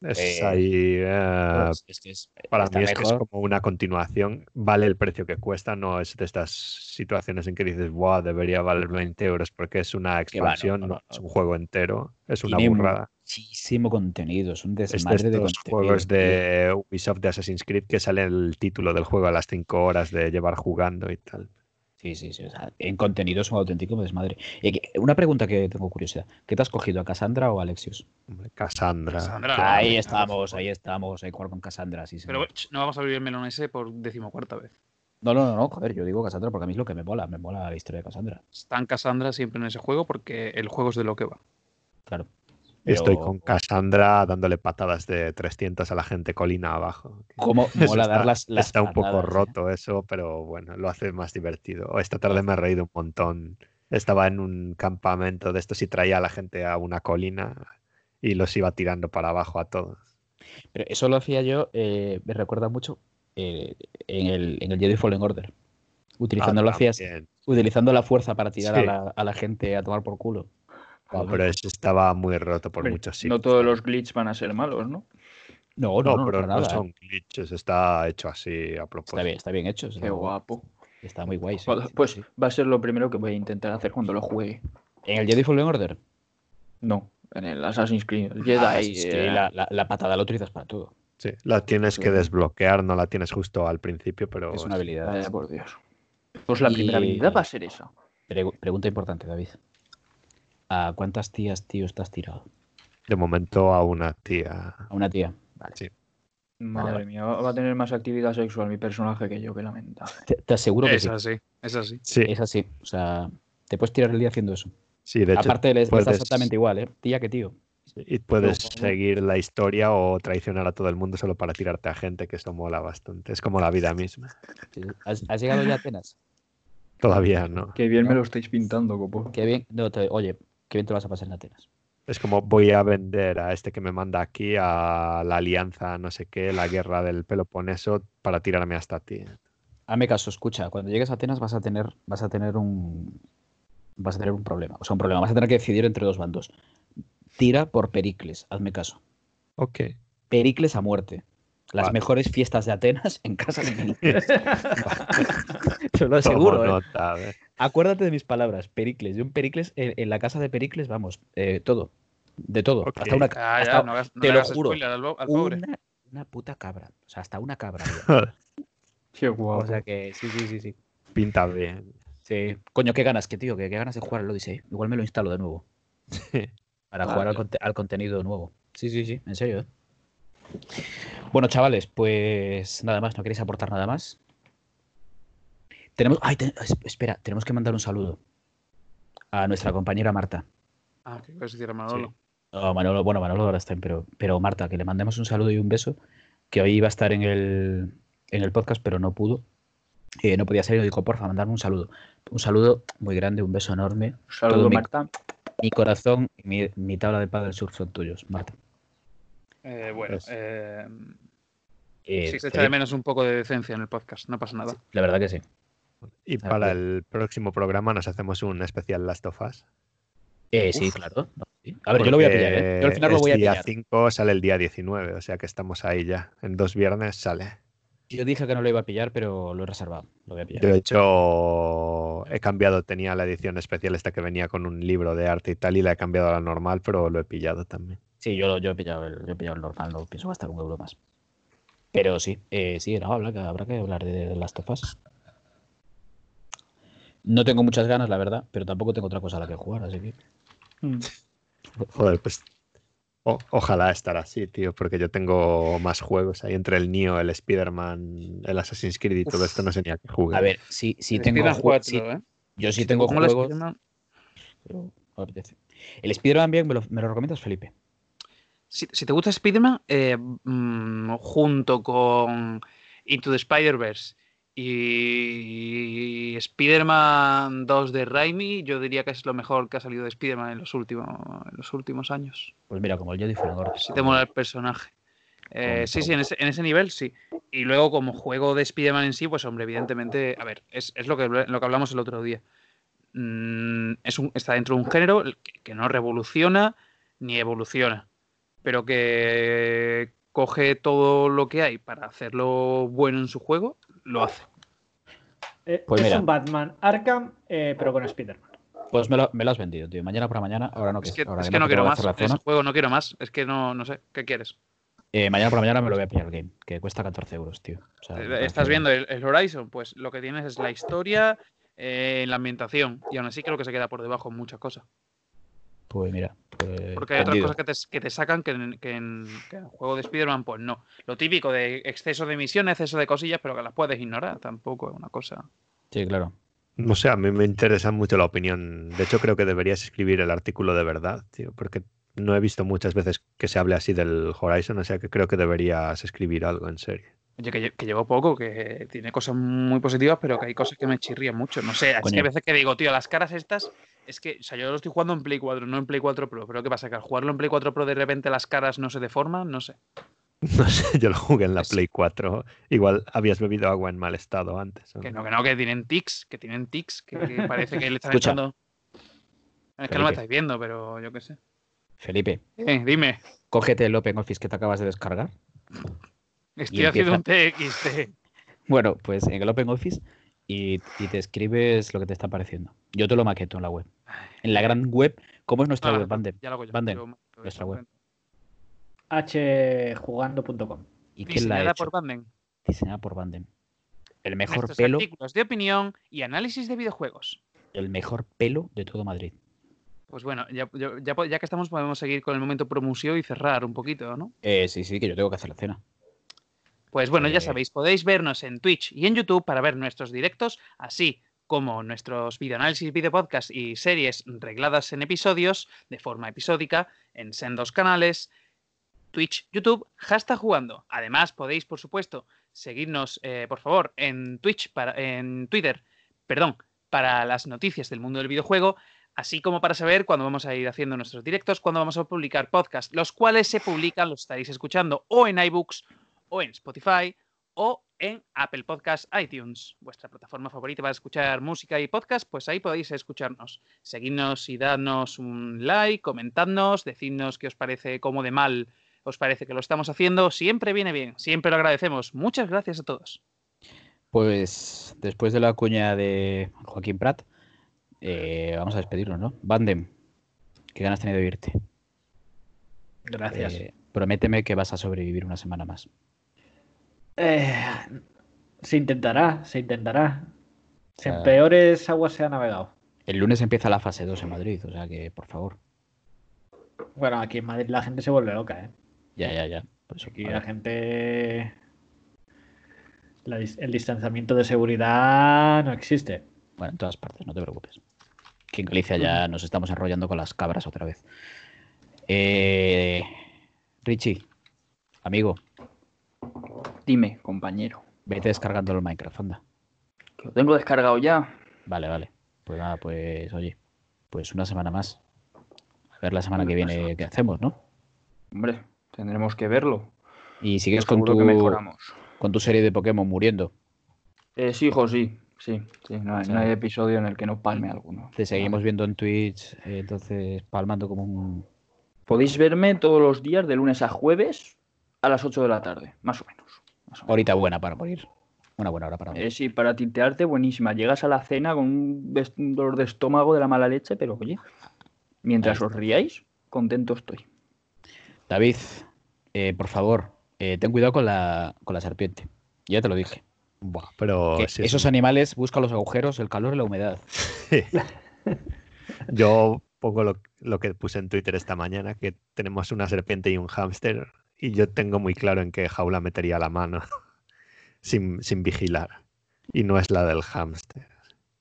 B: Es
A: Eh,
B: ahí. eh,
A: Pues es que es-
B: para mí es que es como una continuación. Vale el precio que cuesta, no es de estas situaciones en que dices, Buah, debería valer 20 euros porque es una
A: Que va, no,
B: expansión,
A: no,
B: es un juego entero, es una
A: Tiene
B: burrada.
A: muchísimo contenido, es un
B: Es de
A: desmadre de
B: estos
A: contenido.
B: juegos de Ubisoft de Assassin's Creed que sale el título del juego a las 5 horas de llevar jugando y tal.
A: Sí, sí, sí. o sea, en contenido es un auténtico desmadre. Y que- una pregunta que tengo curiosidad. ¿Qué te has cogido, a Cassandra o a Alexios?
B: Hombre, Cassandra.
C: Cassandra.
A: ahí
C: no,
A: estamos, ahí estamos. Hay que jugar con Cassandra, sí,
C: Pero ch, no vamos a abrir el melón ese por decimocuarta vez.
A: No, no, no, no, joder, yo digo Cassandra porque a mí es lo que me mola, me mola la historia de Cassandra.
C: Está en Cassandra siempre en ese juego porque el juego es de lo que va.
A: Claro.
B: Estoy con Cassandra dándole patadas de 300 a la gente colina abajo.
A: Cómo [LAUGHS] mola dar
B: está-
A: las, las
B: Está un poco
A: ¿eh?
B: roto eso, pero bueno, lo hace más divertido. Esta tarde me he reído un montón. Estaba en un campamento de estos y traía a la gente a una colina y los iba tirando para abajo a todos.
A: Pero eso lo hacía yo, eh, me recuerda mucho eh, en, el, en el Jedi Fallen Order. Utilizando,
B: Ah,
A: utilizando la fuerza para tirar
B: Sí.
A: a, la, a la gente a tomar por culo.
B: No, pero eso estaba muy roto por
E: Hombre,
B: muchos
E: no todos los glitches van a ser malos, ¿no?
A: No,
B: No,
A: no, no,
B: pero no
A: nada, ¿eh?
B: son glitches, está hecho así a propósito.
A: Está bien, está bien hecho.
E: Qué guapo.
A: Está muy guay. sí,
E: Pues,
A: sí,
E: pues
A: sí.
E: va a ser lo primero que voy a intentar hacer cuando lo juegue.
A: En el Jedi Fallen Order.
E: No, en el Assassin's Creed. El Jedi.
A: Ah,
E: eh,
A: la, la- la patada la utilizas para todo.
B: Sí, la tienes que desbloquear, no la tienes justo al principio, pero
A: Es una habilidad.
E: Vaya por Dios. Pues la primera habilidad va a ser esa.
A: Pregu- pregunta importante, David. ¿A cuántas tías, tíos te has tirado?
B: de momento a una tía.
A: A una tía. Vale.
B: Sí.
E: Madre
A: vale.
E: mía, va a tener más actividad sexual mi personaje que yo, que lamentable.
A: Te, te aseguro que
C: Es
A: sí.
C: así, es así.
B: Sí,
A: Es así. O sea, te puedes tirar el día haciendo eso.
B: sí, de hecho.
A: Aparte,
B: puedes-
A: exactamente igual, ¿eh? Tía que tío.
B: Y puedes seguir la historia o traicionar a todo el mundo solo para tirarte a gente, que eso mola bastante. Es como la vida misma.
A: ¿Has, has llegado ya a Atenas?
B: Todavía no.
E: Qué bien me lo estáis pintando, copo.
A: Qué bien. No, te- oye, qué bien te vas a pasar en Atenas.
B: Es como voy a vender a este que me manda aquí a la alianza, no sé qué, la guerra del Peloponeso, para tirarme hasta ti.
A: Hazme caso, escucha, cuando llegues a Atenas vas a tener, vas a tener un vas a tener un problema. O sea, un problema. Vas a tener que decidir entre dos bandos. Tira por Pericles, hazme caso.
B: Ok.
A: Pericles a muerte. Las
B: Vale.
A: mejores fiestas de Atenas en casa de [LAUGHS] Pericles. Te lo aseguro, ¿eh?
B: nota, a ver.
A: Acuérdate de mis palabras, Pericles. De un Pericles, en, en la casa de Pericles, vamos, eh, todo. De todo. Hasta una,
C: Ah, ya,
A: hasta
C: no hagas, no
A: te lo juro,
C: spoiler al, al pobre.
A: una, una puta cabra. O sea, hasta una cabra. [LAUGHS]
E: Qué guapo.
A: o sea que sí, sí, sí, sí.
B: Pinta bien.
A: Sí. Coño, qué ganas, que tío, qué ganas de jugar al Odyssey. Igual me lo instalo de nuevo. [LAUGHS] Para
E: Vale.
A: jugar al, conte- al contenido nuevo. Sí, sí, sí, en serio. ¿eh? Bueno, chavales, pues nada más, ¿no queréis aportar nada más? Tenemos. Ay, te- espera, tenemos que mandar un saludo a nuestra compañera Marta.
C: Ah, que ibas a decir a Manolo.
A: No, Manolo, bueno, Manolo ahora está, pero, pero Marta, que le mandemos un saludo y un beso, que hoy iba a estar en el, en el podcast, pero no pudo. Eh, no podía salir, dijo, porfa, mandarme un saludo. Un saludo muy grande, un beso enorme.
E: Un saludo,
A: Todo
E: Marta.
A: Mi corazón y mi, mi tabla de paddle surf son tuyos, Marta.
C: Eh, bueno,
B: Pues-
C: eh,
A: Eh,
C: sí se echa de menos un poco de decencia en el podcast, no pasa nada.
A: La verdad que sí.
B: Y
A: Ah,
B: para
A: bien.
B: el próximo programa nos hacemos un especial Last of Us.
A: Eh, sí,
C: Uf.
A: claro. Sí. A ver, yo lo voy a pillar, ¿eh? Yo al final lo voy a
B: día
A: pillar.
B: 5 sale el día 19, o sea que estamos ahí ya. En dos viernes sale.
A: Yo dije que no lo iba a pillar, pero lo he reservado. Lo voy a pillar.
B: Yo, de hecho, he cambiado, tenía la edición especial esta que venía con un libro de arte y tal, y la he cambiado a la normal, pero lo he pillado también.
A: Sí, yo, yo he, pillado el, yo he pillado el normal, no pienso gastar un euro más. Pero sí, eh, sí, no, habrá, que, habrá que hablar de Last of Us. No tengo muchas ganas, la verdad, pero tampoco tengo otra cosa a la que jugar, así que.
E: Mm. [LAUGHS]
B: Joder, pues o- ojalá estar así, tío, porque yo tengo más juegos ahí entre el Nio, el Spider-Man, el Assassin's Creed y todo esto, no sé ni a qué jugar.
A: A ver, sí, sí
C: El
A: tengo
C: Spider-Man
A: juegos.
C: 4, ¿eh?
A: Yo sí
C: Si te
A: tengo juegos.
C: Spider-Man-
A: pero no me apetece. El Spider-Man bien, ¿me lo, me lo recomiendas, Felipe?
C: Si, si te gusta Spider-Man, eh, mm, junto con Into the Spider-Verse y Spider-Man 2 de Raimi, yo diría que es lo mejor que ha salido de Spider-Man en los últimos, en los últimos años.
A: Pues mira, como el Jedi Order.
C: Si te mola el personaje. Eh, sí, sí, en ese, en ese nivel sí. Y luego como juego de Spider-Man en sí, pues hombre, evidentemente, a ver, es, es lo, que, lo que hablamos el otro día. Mm, es un, está dentro de un género que, que no revoluciona ni evoluciona, pero que coge todo lo que hay para hacerlo bueno en su juego, lo hace.
D: Eh,
A: Pues
D: es
A: mira.
D: un Batman Arkham, eh, pero con Spider-Man.
A: Pues me lo, me lo has vendido, tío. Mañana por la mañana, ahora no
C: Es
A: que, ahora
C: es
A: que
C: que no quiero más. ese juego no quiero más. Es que no, no sé. ¿Qué quieres?
A: Eh, mañana por la mañana me lo voy a pillar el game, que cuesta 14 euros, tío. O sea,
C: Estás viendo el, el Horizon, pues lo que tienes es la historia, eh, la ambientación, y aún así creo que se queda por debajo en muchas cosas.
A: Pues mira, pues.
C: Porque hay otras cosas que te, que te sacan que en, que en- que en el juego de Spider-Man, pues no. Lo típico de exceso de misiones, exceso de cosillas, pero que las puedes ignorar, tampoco es una cosa.
A: Sí, claro.
B: No sé, a mí me interesa mucho la opinión. De hecho, creo que deberías escribir el artículo de verdad, tío, porque no he visto muchas veces que se hable así del Horizon, o sea que creo que deberías escribir algo en serio.
C: Oye, que, lle- que llevo poco, que tiene cosas muy positivas, pero que hay cosas que me chirrían mucho. No sé, es que hay veces que digo, tío, las caras estas, es que, o sea, yo lo estoy jugando en Play 4, no en Play 4 Pro, pero ¿qué pasa? Que al jugarlo en Play 4 Pro de repente las caras no se deforman, no sé. [LAUGHS]
B: No sé, yo lo jugué en la Play 4. Igual habías bebido agua en mal estado antes. ¿o
C: Que
B: no?
C: que no, que tienen tics, que tienen tics, que, que [LAUGHS] parece que le están
A: Escucha.
C: echando. Es que no me estáis viendo, pero yo qué sé.
A: Felipe,
C: Eh, dime,
A: cógete el Open Office que te acabas de descargar.
C: Estoy haciendo un TXT.
A: Bueno, pues en el Open Office y, y te escribes lo que te está pareciendo. Yo te lo maqueto en la web. En la gran web, ¿cómo es nuestra
C: No,
A: web,
C: no,
A: Bandem?
C: ya lo hago yo.
A: Bandem,
C: yo- yo-
A: nuestra web.
D: hjugando.com.
A: ¿Y quién la ha
C: Diseñada
A: hecho?
C: por Banden.
A: Diseñada por Bandem. El mejor
C: Nuestros
A: pelo,
C: artículos de opinión y análisis de videojuegos.
A: el mejor pelo de todo Madrid.
C: Pues bueno, ya, ya- ya que estamos podemos seguir con el momento promoción y cerrar un poquito, ¿no?
A: Eh, sí, sí, que yo tengo que hacer la cena.
C: Pues bueno, ya sabéis, podéis vernos en Twitch y en YouTube para ver nuestros directos, así como nuestros videoanálisis, videopodcasts y series regladas en episodios de forma episódica en sendos canales, Twitch, YouTube, hashtag jugando. Además, podéis, por supuesto, seguirnos, eh, por favor, en Twitch, para, en Twitter, perdón, para las noticias del mundo del videojuego, así como para saber cuándo vamos a ir haciendo nuestros directos, cuándo vamos a publicar podcasts, los cuales se publican, los estaréis escuchando o en iBooks, o en Spotify, o en Apple Podcasts, iTunes, vuestra plataforma favorita para escuchar música y podcast, pues ahí podéis escucharnos. Seguidnos y dadnos un like, comentadnos, decidnos qué os parece, cómo de mal os parece que lo estamos haciendo. Siempre viene bien, siempre lo agradecemos. Muchas gracias a todos.
A: Pues después de la cuña de Joaquín Prat, eh, vamos a despedirnos, ¿no? Bandem, qué ganas tenido de irte.
D: Gracias.
A: Eh, prométeme que vas a sobrevivir una semana más.
D: Eh, se intentará, se intentará.
A: sea-
D: En peores aguas se ha navegado.
A: El lunes empieza la fase 2 en Madrid, o sea que, por favor.
D: Bueno, aquí en Madrid la gente se vuelve loca, ¿eh?
A: Ya, ya, ya. Por eso,
D: Aquí la gente. la el distanciamiento de seguridad no existe.
A: Bueno, en todas partes, no te preocupes. Que en Galicia ya nos estamos enrollando con las cabras otra vez. Eh, Richie, amigo,
E: Dime, compañero.
A: vete descargando el Minecraft, anda.
E: Que lo tengo descargado ya.
A: Vale, vale. Pues nada, pues oye, pues una semana más. A ver la semana que viene qué hacemos, ¿no?
E: Hombre, tendremos que verlo.
A: Y sigues con tu,
E: que mejoramos.
A: con tu serie de Pokémon muriendo.
E: Eh, sí, hijo, sí. Sí, sí. Hay, no hay episodio en el que no palme alguno.
A: Te seguimos viendo en Twitch, eh, entonces palmando como un...
E: Podéis verme todos los días de lunes a jueves a las 8 de la tarde, más o menos. más o menos.
A: Horita buena para morir. Una buena hora para morir.
E: Eh, sí, para tintearte, buenísima. Llegas a la cena con un, dolor de estómago de la mala leche, pero oye, mientras os riáis, contento estoy.
A: David, eh, por favor, eh, ten cuidado con la, con la serpiente. Ya te lo dije.
B: Buah, pero
A: Que
B: sí,
A: esos animales buscan los agujeros, el calor y la humedad. [LAUGHS]
B: Yo pongo lo, lo que puse en Twitter esta mañana, que tenemos una serpiente y un hámster, y yo tengo muy claro en qué jaula metería la mano [LAUGHS] sin, sin vigilar. Y no es la del hámster.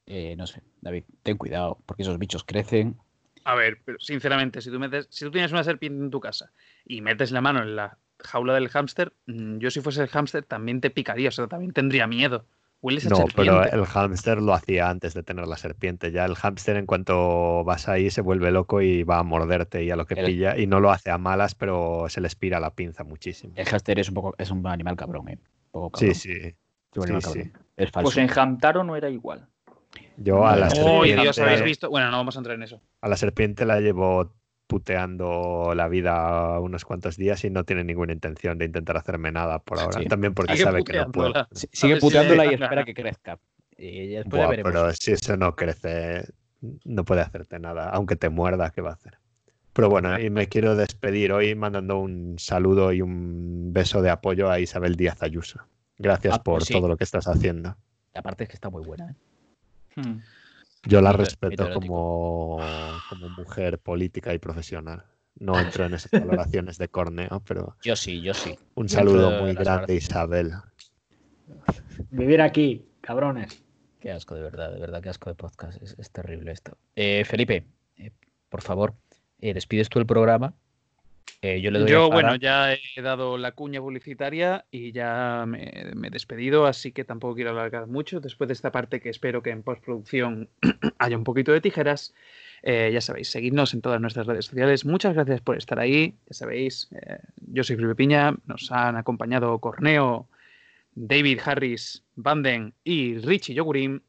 A: Eh, no sé, David, ten cuidado, porque esos bichos crecen.
C: A ver, pero sinceramente, si tú, metes, si tú tienes una serpiente en tu casa y metes la mano en la jaula del hámster, mm, yo si fuese el hámster también te picaría, o sea, también tendría miedo. Hueles a
B: No, pero el hámster lo hacía antes de tener la serpiente. Ya el hámster en cuanto vas ahí se vuelve loco y va a morderte y a lo que
A: El-
B: pilla. Y no lo hace a malas, pero se le espira la pinza muchísimo.
A: El hámster es un poco, es un animal cabrón, eh. Un poco
B: Sí,
A: cabrón.
B: sí. Sí,
A: cabrón. Es falso.
E: Pues en Hamtaro no era igual.
B: Yo a la,
A: Oh,
C: ¡Uy,
B: serpiente,
C: Dios, habéis visto! Bueno, no vamos a entrar en eso.
B: a la serpiente la llevo puteando la vida unos cuantos días y no tiene ninguna intención de intentar hacerme nada por ahora.
A: Sí.
B: También porque
C: Sigue
B: sabe que no puedo.
A: Sigue puteándola y espera que crezca. Y después ya
B: Buah,
A: veremos.
B: pero si eso no crece, no puede hacerte nada. Aunque te muerda, ¿qué va a hacer? Pero bueno, y me quiero despedir hoy mandando un saludo y un beso de apoyo a Isabel Díaz Ayuso. Gracias
A: Ah, pues
B: por
A: sí.
B: todo lo que estás haciendo.
A: Aparte es que está muy buena. ¿eh?
E: Hmm.
B: Yo la respeto como, como mujer política y profesional. No entro en esas [LAUGHS] valoraciones de corneo, pero
A: Yo sí, yo sí.
B: un saludo muy grande. Isabel.
D: Vivir aquí, cabrones.
A: Qué asco, de verdad, de verdad, qué asco de podcast. Es, es terrible esto. Eh, Felipe, eh, por favor, eh, despides tú el programa. Eh, yo le doy
C: Yo, bueno, ya he dado la cuña publicitaria y ya me, me he despedido, así que tampoco quiero alargar mucho. Después de esta parte que espero que en postproducción [CLEARS THROAT] haya un poquito de tijeras, eh, ya sabéis, seguidnos en todas nuestras redes sociales. Muchas gracias por estar ahí. Ya sabéis, eh, yo soy Felipe Piña, nos han acompañado Corneo, David Harris, Banden y Richie Yogurín.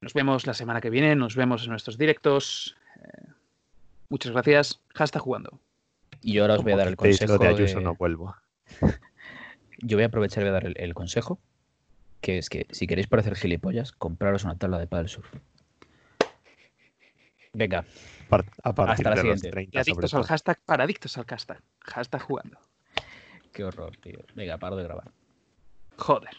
C: Nos vemos la semana que viene, nos vemos en nuestros directos. Muchas gracias. Hashtag jugando.
A: Y yo ahora os voy a dar el consejo.
B: lo de Ayuso
A: de-
B: no vuelvo. [LAUGHS]
A: Yo voy a aprovechar y voy a dar el, el consejo, que es que si queréis parecer gilipollas, compraros una tabla de paddle surf. Venga,
B: Par- A partir
A: la
B: de los
A: siguiente.
B: 30
C: Y adictos al hashtag, para adictos al hashtag. Hashtag jugando.
A: qué horror, tío. Venga, paro de grabar.
C: Joder.